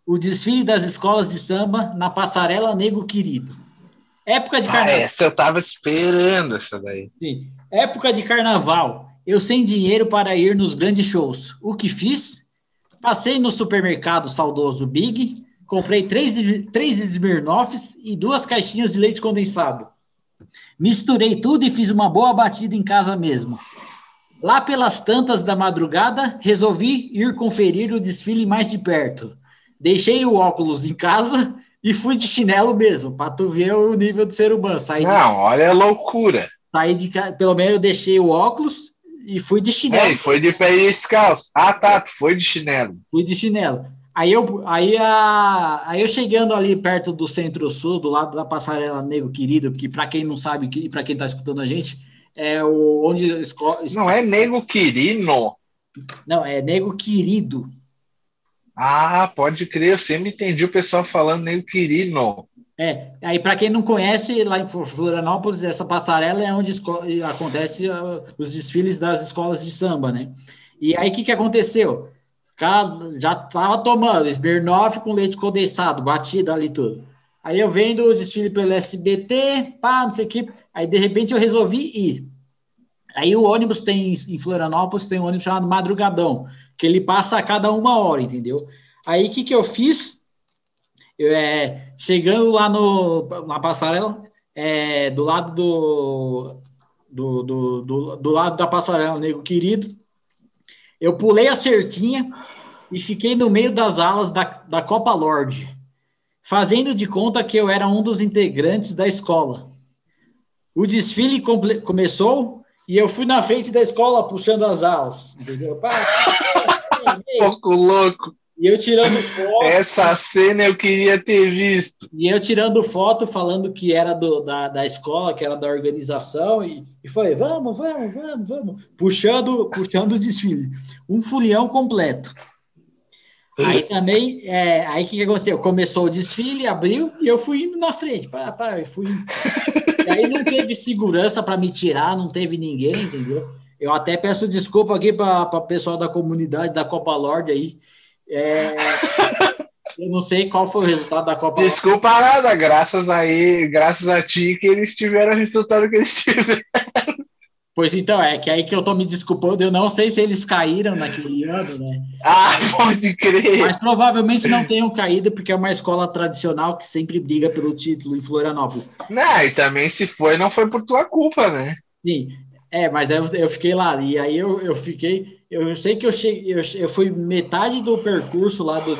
o desfile das escolas de samba na passarela Nego Querido. Época de carnaval. Ah, essa eu tava esperando essa daí. Sim. Época de carnaval. Eu sem dinheiro para ir nos grandes shows. O que fiz? Passei no supermercado saudoso Big, comprei três, três Smirnoffs e duas caixinhas de leite condensado. Misturei tudo e fiz uma boa batida em casa mesmo. Lá pelas tantas da madrugada, resolvi ir conferir o desfile mais de perto. Deixei o óculos em casa e fui de chinelo mesmo, para tu ver o nível do ser humano. Saí Não, de... olha a loucura. Saí de pelo menos eu deixei o óculos e fui de chinelo. É, foi de pé descalço. Ah, tá, tu foi de chinelo. Fui de chinelo. Aí eu, aí, a, aí eu chegando ali perto do Centro-Sul, do lado da passarela Nego Querido, que para quem não sabe, e para quem está escutando a gente, é o onde escola, Não é Nego Quirino. Não, é Nego Querido. Ah, pode crer, eu sempre entendi o pessoal falando nem o quirino. É, aí para quem não conhece, lá em Florianópolis, essa passarela é onde acontece uh, os desfiles das escolas de samba, né? E aí o que, que aconteceu? O cara já tava tomando Smirnoff com leite condensado, batida ali tudo. Aí eu vendo o desfile pelo SBT, pá, não sei o que. Aí de repente eu resolvi ir. Aí o ônibus tem em Florianópolis tem um ônibus chamado Madrugadão, que ele passa a cada uma hora, entendeu? Aí o que, que eu fiz? Eu, é, chegando lá no, na passarela, é, do lado do, do, do, do, do lado da passarela, nego querido, eu pulei a cerquinha e fiquei no meio das alas da, da Copa Lorde, fazendo de conta que eu era um dos integrantes da escola. O desfile começou e eu fui na frente da escola puxando as alas, entendeu? Pouco [LAUGHS] louco. E eu tirando foto. Essa cena eu queria ter visto. E eu tirando foto, falando que era do, da, da escola, que era da organização, e, e foi: vamos, vamos, vamos, vamos. Puxando, puxando o desfile. Um folião completo. Aí também, é, aí o que, que aconteceu? Começou o desfile, abriu, e eu fui indo na frente. Pá, pá, eu fui. E aí não teve segurança para me tirar, não teve ninguém, entendeu? Eu até peço desculpa aqui para o pessoal da comunidade da Copa Lorde aí. É, eu não sei qual foi o resultado da Copa Desculpa Lorde. nada, graças aí, graças a ti que eles tiveram o resultado que eles tiveram. Pois então, é que aí que eu tô me desculpando, eu não sei se eles caíram naquele ano, né? Ah, [LAUGHS] pode crer! Mas provavelmente não tenham caído, porque é uma escola tradicional que sempre briga pelo título em Florianópolis. Não, e também se foi, não foi por tua culpa, né? Sim, É, mas eu, eu fiquei lá, e aí eu, eu fiquei, eu sei que eu cheguei, eu, eu fui metade do percurso lá do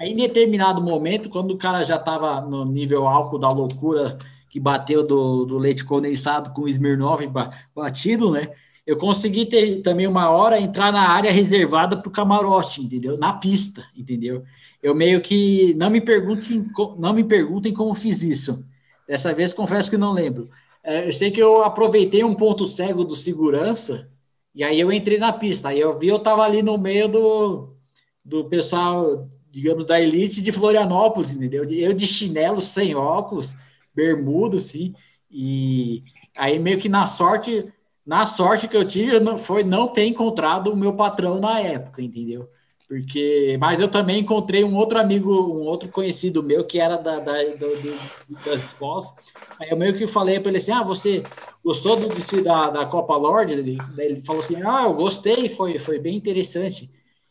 aí em determinado momento, quando o cara já estava no nível álcool da loucura que bateu do, do leite condensado com o Smirnoff batido, né? Eu consegui ter também uma hora entrar na área reservada para o camarote, entendeu? Na pista, entendeu? Eu meio que não me perguntem, não me perguntem como fiz isso. Dessa vez confesso que não lembro. É, eu sei que eu aproveitei um ponto cego do segurança e aí eu entrei na pista. Aí eu vi, eu estava ali no meio do, do pessoal, digamos, da elite de Florianópolis, entendeu? Eu de chinelo, sem óculos, bermuda, assim. E aí meio que na sorte, na sorte que eu tive foi não ter encontrado o meu patrão na época, entendeu? Porque, mas eu também encontrei um outro amigo, um outro conhecido meu que era da, da, das escolas. Aí eu meio que falei para ele assim: Ah, você gostou do desfile da, da Copa Lorde? Ele, ele falou assim: Ah, eu gostei, foi, foi bem interessante.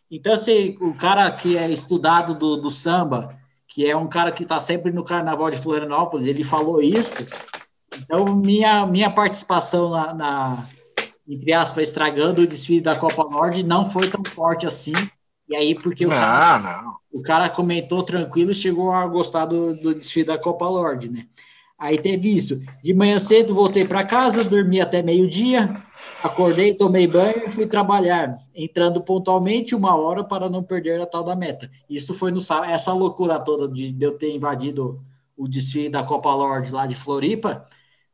Então, se o cara que é estudado do, do samba, que é um cara que está sempre no Carnaval de Florianópolis, ele falou isso. Então, minha, minha participação na, na entre aspas, estragando o desfile da Copa Lorde não foi tão forte assim e aí, porque o, não, cara, não. o cara comentou tranquilo e chegou a gostar do, do desfile da Copa Lorde, né? Aí teve isso. De manhã cedo voltei para casa, dormi até meio-dia, acordei, tomei banho e fui trabalhar, entrando pontualmente uma hora para não perder a tal da meta. Isso foi no sábado, essa loucura toda de eu ter invadido o desfile da Copa Lorde lá de Floripa,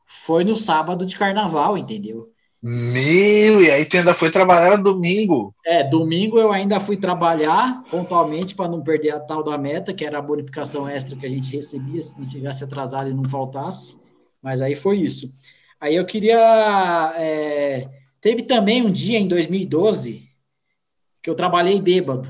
foi no sábado de carnaval, entendeu? Meu, e aí tu ainda foi trabalhar no domingo. É, domingo eu ainda fui trabalhar pontualmente para não perder a tal da meta, que era a bonificação extra que a gente recebia se não chegasse atrasado e não faltasse. Mas aí foi isso. Aí eu queria. É, teve também um dia em 2012 que eu trabalhei bêbado.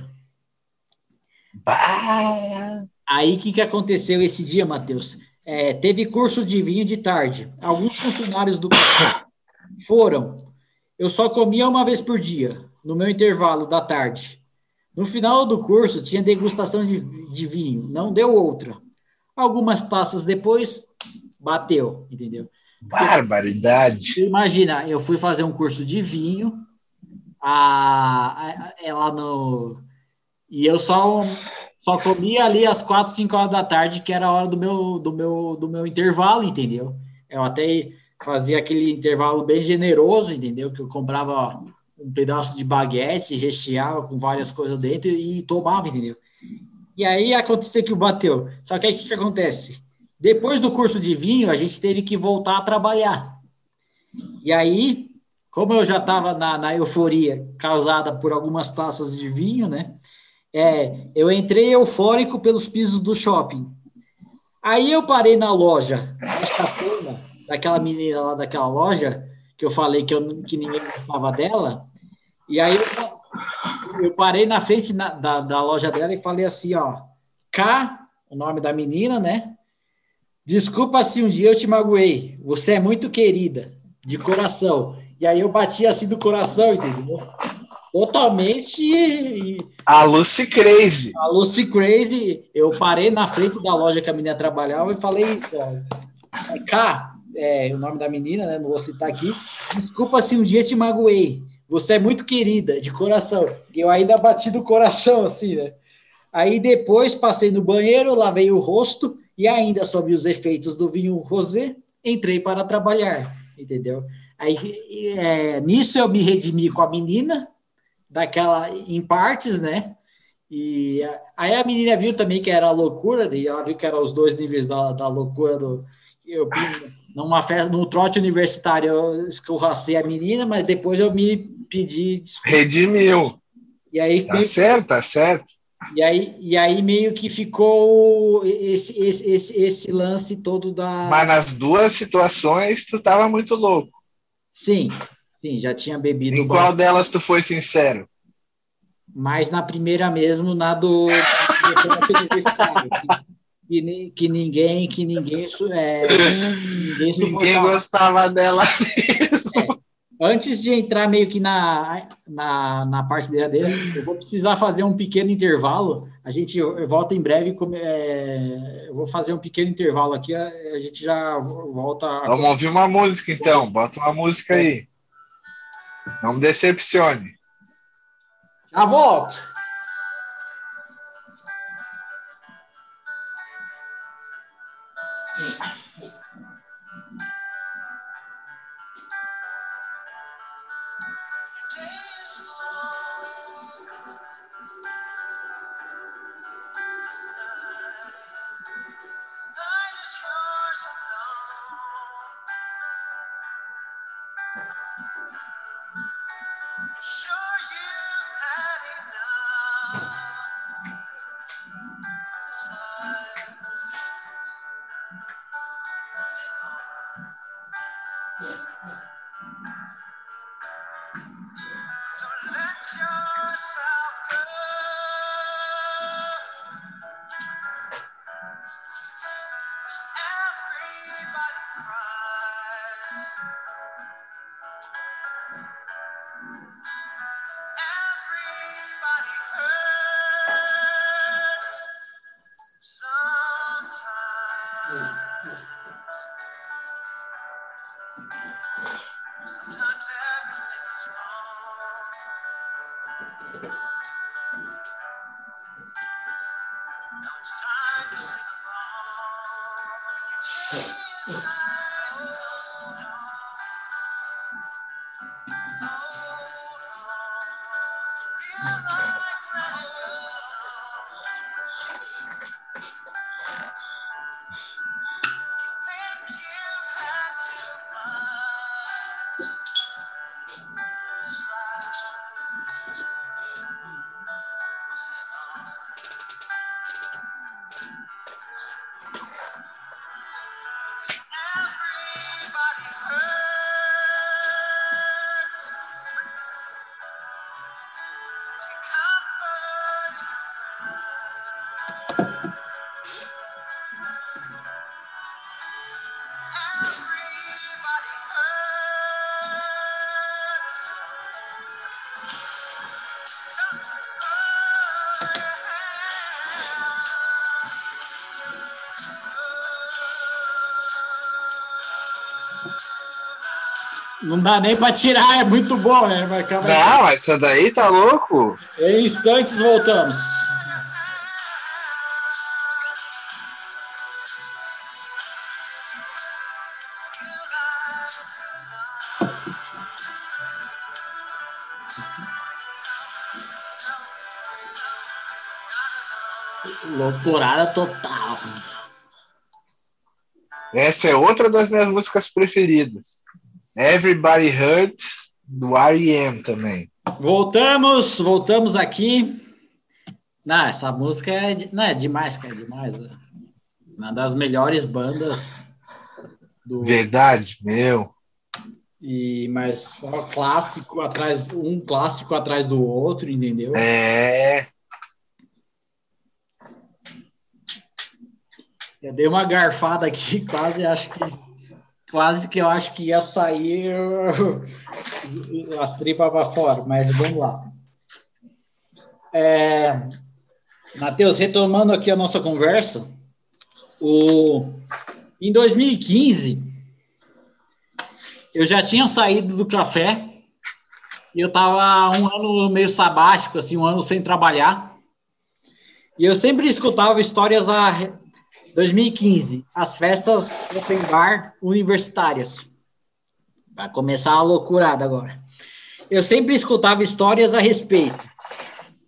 Bah. Aí o que, que aconteceu esse dia, Matheus? É, teve curso de vinho de tarde. Alguns funcionários do [COUGHS] foram. Eu só comia uma vez por dia, no meu intervalo da tarde. No final do curso, tinha degustação de, de vinho, não deu outra. Algumas taças depois, bateu, entendeu? Barbaridade. Imagina, eu fui fazer um curso de vinho, a, ela no. E eu só, só comia ali às quatro, cinco horas da tarde, que era a hora do meu, do meu, do meu intervalo, entendeu? Eu até fazia aquele intervalo bem generoso, entendeu? Que eu comprava um pedaço de baguete, recheava com várias coisas dentro e tomava, entendeu? E aí aconteceu que o bateu. Só que aí o que, que acontece? Depois do curso de vinho, a gente teve que voltar a trabalhar. E aí, como eu já estava na, na, euforia causada por algumas taças de vinho, né? É, eu entrei eufórico pelos pisos do shopping. Aí eu parei na loja, daquela menina lá daquela loja, que eu falei que, eu, que ninguém gostava dela, e aí eu, eu parei na frente na, da, da loja dela e falei assim, ó, K, o nome da menina, né? Desculpa se um dia eu te magoei, você é muito querida, de coração. E aí eu bati assim do coração, entendeu? Totalmente. A Lucy Crazy. A Lucy Crazy. Eu parei na frente da loja que a menina trabalhava e falei, K, é, o nome da menina, né? Não vou citar aqui. Desculpa se um dia te magoei. Você é muito querida, de coração. Eu ainda bati do coração, assim, né? Aí depois passei no banheiro, lavei o rosto e ainda sob os efeitos do vinho rosé, entrei para trabalhar, entendeu? Aí é, nisso eu me redimi com a menina, daquela em partes, né? E aí a menina viu também que era loucura, e ela viu que eram os dois níveis da, da loucura do. Eu, numa festa, no trote universitário, eu escorracei a menina, mas depois eu me pedi desculpa. Redimiu. E aí, tá meio, certo, tá certo. E aí, e aí meio que ficou esse, esse, esse, esse lance todo da. Mas nas duas situações, tu tava muito louco. Sim, sim, já tinha bebido. Em qual delas tu foi sincero? Mas na primeira mesmo, na do [LAUGHS] que, que ninguém, que ninguém, é, ninguém, ninguém gostava dela mesmo. Antes de entrar meio que na, na, na parte derradeira, eu vou precisar fazer um pequeno intervalo. A gente volta em breve. É, eu vou fazer um pequeno intervalo aqui. A, a gente já volta. Vamos ouvir uma música então. Bota uma música aí. Não me decepcione. Já volto. Não dá nem para tirar, é muito bom, né? Não, essa daí tá louco. Em instantes voltamos. Loucurada total. Essa é outra das minhas músicas preferidas. Everybody Hurts, do R.E.M. também. Voltamos, voltamos aqui. Não, essa música é, não, é demais, cara, é demais. Né? Uma das melhores bandas do... Verdade, meu. E, mas só clássico atrás, um clássico atrás do outro, entendeu? É. Eu dei uma garfada aqui, [LAUGHS] quase acho que quase que eu acho que ia sair [LAUGHS] as tripas para fora, mas vamos lá. É, Matheus, retomando aqui a nossa conversa, o, em 2015, eu já tinha saído do café e eu estava um ano meio sabático, assim, um ano sem trabalhar. E eu sempre escutava histórias a 2015, as festas open bar universitárias. Vai começar a loucurada agora. Eu sempre escutava histórias a respeito.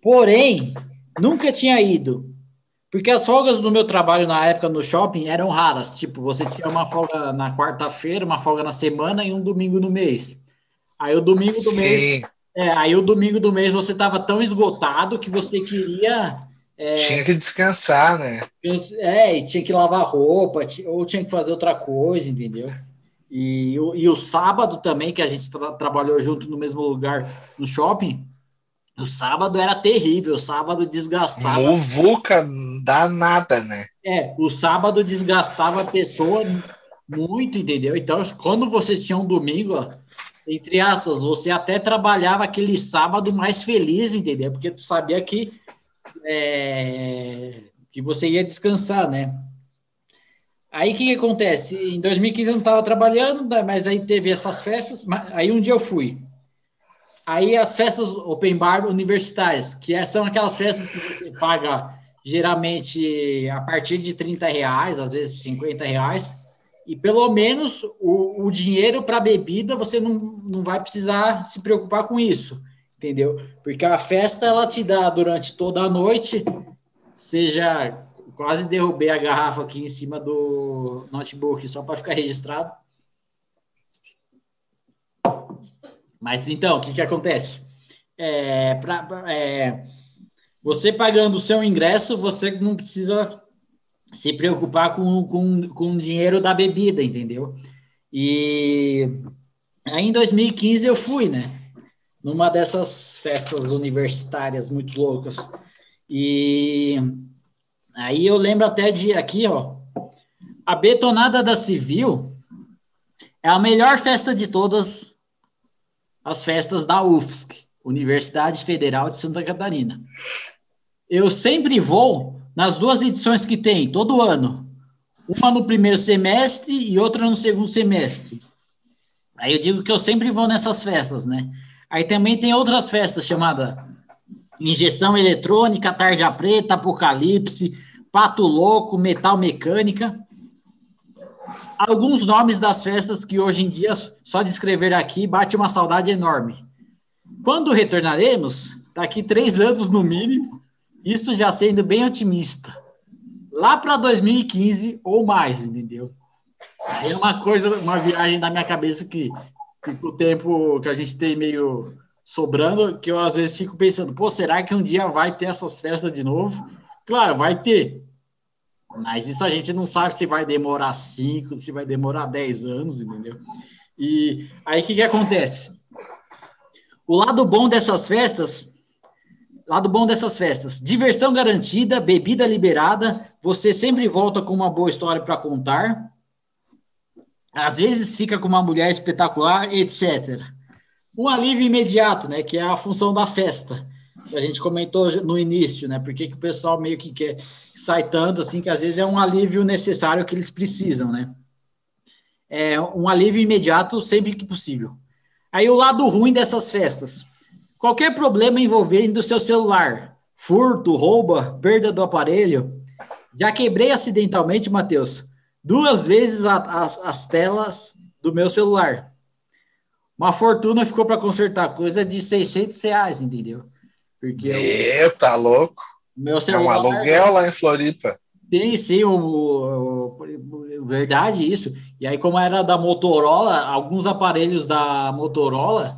Porém, nunca tinha ido. Porque as folgas do meu trabalho na época no shopping eram raras. Tipo, você tinha uma folga na quarta-feira, uma folga na semana e um domingo no mês. Aí o domingo do Sim. mês. É, aí o domingo do mês você estava tão esgotado que você queria é, tinha que descansar, né? É, e tinha que lavar roupa, ou tinha que fazer outra coisa, entendeu? E, e o sábado também, que a gente tra trabalhou junto no mesmo lugar no shopping, o sábado era terrível, o sábado desgastava. Muvuca danada, né? É, o sábado desgastava a pessoa muito, entendeu? Então, quando você tinha um domingo, ó, entre aspas, você até trabalhava aquele sábado mais feliz, entendeu? Porque tu sabia que é, que você ia descansar, né? Aí o que, que, acontece? Em 2015 eu não estava trabalhando, né, mas aí teve essas festas, aí um dia eu fui. Aí as festas open bar universitárias, que é, são aquelas festas que você paga geralmente a partir de 30 reais, às vezes 50 reais, e pelo menos o, o dinheiro para bebida você não, não vai precisar se preocupar com isso, entendeu? Porque a festa ela te dá durante toda a noite, seja quase derrubei a garrafa aqui em cima do notebook só para ficar registrado. Mas então, o que, que acontece? É, pra, é, você pagando o seu ingresso, você não precisa se preocupar com, com, com o dinheiro da bebida, entendeu? E aí em 2015 eu fui, né? Numa dessas festas universitárias muito loucas. E aí eu lembro até de aqui, ó. A Betonada da Civil é a melhor festa de todas as festas da UFSC, Universidade Federal de Santa Catarina. Eu sempre vou nas duas edições que tem, todo ano. Uma no primeiro semestre e outra no segundo semestre. Aí eu digo que eu sempre vou nessas festas, né? Aí também tem outras festas chamadas Injeção Eletrônica, Tarja Preta, Apocalipse, Pato Louco, Metal Mecânica alguns nomes das festas que hoje em dia, só de escrever aqui, bate uma saudade enorme. Quando retornaremos? Daqui três anos no mínimo, isso já sendo bem otimista. Lá para 2015 ou mais, entendeu? É uma coisa, uma viagem da minha cabeça que o tempo que a gente tem meio sobrando, que eu às vezes fico pensando, pô, será que um dia vai ter essas festas de novo? Claro, vai ter, mas isso a gente não sabe se vai demorar cinco, se vai demorar dez anos, entendeu? E aí o que, que acontece? O lado bom dessas festas, lado bom dessas festas, diversão garantida, bebida liberada, você sempre volta com uma boa história para contar. Às vezes fica com uma mulher espetacular, etc. Um alívio imediato, né, que é a função da festa a gente comentou no início, né? Porque que o pessoal meio que quer sai tanto assim que às vezes é um alívio necessário que eles precisam, né? É um alívio imediato sempre que possível. Aí o lado ruim dessas festas. Qualquer problema envolvendo o seu celular, furto, rouba, perda do aparelho. Já quebrei acidentalmente, Matheus, duas vezes a, a, as telas do meu celular. Uma fortuna ficou para consertar, coisa de 600 reais, entendeu? Porque Meu, tá louco? Meu celular, é um aluguel lá em Floripa. Tem sim, o, o, o, verdade isso. E aí, como era da Motorola, alguns aparelhos da Motorola,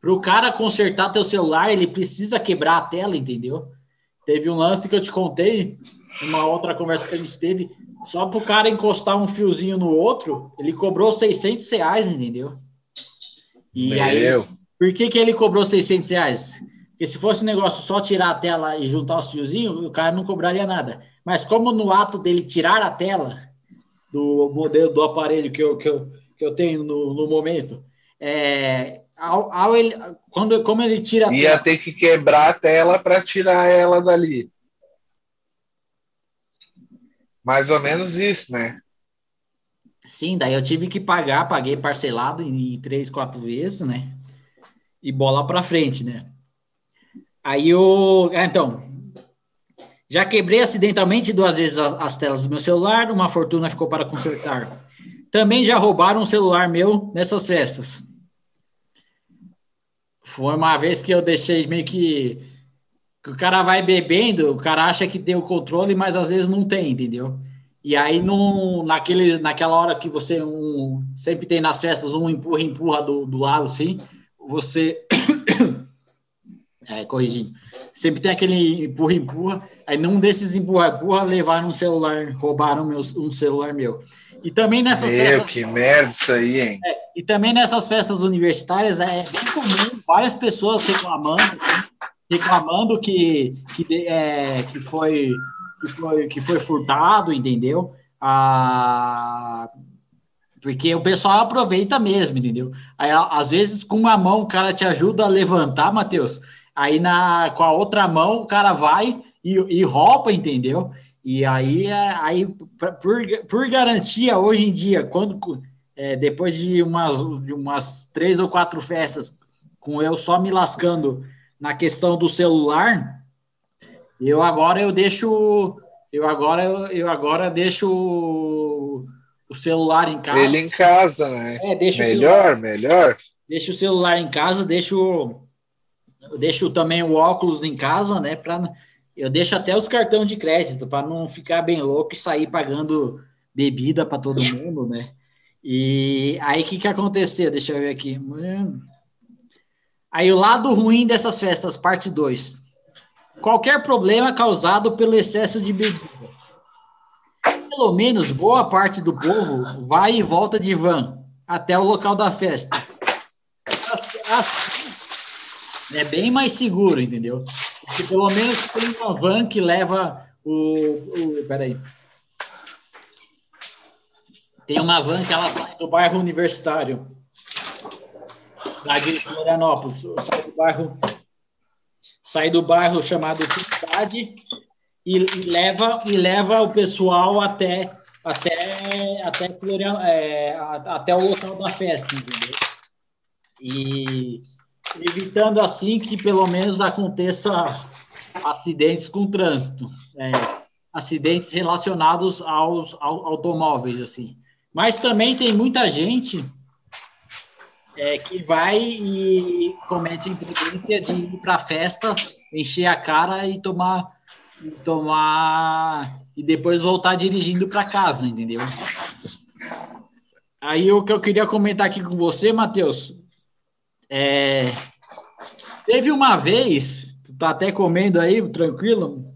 para o cara consertar teu celular, ele precisa quebrar a tela, entendeu? Teve um lance que eu te contei, uma outra conversa que a gente teve, só para o cara encostar um fiozinho no outro, ele cobrou 600 reais, entendeu? E Meu. aí, por que, que ele cobrou 600 reais? Porque se fosse um negócio só tirar a tela e juntar os fiozinhos, o cara não cobraria nada. Mas como no ato dele tirar a tela do modelo do aparelho que eu, que eu, que eu tenho no, no momento, é, ao, ao ele, quando, como ele tira Ia tela, ter que quebrar a tela para tirar ela dali. Mais ou menos isso, né? Sim, daí eu tive que pagar, paguei parcelado em três, quatro vezes, né? E bola para frente, né? Aí eu. Ah, então. Já quebrei acidentalmente duas vezes as telas do meu celular, uma fortuna ficou para consertar. Também já roubaram um celular meu nessas festas. Foi uma vez que eu deixei meio que, que o cara vai bebendo, o cara acha que tem o controle, mas às vezes não tem, entendeu? E aí, num, naquele, naquela hora que você um, sempre tem nas festas um empurra, empurra do, do lado assim, você [COUGHS] é, corrigindo. Sempre tem aquele empurra, empurra. Aí num desses empurra, empurra, levaram um celular, roubaram meu, um celular meu. E também nessas meu, festas. que merda isso aí, hein? É, e também nessas festas universitárias é bem comum várias pessoas reclamando, reclamando que, que, é, que, foi, que, foi, que foi furtado, entendeu? Ah, porque o pessoal aproveita mesmo, entendeu? Aí, às vezes, com uma mão o cara te ajuda a levantar, Matheus, aí na, com a outra mão o cara vai e, e rouba, entendeu? E aí, é, aí por, por garantia, hoje em dia, quando é, depois de umas, de umas três ou quatro festas com eu só me lascando na questão do celular, eu agora eu deixo eu agora eu agora deixo o celular em casa. Ele em casa, né? É, deixa melhor, celular, melhor. Deixa o celular em casa, deixo deixo também o óculos em casa, né, para eu deixo até os cartões de crédito para não ficar bem louco e sair pagando bebida para todo [LAUGHS] mundo, né? E aí o que que aconteceu? Deixa eu ver aqui. Aí o lado ruim dessas festas, parte 2. Qualquer problema causado pelo excesso de bebida. Pelo menos boa parte do povo vai e volta de van até o local da festa. Assim, é bem mais seguro, entendeu? Porque pelo menos tem uma van que leva o, o. Peraí. Tem uma van que ela sai do bairro universitário, da de Florianópolis. Sai do bairro, sai do bairro chamado Cidade e, e, leva, e leva o pessoal até, até, até, Florian, é, até o local da festa, entendeu? E evitando assim que pelo menos aconteça acidentes com trânsito, é, acidentes relacionados aos, aos automóveis, assim. Mas também tem muita gente é, que vai e comete a imprudência de ir para a festa, encher a cara e tomar, e tomar e depois voltar dirigindo para casa, entendeu? Aí o que eu queria comentar aqui com você, Matheus, é, teve uma vez, tu tá até comendo aí, tranquilo,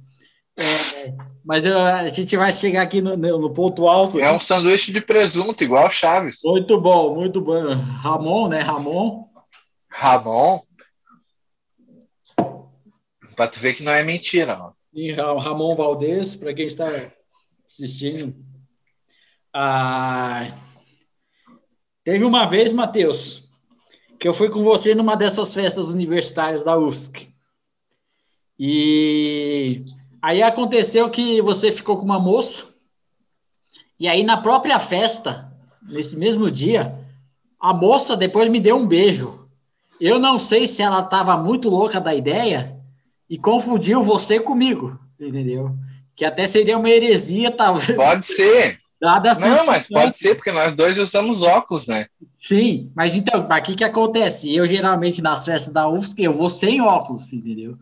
mas eu, a gente vai chegar aqui no, no, ponto alto. É um sanduíche de presunto, igual Chaves. Muito bom, muito bom. Ramon, né? Ramon. Ramon. Pra tu ver que não é mentira, mano. E Ramon Valdez, para quem está assistindo. Ah, teve uma vez, Matheus, que eu fui com você numa dessas festas universitárias da UFSC. E Aí aconteceu que você ficou com uma moça, e aí na própria festa, nesse mesmo dia, a moça depois me deu um beijo. Eu não sei se ela estava muito louca da ideia e confundiu você comigo, entendeu? Que até seria uma heresia, talvez. Pode ser. [LAUGHS] não, mas pode ser, porque nós dois usamos óculos, né? Sim, mas então, aqui que acontece? Eu geralmente nas festas da UFSC eu vou sem óculos, entendeu?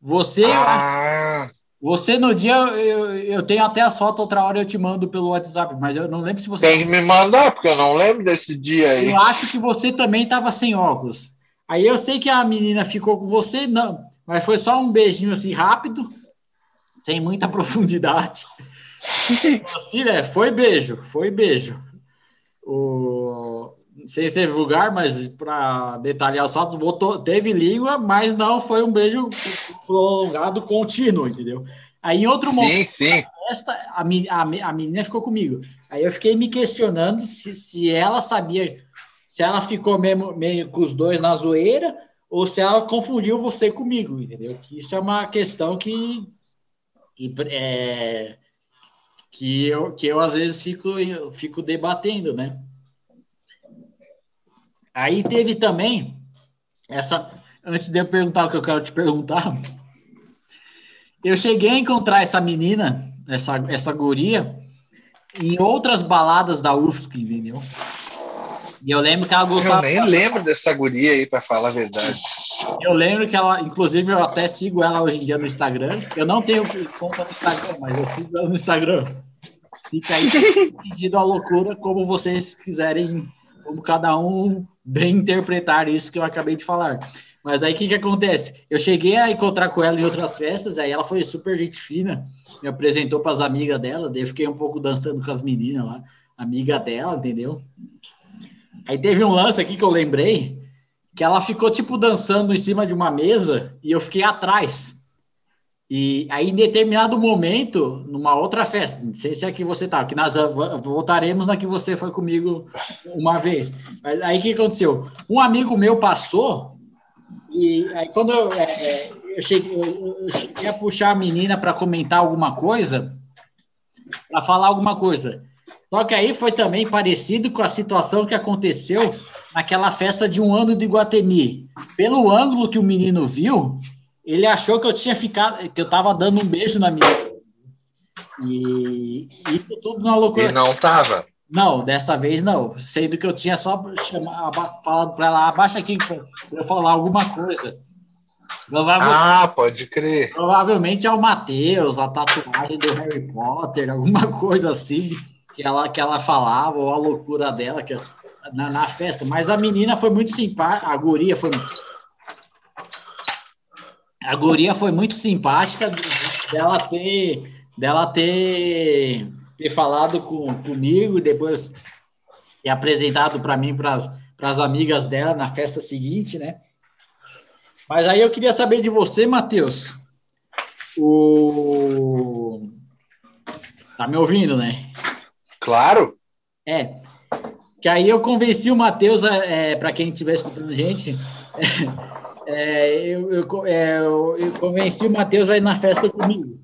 Você. Ah. Você no dia, eu, eu tenho até as fotos, outra hora eu te mando pelo WhatsApp, mas eu não lembro se você. Tem que me mandar, porque eu não lembro desse dia aí. Eu acho que você também estava sem óculos. Aí eu sei que a menina ficou com você, não, mas foi só um beijinho assim rápido, sem muita [LAUGHS] profundidade. [LAUGHS] assim, né? Foi beijo, foi beijo. O... Sem ser vulgar, mas para detalhar só, botou, teve língua, mas não foi um beijo prolongado contínuo, entendeu? Aí em outro sim, momento, sim. Festa, a, a, a menina ficou comigo. Aí eu fiquei me questionando se, se ela sabia, se ela ficou mesmo, meio com os dois na zoeira ou se ela confundiu você comigo, entendeu? Isso é uma questão que, que é, que eu, que eu às vezes fico, eu fico debatendo, né? Aí teve também essa. Antes de eu perguntar o que eu quero te perguntar, eu cheguei a encontrar essa menina, essa, essa guria, em outras baladas da UFSC, entendeu? E eu lembro que ela gostava. Eu nem lembro dessa guria aí, para falar a verdade. Eu lembro que ela, inclusive, eu até sigo ela hoje em dia no Instagram. Eu não tenho conta no Instagram, mas eu sigo ela no Instagram. Fica aí [LAUGHS] pedido a loucura, como vocês quiserem, como cada um bem interpretar isso que eu acabei de falar. Mas aí o que, que acontece? Eu cheguei a encontrar com ela em outras festas, aí ela foi super gente fina, me apresentou para as amigas dela, daí eu fiquei um pouco dançando com as meninas lá, amiga dela, entendeu? Aí teve um lance aqui que eu lembrei, que ela ficou tipo dançando em cima de uma mesa e eu fiquei atrás. E aí, em determinado momento, numa outra festa, não sei se é que você tá, que nós voltaremos na que você foi comigo uma vez. Mas aí o que aconteceu? Um amigo meu passou, e aí quando eu, é, eu, cheguei, eu, cheguei, a puxar a menina para comentar alguma coisa, para falar alguma coisa. Só que aí foi também parecido com a situação que aconteceu naquela festa de um ano do Iguatemi. Pelo ângulo que o menino viu, ele achou que eu tinha ficado, que eu tava dando um beijo na minha. E isso tudo na loucura. E não tava. Não, dessa vez não. Sendo que eu tinha só chamado, falado para ela, abaixa aqui para eu falar alguma coisa. ah, pode crer. Provavelmente é o Matheus, a tatuagem do Harry Potter, alguma [LAUGHS] coisa assim que ela, que ela falava, ou a loucura dela que, na, na festa. Mas a menina foi muito simpática, a guria foi. A guria foi muito simpática dela ter, dela ter ter falado com, comigo e depois ter apresentado para mim, para as amigas dela na festa seguinte, né? Mas aí eu queria saber de você, Matheus. O... Tá me ouvindo, né? Claro. É. Que aí eu convenci o Matheus, é, para quem estiver escutando gente, [LAUGHS] é, eu, eu, é, eu, convenci o Matheus a ir na festa comigo.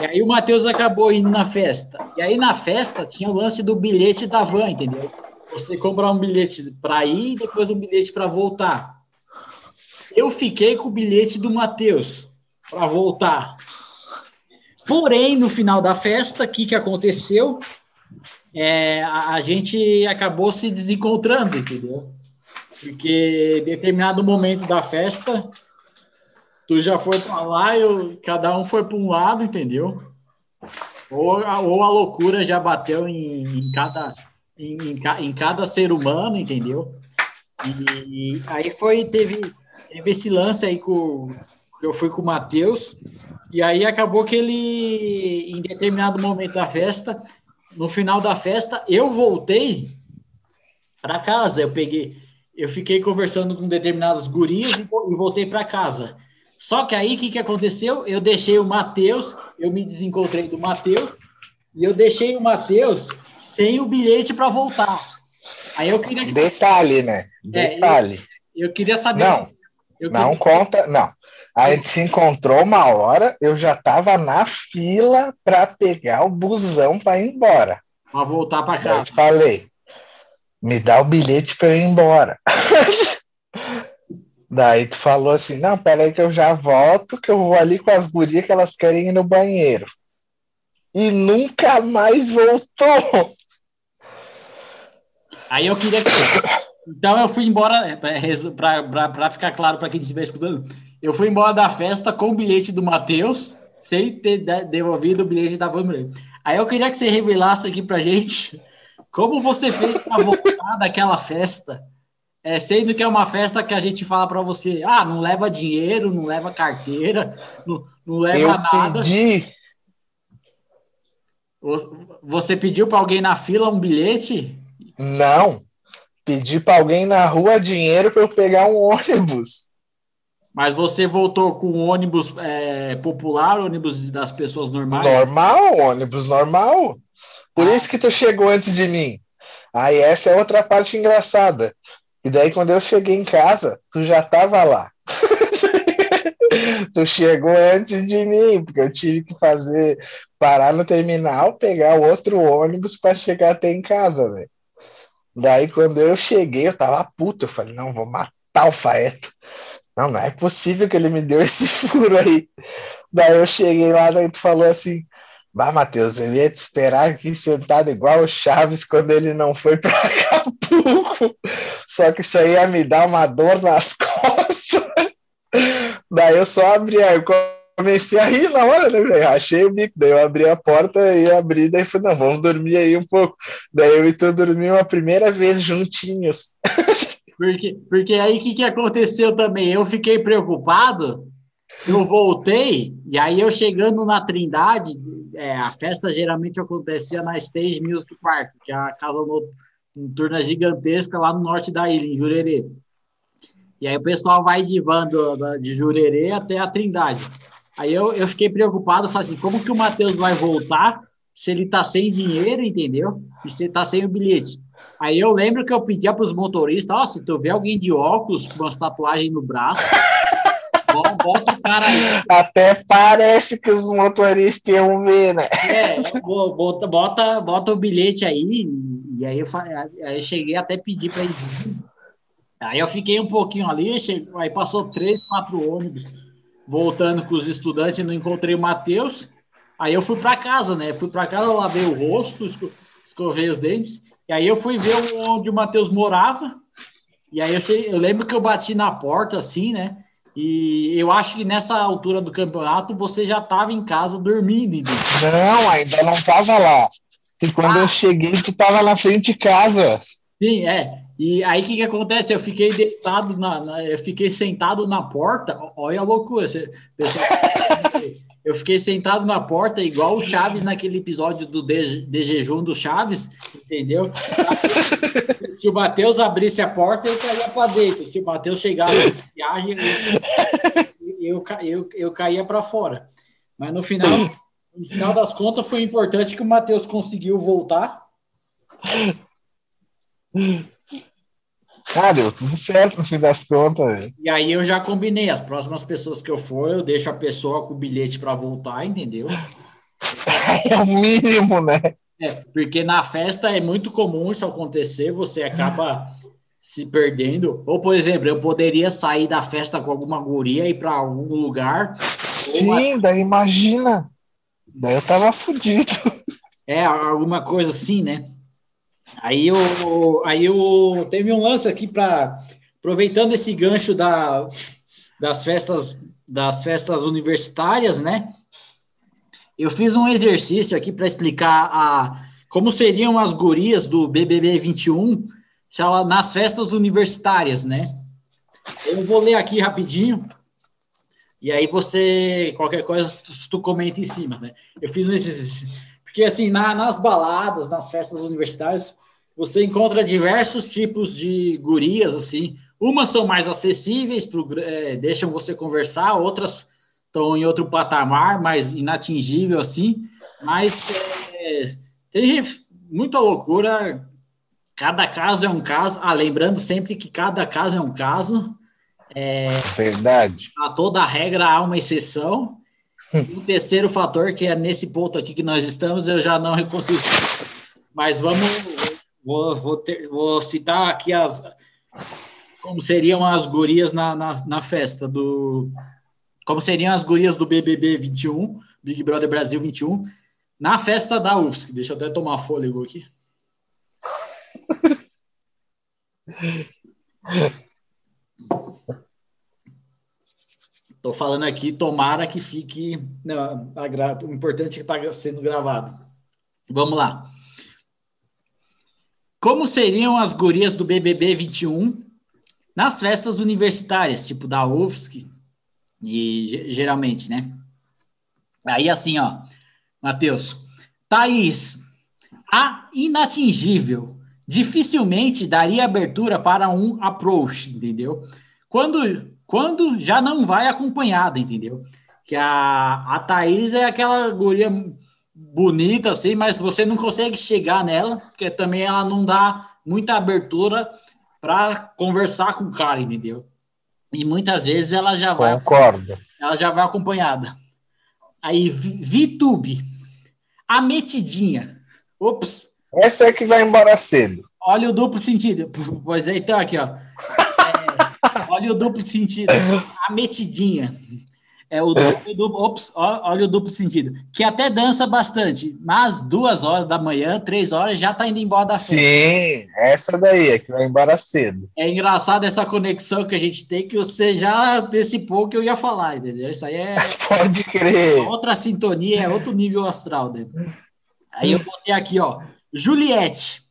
E aí o Matheus acabou indo na festa. E aí na festa tinha o lance do bilhete da van, entendeu? Você comprar um bilhete para ir e depois um bilhete para voltar. Eu fiquei com o bilhete do Matheus para voltar. Porém, no final da festa, o que, que aconteceu? É, a, a gente acabou se desencontrando, entendeu? Porque em determinado momento da festa, tu já foi para lá, eu, cada um foi para um lado, entendeu? Ou, ou a loucura já bateu em, em cada, em, em, em, cada ser humano, entendeu? E, e, aí foi, teve, teve esse lance aí com eu fui com o Matheus, e aí acabou que ele, em determinado momento da festa, no final da festa, eu voltei para casa. Eu peguei, eu fiquei conversando com determinados guris e voltei para casa. Só que aí o que, que aconteceu? Eu deixei o Matheus, eu me desencontrei do Matheus, e eu deixei o Matheus sem o bilhete para voltar. Aí eu queria. Detalhe, né? Detalhe. É, eu, eu, queria saber. Não, eu não queria... conta, não. A gente se encontrou uma hora, eu já estava na fila para pegar o busão para ir embora. Para voltar para casa. Eu falei, me dá o bilhete para eu ir embora. [LAUGHS] Daí tu falou assim, não, peraí que eu já volto, que eu vou ali com as gurias que elas querem ir no banheiro. E nunca mais voltou. Aí eu queria que... Então eu fui embora, para ficar claro para quem estiver escutando, eu fui embora da festa com o bilhete do Matheus, sem ter devolvido o bilhete da Van Aí eu queria que você revelasse aqui pra gente como você fez para voltar daquela festa é, sendo que é uma festa que a gente fala para você, ah, não leva dinheiro, não leva carteira, não, não leva eu nada. Pedi. Você pediu para alguém na fila um bilhete? Não. Pedi para alguém na rua dinheiro para eu pegar um ônibus. Mas você voltou com ônibus é, popular, ônibus das pessoas normais? Normal, ônibus normal. Por isso que tu chegou antes de mim. Aí essa é outra parte engraçada. E daí, quando eu cheguei em casa, tu já tava lá. [LAUGHS] tu chegou antes de mim, porque eu tive que fazer, parar no terminal, pegar outro ônibus para chegar até em casa, velho. Daí, quando eu cheguei, eu tava puto. Eu falei, não, vou matar o Faeto. Não, não é possível que ele me deu esse [LAUGHS] furo aí. Daí eu cheguei lá, daí tu falou assim, Bah, Matheus, eu ia te esperar aqui sentado igual o Chaves quando ele não foi para Acapulco. Só que isso aí ia me dar uma dor nas [LAUGHS] costas. Daí eu só abri, eu comecei a rir na hora, né, velho? Achei o bico. Daí eu abri a porta e abri, daí falei, não, vamos dormir aí um pouco. Daí eu e tu dormimos a primeira vez juntinhos. [LAUGHS] Porque, porque aí o que, que aconteceu também? Eu fiquei preocupado, eu voltei, e aí eu chegando na Trindade, é, a festa geralmente acontecia na Stage Music Park, que é a casa noturna gigantesca lá no norte da ilha, em Jurerê. E aí o pessoal vai de van do, de Jurerê até a Trindade. Aí eu, eu fiquei preocupado, falei assim, como que o Matheus vai voltar se ele tá sem dinheiro, entendeu? E se ele tá sem o bilhete. Aí eu lembro que eu pedia para os motoristas, ó, oh, se tu vê alguém de óculos com umas tatuagens no braço, bota o cara aí. Até parece que os motoristas iam ver, né? É, bota, bota, bota o bilhete aí. E aí eu, falei, aí eu cheguei até a pedir para ele. Aí eu fiquei um pouquinho ali, chegou, aí passou três, quatro ônibus voltando com os estudantes, não encontrei o Matheus. Aí eu fui para casa, né? Fui para casa, lavei o rosto, escovei os dentes. E aí eu fui ver onde o Matheus morava. E aí eu, eu lembro que eu bati na porta, assim, né? E eu acho que nessa altura do campeonato você já estava em casa dormindo. Não, ainda não estava lá. E quando ah. eu cheguei, tu estava na frente de casa. Sim, é. E aí o que, que acontece? Eu fiquei deitado na, na, eu fiquei sentado na porta. Olha a loucura. Você, pessoal, eu fiquei sentado na porta, igual o Chaves naquele episódio do de, de jejum do Chaves, entendeu? [LAUGHS] Se o Matheus abrisse a porta, eu caía para dentro. Se o Matheus chegasse na viagem, eu, eu, eu, caía para fora. Mas no final, no final das contas, foi importante que o Matheus conseguiu voltar. Ah, deu tudo certo no fim das contas. E aí eu já combinei, as próximas pessoas que eu for, eu deixo a pessoa com o bilhete para voltar, entendeu? [LAUGHS] É o mínimo, né? É, porque na festa é muito comum isso acontecer, você acaba se perdendo. Ou, por exemplo, eu poderia sair da festa com alguma guria e ir para algum lugar. Sim, uma... daí imagina. Daí eu tava fudido. É, alguma coisa assim, né? Aí eu, aí eu teve um lance aqui para aproveitando esse gancho da, das festas das festas universitárias, né? Eu fiz um exercício aqui para explicar a como seriam as gurias do BBB 21 nas festas universitárias, né? Eu vou ler aqui rapidinho. E aí você, qualquer coisa, tu comenta em cima, né? Eu fiz um exercício porque, assim, na, nas baladas, nas festas universitárias, você encontra diversos tipos de gurias, assim. Umas são mais acessíveis, pro, é, deixam você conversar, outras estão em outro patamar, mais inatingível, assim. Mas é, tem muita loucura. Cada caso é um caso. Ah, lembrando sempre que cada caso é um caso. É, Verdade. A toda regra há uma exceção. O terceiro fator, que é nesse ponto aqui que nós estamos, eu já não consigo. Mas vamos. Vou, vou, ter, vou citar aqui as. Como seriam as gurias na, na, na festa do. Como seriam as gurias do BBB 21, Big Brother Brasil 21, na festa da UFSC. Deixa eu até tomar fôlego aqui. [LAUGHS] Estou falando aqui, tomara que fique. A, o importante é que está sendo gravado. Vamos lá. Como seriam as gurias do BBB 21 nas festas universitárias, tipo da UFSC, e geralmente, né? Aí assim, ó, Matheus, Thaís, a inatingível, dificilmente daria abertura para um approach, entendeu? Quando quando já não vai acompanhada, entendeu? Que a, a Thaís é aquela guria bonita, assim, mas você não consegue chegar nela, porque também ela não dá muita abertura para conversar com o cara, entendeu? E muitas vezes ela já vai. Concordo. Ela já vai acompanhada. Aí, VTube, a metidinha. Ops. Essa é que vai embora cedo. Olha o duplo sentido. Pois é, então aqui, ó. Olha o duplo sentido. A metidinha. É o duplo, duplo, ops, olha o duplo sentido. Que até dança bastante, mas duas horas da manhã, três horas, já tá indo embora da festa. Sim, essa daí é que vai embora cedo. É engraçado essa conexão que a gente tem, que você já antecipou que eu ia falar, entendeu? Isso aí é. [LAUGHS] Pode crer. Outra sintonia, é outro nível astral, né? Aí eu botei aqui, ó. Juliette.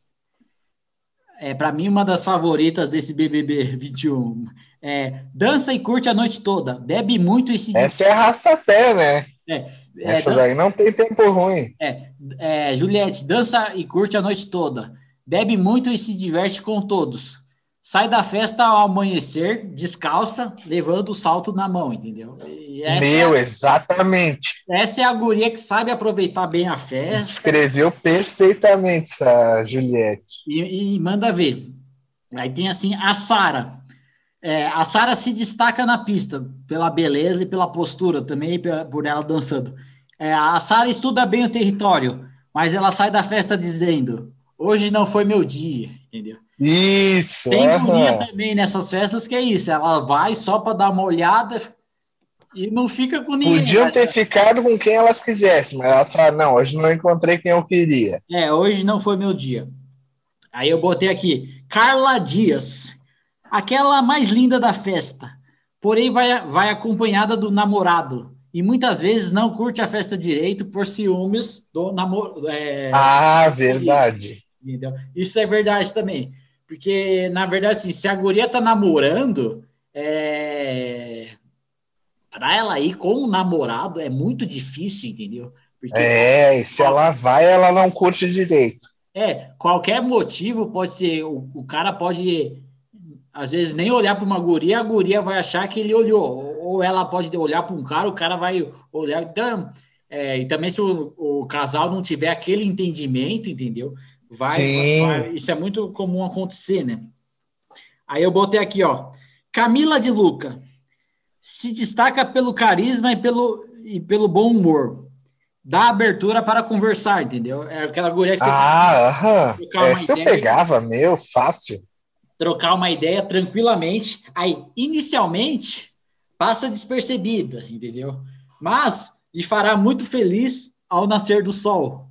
É, para mim, uma das favoritas desse BBB 21. É, dança e curte a noite toda. Bebe muito e se. Essa é arrasta-pé, né? É, Essa é, daí não tem tempo ruim. É, é, Juliette, dança e curte a noite toda. Bebe muito e se diverte com todos. Sai da festa ao amanhecer, descalça, levando o salto na mão, entendeu? Meu, é, exatamente. Essa é a guria que sabe aproveitar bem a festa. Escreveu perfeitamente essa Juliette. E, e manda ver. Aí tem assim a Sara. É, a Sara se destaca na pista pela beleza e pela postura também, por ela dançando. É, a Sara estuda bem o território, mas ela sai da festa dizendo: hoje não foi meu dia, entendeu? Isso. Tem guria também nessas festas que é isso, ela vai só para dar uma olhada e não fica com ninguém. Podiam ter ficado com quem elas quisessem, mas elas falaram, não, hoje não encontrei quem eu queria. É, hoje não foi meu dia. Aí eu botei aqui, Carla Dias, aquela mais linda da festa, porém vai, vai acompanhada do namorado e muitas vezes não curte a festa direito por ciúmes do namoro. É, ah, verdade. Entendeu? Isso é verdade também. Porque, na verdade, assim, se a guria tá namorando, é... para ela ir com o namorado é muito difícil, entendeu? Porque, é, e se ela vai, ela não curte direito. É, qualquer motivo pode ser, o, o cara pode, às vezes, nem olhar para uma guria, a guria vai achar que ele olhou, ou ela pode olhar para um cara, o cara vai olhar. Então, é, e também se o, o, casal não tiver aquele entendimento, entendeu? Vai, vai, isso é muito comum acontecer, né? Aí eu botei aqui, ó. Camila de Luca se destaca pelo carisma e pelo, e pelo bom humor. Dá abertura para conversar, entendeu? É aquela guria que você Ah, aham. Essa eu pegava, meu, fácil. Trocar uma ideia tranquilamente. Aí, inicialmente, passa despercebida, entendeu? Mas lhe fará muito feliz ao nascer do sol.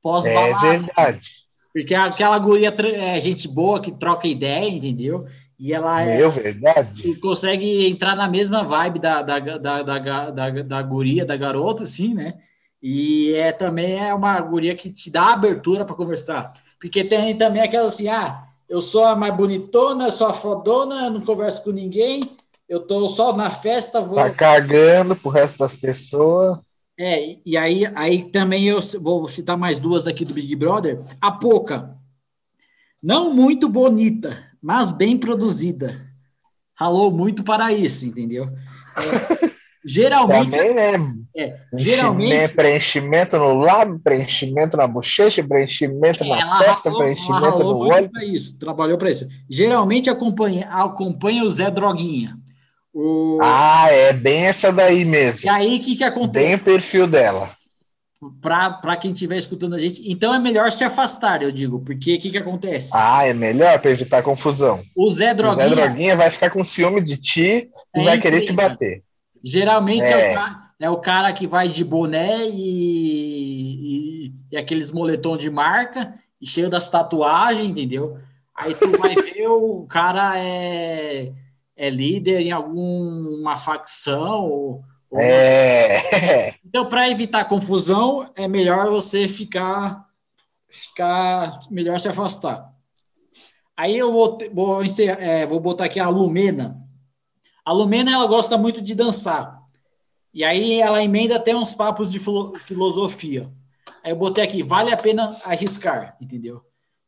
Pós É verdade. Porque aquela guria é gente boa que troca ideia, entendeu? E ela é, Meu, verdade. consegue entrar na mesma vibe da, da, da, da, da, da guria, da garota, assim, né? E é também é uma guria que te dá abertura para conversar. Porque tem também aquela assim, ah, eu sou a mais bonitona, eu sou a fodona, não converso com ninguém, eu tô só na festa. Vou... Tá cagando pro resto das pessoas. É, e aí, aí também eu vou citar mais duas aqui do Big Brother. A Poca. Não muito bonita, mas bem produzida. Ralou muito para isso, entendeu? É, [LAUGHS] geralmente. Também, né? É, geralmente. Preenchimento no lábio, preenchimento na bochecha, preenchimento é, na testa, ralou, preenchimento no olho. Isso, trabalhou para isso. Geralmente acompanha, acompanha o Zé Droguinha. O... Ah, é bem essa daí mesmo. E aí, o que, que acontece? Bem o perfil dela. Para quem estiver escutando a gente. Então é melhor se afastar, eu digo, porque o que, que acontece? Ah, é melhor para evitar confusão. O Zé Droguinha. O Zé Droguinha vai ficar com ciúme de ti e é vai querer te bater. Geralmente é. É, o cara, é. o cara, que vai de boné e, e, e aqueles moletom de marca e cheio das tatuagens, entendeu? Aí tu vai [LAUGHS] ver o cara é é líder em alguma facção. Ou, é. Então, para evitar confusão, é melhor você ficar, ficar melhor se afastar. Aí eu vou, vou, é, vou botar aqui a Lumena. A Lumena ela gosta muito de dançar. E aí ela emenda até uns papos de filosofia. Aí eu botei aqui, vale a pena arriscar, entendeu?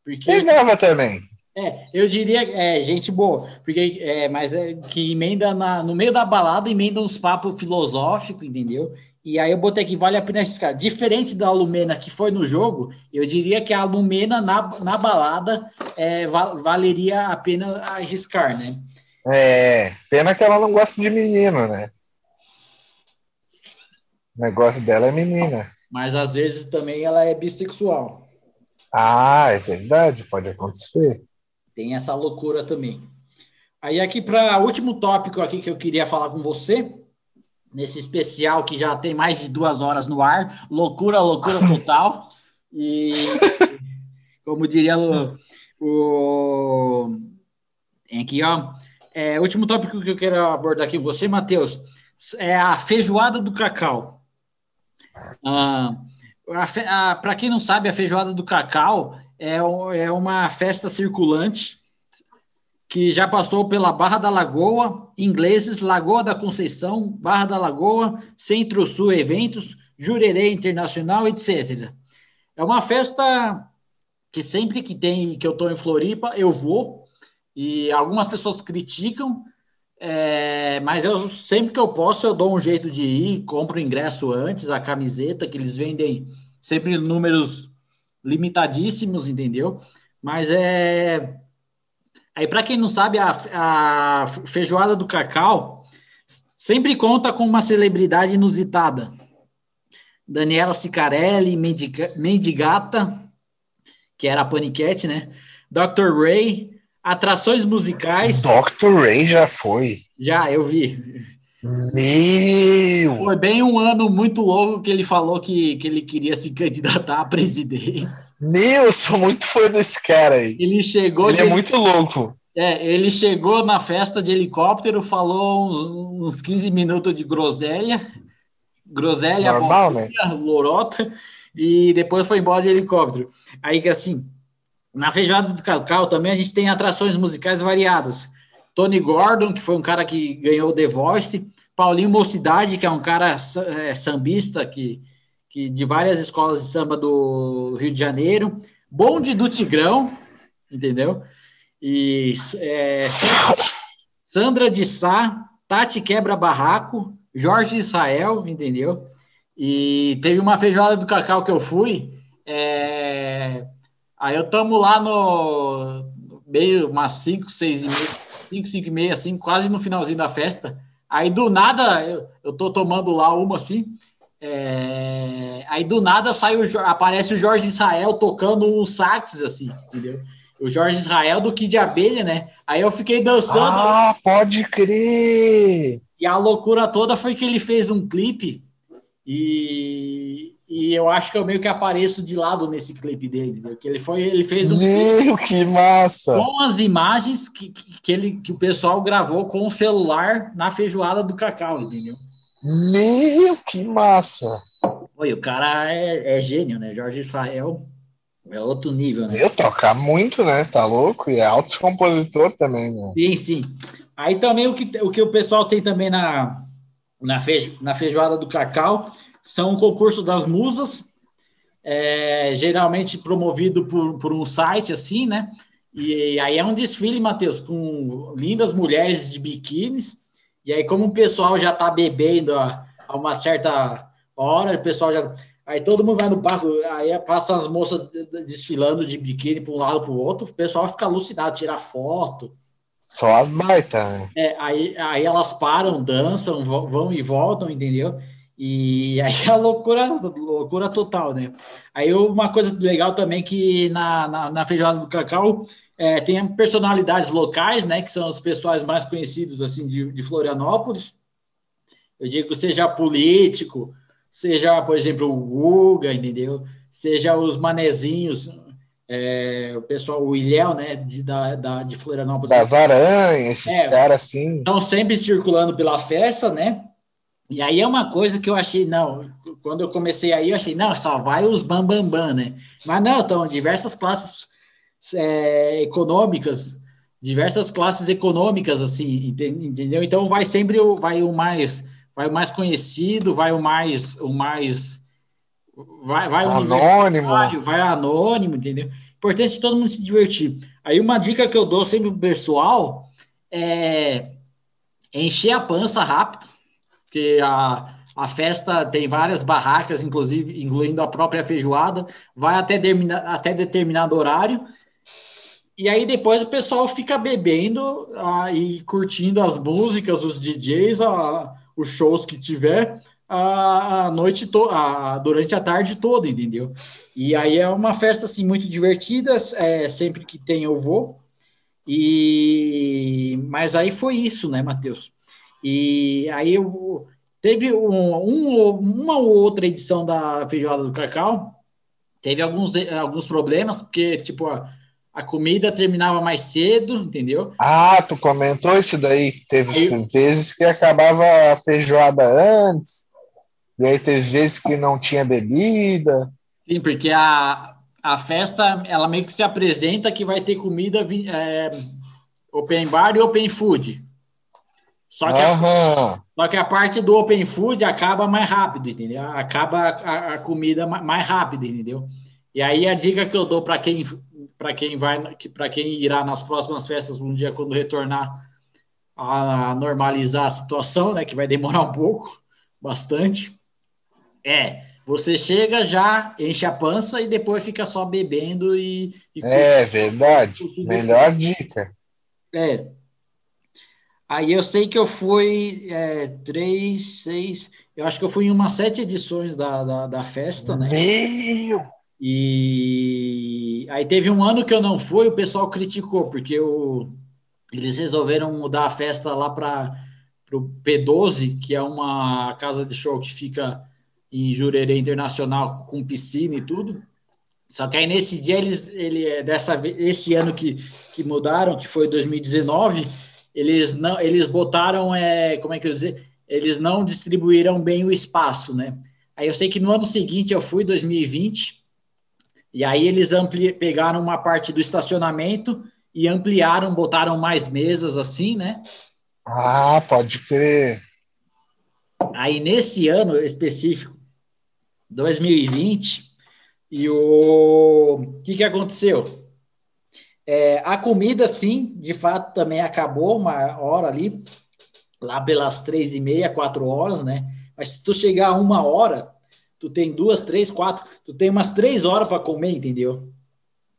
Porque Pegava também. É, eu diria, é, gente boa, porque, é, mas é, que emenda na, no meio da balada, emenda uns papos filosóficos, entendeu? E aí eu botei que vale a pena arriscar. Diferente da Lumena que foi no jogo, eu diria que a Lumena na, na balada é, val, valeria a pena arriscar, né? É, pena que ela não gosta de menino, né? O negócio dela é menina. Mas às vezes também ela é bissexual. Ah, é verdade, pode acontecer. Tem essa loucura também. Aí aqui para o último tópico aqui que eu queria falar com você, nesse especial que já tem mais de duas horas no ar, loucura, loucura total. [LAUGHS] E como diria o, o tem aqui, ó. É, último tópico que eu quero abordar aqui com você, Matheus, é a feijoada do cacau. Ah, Para quem não sabe, a feijoada do cacau é, é uma festa circulante que já passou pela Barra da Lagoa, Ingleses, Lagoa da Conceição, Barra da Lagoa, Centro-Sul Eventos, Jurerê Internacional, etc. É uma festa que sempre que tem que eu estou em Floripa, eu vou, e algumas pessoas criticam, é, mas eu sempre que eu posso, eu dou um jeito de ir, compro o ingresso antes, a camiseta, que eles vendem sempre números limitadíssimos, entendeu? Mas é. Aí, para quem não sabe, a, a feijoada do cacau sempre conta com uma celebridade inusitada. Daniela Sicarelli, Mendiga, Mendigata, que era a Paniquete, né? Dr. Ray, atrações musicais. Dr. Ray já foi. Já, eu vi. Meu! Foi bem um ano muito louco que ele falou que, que ele queria se candidatar a presidente. Meu, eu sou muito fã desse cara aí. Ele chegou. Ele é muito louco. É, ele chegou na festa de helicóptero, falou uns, uns 15 minutos de groselha. Groselha, Normal, né? lorota, e depois foi embora de helicóptero. Aí que assim, na feijoada do Cacau também a gente tem atrações musicais variadas. Tony Gordon, que foi um cara que ganhou o The Voice, Paulinho Mocidade, que é um cara é, sambista que, que de várias escolas de samba do Rio de Janeiro, Bonde do Tigrão, entendeu? E é, Sandra de Sá, Tati Quebra Barraco, Jorge Israel, entendeu? E teve uma feijoada do cacau que eu fui. É... Aí eu tamo lá no meio, umas 5, 6 e meia, 5, 5 e meia, assim, quase no finalzinho da festa. Aí do nada, eu, eu tô tomando lá uma assim. É... Aí do nada sai o, aparece o Jorge Israel tocando um sax, assim, entendeu? O Jorge Israel do Kid Abelha, né? Aí eu fiquei dançando. Ah, pode crer! E a loucura toda foi que ele fez um clipe e, e eu acho que eu meio que apareço de lado nesse clipe dele, né? que ele foi, ele fez um Meu, [LAUGHS] que massa! Com as imagens que, que, que, ele, que o pessoal gravou com o celular na feijoada do Cacau, entendeu? Meu, que massa! Oi, o cara é, é gênio, né? Jorge Israel é outro nível, né? Eu tocar muito, né? Tá louco? E é alto compositor também, né? Sim, sim. Aí também o que o, que o pessoal tem também na, na, feijo, na feijoada do cacau são o concurso das musas, é, geralmente promovido por, por um site assim, né? E aí é um desfile, Matheus, com lindas mulheres de biquínis. E aí, como o pessoal já tá bebendo a, a uma certa hora, o pessoal já Aí todo mundo vai no barco, aí passam as moças desfilando de biquíni para um lado para o outro, o pessoal fica alucinado, tira foto. Só as baitas, né? É, aí, aí elas param, dançam, vão e voltam, entendeu? E aí [LAUGHS] a loucura, loucura total, né? Aí uma coisa legal também que na, na, na feijoada do cacau é, tem personalidades locais, né? Que são os pessoais mais conhecidos assim de, de Florianópolis. Eu digo seja político, seja, por exemplo, o Guga, entendeu? Seja os manezinhos, é, o pessoal, o Ilhéu, né, de, da, da, de Florianópolis. Das aranhas, esses é, caras assim. Estão sempre circulando pela festa, né? E aí é uma coisa que eu achei, não, quando eu comecei aí, eu achei, não, só vai os bambambam, bam, bam, né? Mas não, estão diversas classes é, econômicas, diversas classes econômicas, assim, entendeu? Então vai sempre o, vai o mais vai o mais conhecido, vai o mais o mais vai vai anônimo, vai anônimo, entendeu? Importante todo mundo se divertir. Aí uma dica que eu dou sempre pro pessoal é encher a pança rápido, porque a, a festa tem várias barracas, inclusive incluindo a própria feijoada, vai até, termina, até determinado horário. E aí depois o pessoal fica bebendo ah, e curtindo as músicas, os DJs, ah, os shows que tiver a, noite toda, durante a tarde toda, entendeu? E aí é uma festa assim muito divertida, é, sempre que tem eu vou. E mas aí foi isso, né, Matheus? E aí eu teve um, um, uma ou outra edição da feijoada do Cacau, teve alguns, alguns problemas, porque tipo a comida terminava mais cedo, entendeu? Ah, tu comentou isso daí. Teve aí, vezes que acabava a feijoada antes, e aí teve vezes que não tinha bebida. Sim, porque a, a festa, ela meio que se apresenta que vai ter comida é, open bar e open food. Só que, a, só que a parte do open food acaba mais rápido, entendeu? Acaba a, a comida mais rápido, entendeu? E aí a dica que eu dou para quem para quem vai, para quem irá nas próximas festas um dia quando retornar a normalizar a situação, né, que vai demorar um pouco, bastante. É, você chega já enche a pança e depois fica só bebendo e, e é verdade, melhor dica. É. Aí eu sei que eu fui é, três, seis, eu acho que eu fui em umas sete edições da, da, da festa, né? Meu! E aí teve um ano que eu não fui, o pessoal criticou, porque o, eles resolveram mudar a festa lá para o P12, que é uma casa de show que fica em Jurerê Internacional com piscina e tudo. Só que aí nesse dia eles, ele, é dessa esse ano que, que mudaram, que foi 2019, eles não, eles botaram, é, como é que eu dizer, eles não distribuíram bem o espaço, né? Aí eu sei que no ano seguinte eu fui, 2020, e aí eles ampli pegaram uma parte do estacionamento e ampliaram, botaram mais mesas assim, né? Ah, pode crer. Aí nesse ano específico, 2020, e o que que aconteceu? É, a comida, sim, de fato também acabou uma hora ali, lá pelas três e meia, quatro horas, né? Mas se tu chegar a uma hora, tu tem duas, três, quatro, tu tem umas três horas para comer, entendeu?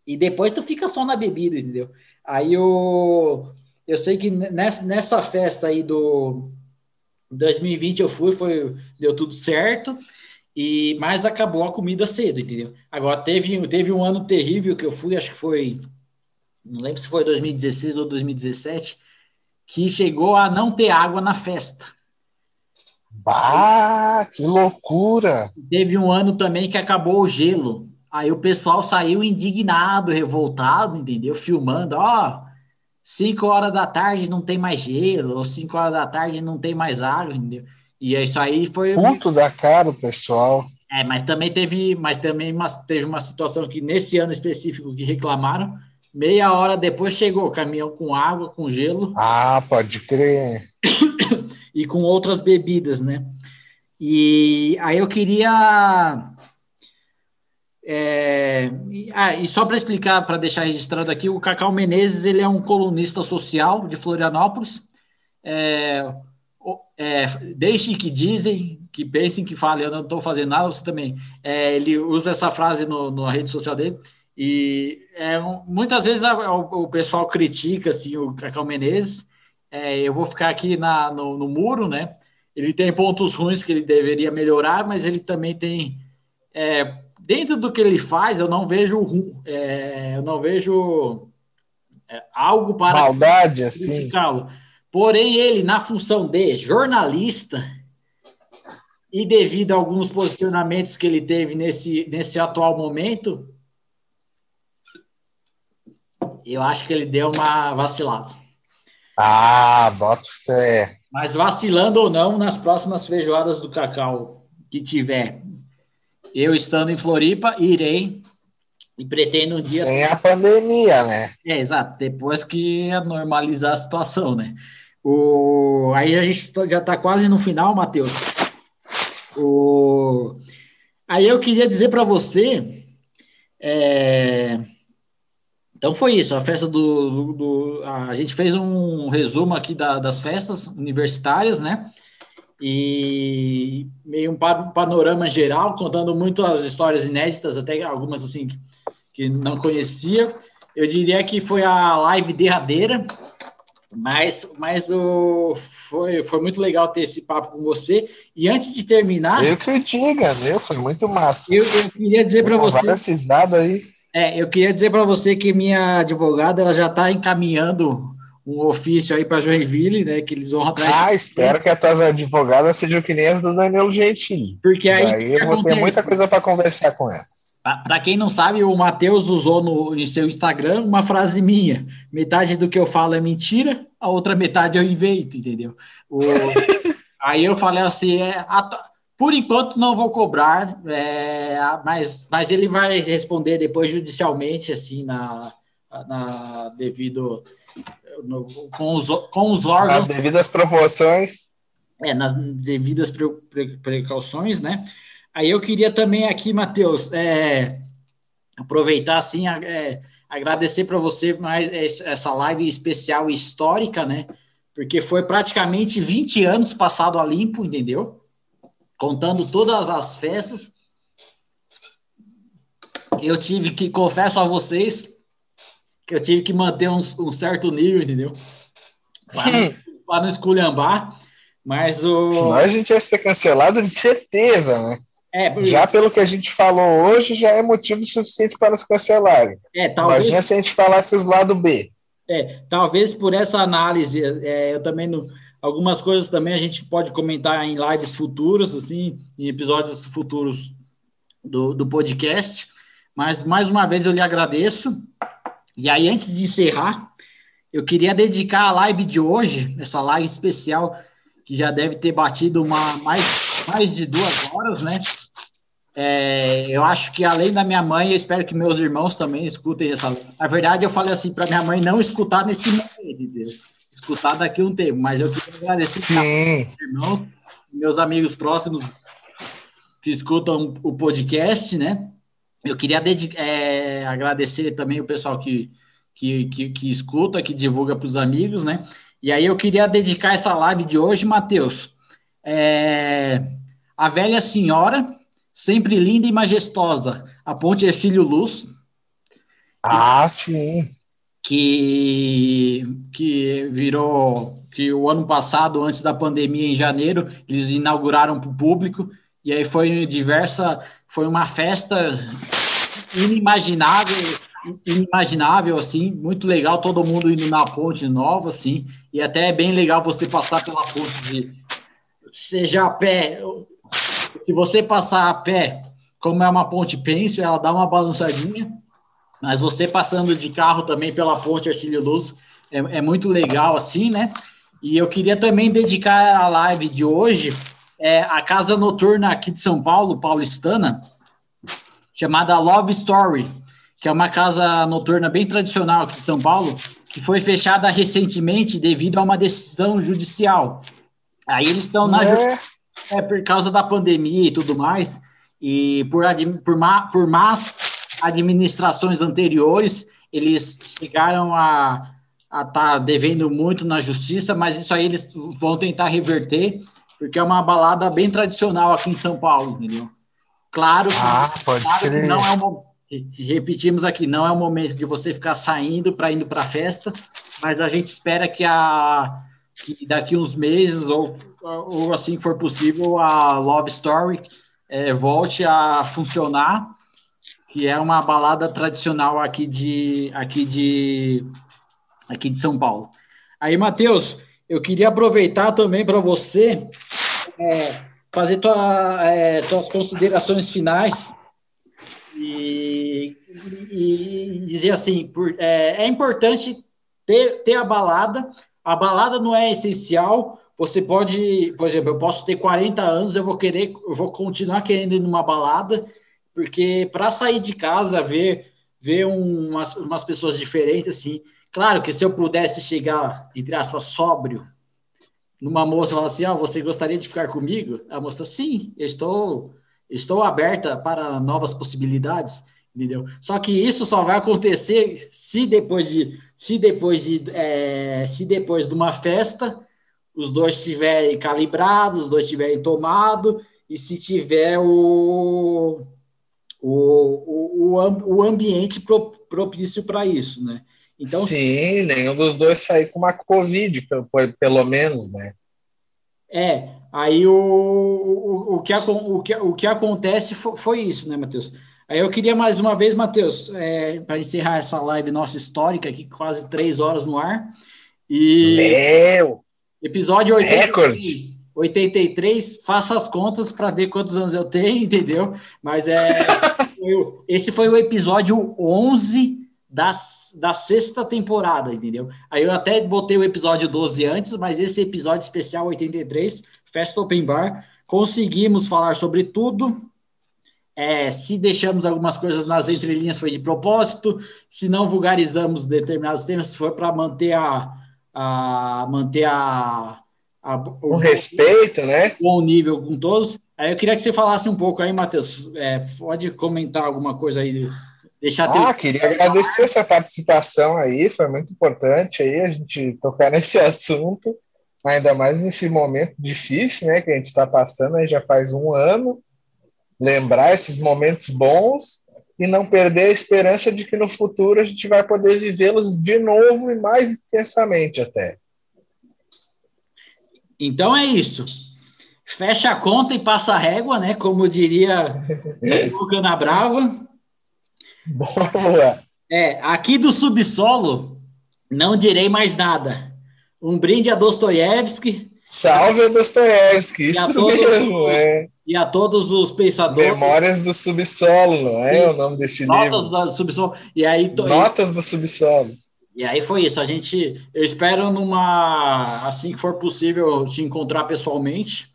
E depois tu fica só na bebida, entendeu? Aí eu, eu sei que nessa, nessa festa aí do 2020 eu fui, foi, deu tudo certo, e mas acabou a comida cedo, entendeu? Agora teve, teve um ano terrível que eu fui, acho que foi, não lembro se foi 2016 ou 2017, que chegou a não ter água na festa. Ah, que loucura! Teve um ano também que acabou o gelo. Aí o pessoal saiu indignado, revoltado, entendeu? Filmando, ó, 5 horas da tarde não tem mais gelo, ou 5 horas da tarde não tem mais água, entendeu? E isso aí foi. Ponto da cara, pessoal. É, mas também teve, mas também uma, teve uma situação que nesse ano específico que reclamaram, meia hora depois chegou caminhão com água, com gelo. Ah, pode crer e com outras bebidas, né? E aí eu queria. É, ah, e só para explicar, para deixar registrado aqui, o Cacau Menezes ele é um colunista social de Florianópolis. É, é, deixe que dizem, que pensem que falem, eu não estou fazendo nada, você também. É, ele usa essa frase no, na rede social dele. E é, muitas vezes a, o, o, pessoal critica assim, o Cacau Menezes, é, eu vou ficar aqui na, no, no, muro, né? Ele tem pontos ruins que ele deveria melhorar, mas ele também tem. É, dentro do que ele faz, eu não vejo é, eu não vejo é, algo para maldade assim. Porém, ele na função de jornalista e devido a alguns posicionamentos que ele teve nesse nesse atual momento, eu acho que ele deu uma vacilada. Ah, boto fé. Mas vacilando ou não, nas próximas feijoadas do Cacau que tiver, eu estando em Floripa, irei e pretendo um dia. Sem a pandemia, né? É, exato. Depois que normalizar a situação, né? O... Aí a gente já está quase no final, Matheus. O... Aí eu queria dizer para você. É então foi isso, a festa do, do, a gente fez um resumo aqui da, das festas universitárias, né? E meio um panorama geral, contando muito as histórias inéditas, até algumas assim que, não conhecia. Eu diria que foi a live derradeira, mas, mas o, foi, foi muito legal ter esse papo com você. E antes de terminar. Eu que diga, meu, foi muito massa. Eu, eu queria dizer para você. Várias risadas aí. É, eu queria dizer para você que minha advogada ela já está encaminhando um ofício aí para Joinville, né? Que eles vão atrás. Ah, espero que as tuas advogadas sejam que nem as do Danilo Gentili. Porque aí, aí eu vou ter muita coisa para conversar com elas. Para quem não sabe, o Matheus usou no, em seu Instagram uma frase minha: metade do que eu falo é mentira, a outra metade eu invento, entendeu? O, [LAUGHS] aí eu falei assim: é, a, por enquanto não vou cobrar, é, mas, mas ele vai responder depois judicialmente, assim, na, na devido no, com, os, com os órgãos. Nas devidas proporções. É, nas devidas pre, pre, precauções, né? Aí eu queria também aqui, Matheus, é, aproveitar assim, é, agradecer para você mais essa live especial histórica, né? Porque foi praticamente 20 anos passado a limpo, entendeu? Contando todas as festas. Eu tive que, confesso a vocês, que eu tive que manter um, um certo nível, entendeu? Para [LAUGHS] não esculhambar, mas o. Senão a gente ia ser cancelado de certeza, né? É, já pelo que a gente falou hoje, já é motivo suficiente para nos cancelarem. É, talvez... Imagina se a gente falasse os lado B. É, talvez por essa análise, é, eu também não, algumas coisas também a gente pode comentar em lives futuras, assim, em episódios futuros do, do podcast. Mas mais uma vez eu lhe agradeço. E aí, antes de encerrar, eu queria dedicar a live de hoje, essa live especial, que já deve ter batido uma, mais, mais de duas horas, né? É, eu acho que além da minha mãe, eu espero que meus irmãos também escutem essa. Na verdade, eu falei assim para minha mãe não escutar nesse momento? Escutar daqui a um tempo, mas eu queria agradecer meus irmãos, meus amigos próximos que escutam o podcast, né? Eu queria é, agradecer também o pessoal que que, que, que escuta, que divulga para os amigos, né? E aí eu queria dedicar essa live de hoje, Matheus, é, a velha senhora, sempre linda e majestosa, a Ponte Ercílio Luz. Ah, sim. Que, que virou, que o ano passado, antes da pandemia, em janeiro, eles inauguraram para o público, e aí foi diversa, foi uma festa inimaginável, inimaginável, assim, muito legal, todo mundo indo na ponte nova, assim, e até é bem legal você passar pela ponte de, seja a pé, se você passar a pé, como é uma ponte pêncil, ela dá uma balançadinha, mas você passando de carro também pela ponte Arcílio Luz, é, é muito legal, assim, né? E eu queria também dedicar a live de hoje é, a casa noturna aqui de São Paulo, paulistana, chamada Love Story, que é uma casa noturna bem tradicional aqui de São Paulo, que foi fechada recentemente devido a uma decisão judicial. Aí eles estão na é. é por causa da pandemia e tudo mais, e por, por, má, por más administrações anteriores, eles chegaram a estar tá devendo muito na justiça, mas isso aí eles vão tentar reverter, porque é uma balada bem tradicional aqui em São Paulo, entendeu? Claro, ah, claro que não é uma repetimos aqui, não é o momento de você ficar saindo para indo para a festa, mas a gente espera que, a, que daqui uns meses, ou, ou assim que for possível, a Love Story é, volte a funcionar, que é uma balada tradicional aqui de, aqui de, aqui de São Paulo. Aí, Matheus, eu queria aproveitar também para você é, fazer tua, é, tuas considerações finais e, e, dizer assim, por, é, é importante ter, ter a balada, a balada não é essencial, você pode, por exemplo, eu posso ter 40 anos, eu vou querer, eu vou continuar querendo ir numa balada, porque para sair de casa, ver, ver umas, umas pessoas diferentes, assim, claro que se eu pudesse chegar, entre aspas, sóbrio, numa moça e falar assim, oh, você gostaria de ficar comigo? A moça, sim, eu estou Estou aberta para novas possibilidades, entendeu? Só que isso só vai acontecer se depois de se depois de é, se depois de uma festa os dois estiverem calibrados, os dois estiverem tomado e se tiver o o, o, o ambiente propício para isso, né? Então, Sim, nenhum dos dois sair com uma Covid, pelo, menos, né? É, aí o, o, o, que, o, que, o que acontece foi, isso, né, Matheus? Aí eu queria mais uma vez, Matheus, é, para encerrar essa live nossa histórica aqui, quase três horas no ar. E. Meu! Episódio 83. 83, faça as contas para ver quantos anos eu tenho, [LAUGHS] entendeu? Mas é. esse foi o episódio 11 da, da sexta temporada, entendeu? Aí eu até botei o episódio 12 antes, mas esse episódio especial 83, Festa Open Bar, conseguimos falar sobre tudo. É, se deixamos algumas coisas nas entrelinhas foi de propósito, se não vulgarizamos determinados temas, foi para manter a, a manter a, a o, o respeito, né? Bom nível com todos. Aí eu queria que você falasse um pouco aí, Matheus. É, pode comentar alguma coisa aí Deixar ah, queria agradecer essa participação aí, foi muito importante aí a gente tocar [LAUGHS] nesse assunto, ainda mais nesse momento difícil, né, que a gente está passando aí já faz um ano, lembrar esses momentos bons e não perder a esperança de que no futuro a gente vai poder vivê-los de novo e mais intensamente até. Então é isso. fecha a conta e passa a régua, né? Como diria o Cana Brava. Boa! É, aqui do subsolo, não direi mais nada. Um brinde a Dostoiévski. Salve a Dostoiévski, isso todos, mesmo, é. E a todos os pensadores. Memórias do subsolo, não é e, o nome desse notas livro? Notas do subsolo. E aí, Notas do subsolo. E aí foi isso. A gente, eu espero numa, assim que for possível, te encontrar pessoalmente.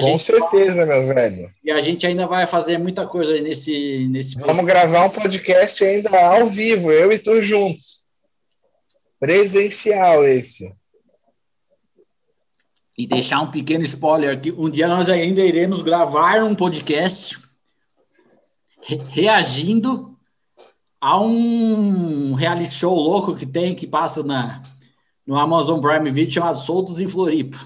Com certeza, meu velho. E a gente ainda vai fazer muita coisa nesse, nesse. Vamos gravar um podcast ainda ao vivo, eu e tu juntos. Presencial esse. E deixar um pequeno spoiler aqui. Um dia nós ainda iremos gravar um podcast re reagindo a um reality show louco que tem, que passa na, no Amazon Prime Video chamado Soltos em Floripa.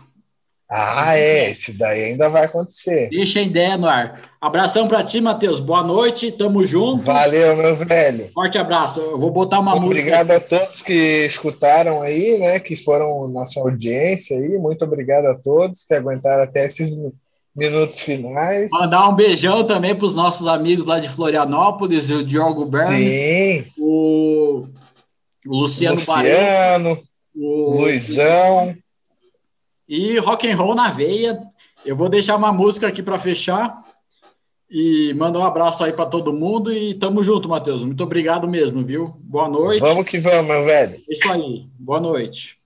Ah, é, esse daí ainda vai acontecer. Deixa a ideia no ar. Abração para ti, Matheus. Boa noite, tamo junto. Valeu, meu velho. Forte abraço. Eu vou botar uma obrigado música. Obrigado a todos que escutaram aí, né, que foram nossa audiência aí. Muito obrigado a todos que aguentaram até esses minutos finais. Mandar um beijão também para os nossos amigos lá de Florianópolis, o Diogo Bernes, Sim. O, Luciano, Luciano o Luizão. E rock and roll na veia. Eu vou deixar uma música aqui para fechar. E manda um abraço aí para todo mundo e tamo junto, Matheus. Muito obrigado mesmo, viu? Boa noite. Vamos que vamos, meu velho. Isso aí. Boa noite.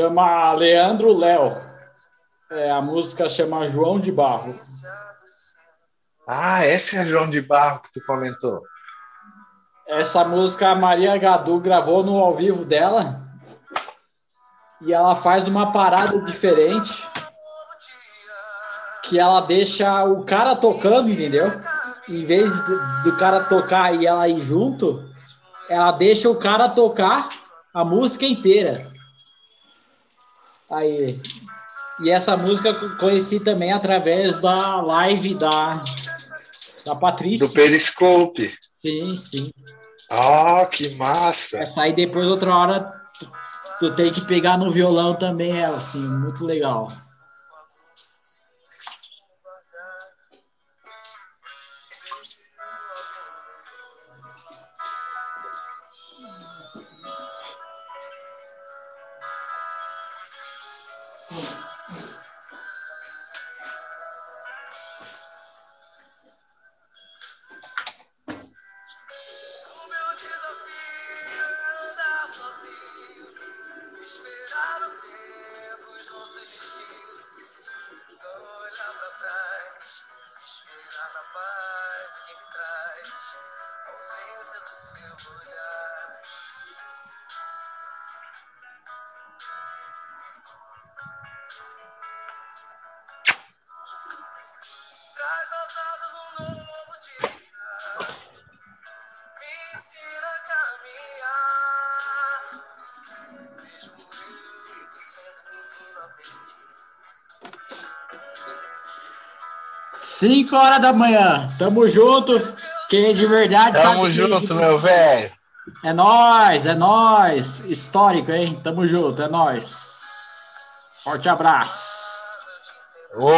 Chama Leandro Léo. É, a música chama João de Barro. Ah, esse é João de Barro que tu comentou. Essa música a Maria Gadu gravou no ao vivo dela. E ela faz uma parada diferente. Que ela deixa o cara tocando, entendeu? Em vez do cara tocar e ela ir junto, ela deixa o cara tocar a música inteira. Aí. E essa música eu conheci também através da live da, da Patrícia. Do Periscope. Sim, sim. Ah, que massa! Essa aí depois, outra hora, tu, tu tem que pegar no violão também, ela, assim, muito legal. Cinco horas da manhã. Tamo junto. Quem é de verdade Tamo sabe junto, que... meu velho. É nós, é nós. Histórico, hein? Tamo junto, é nós. Forte abraço. Ô,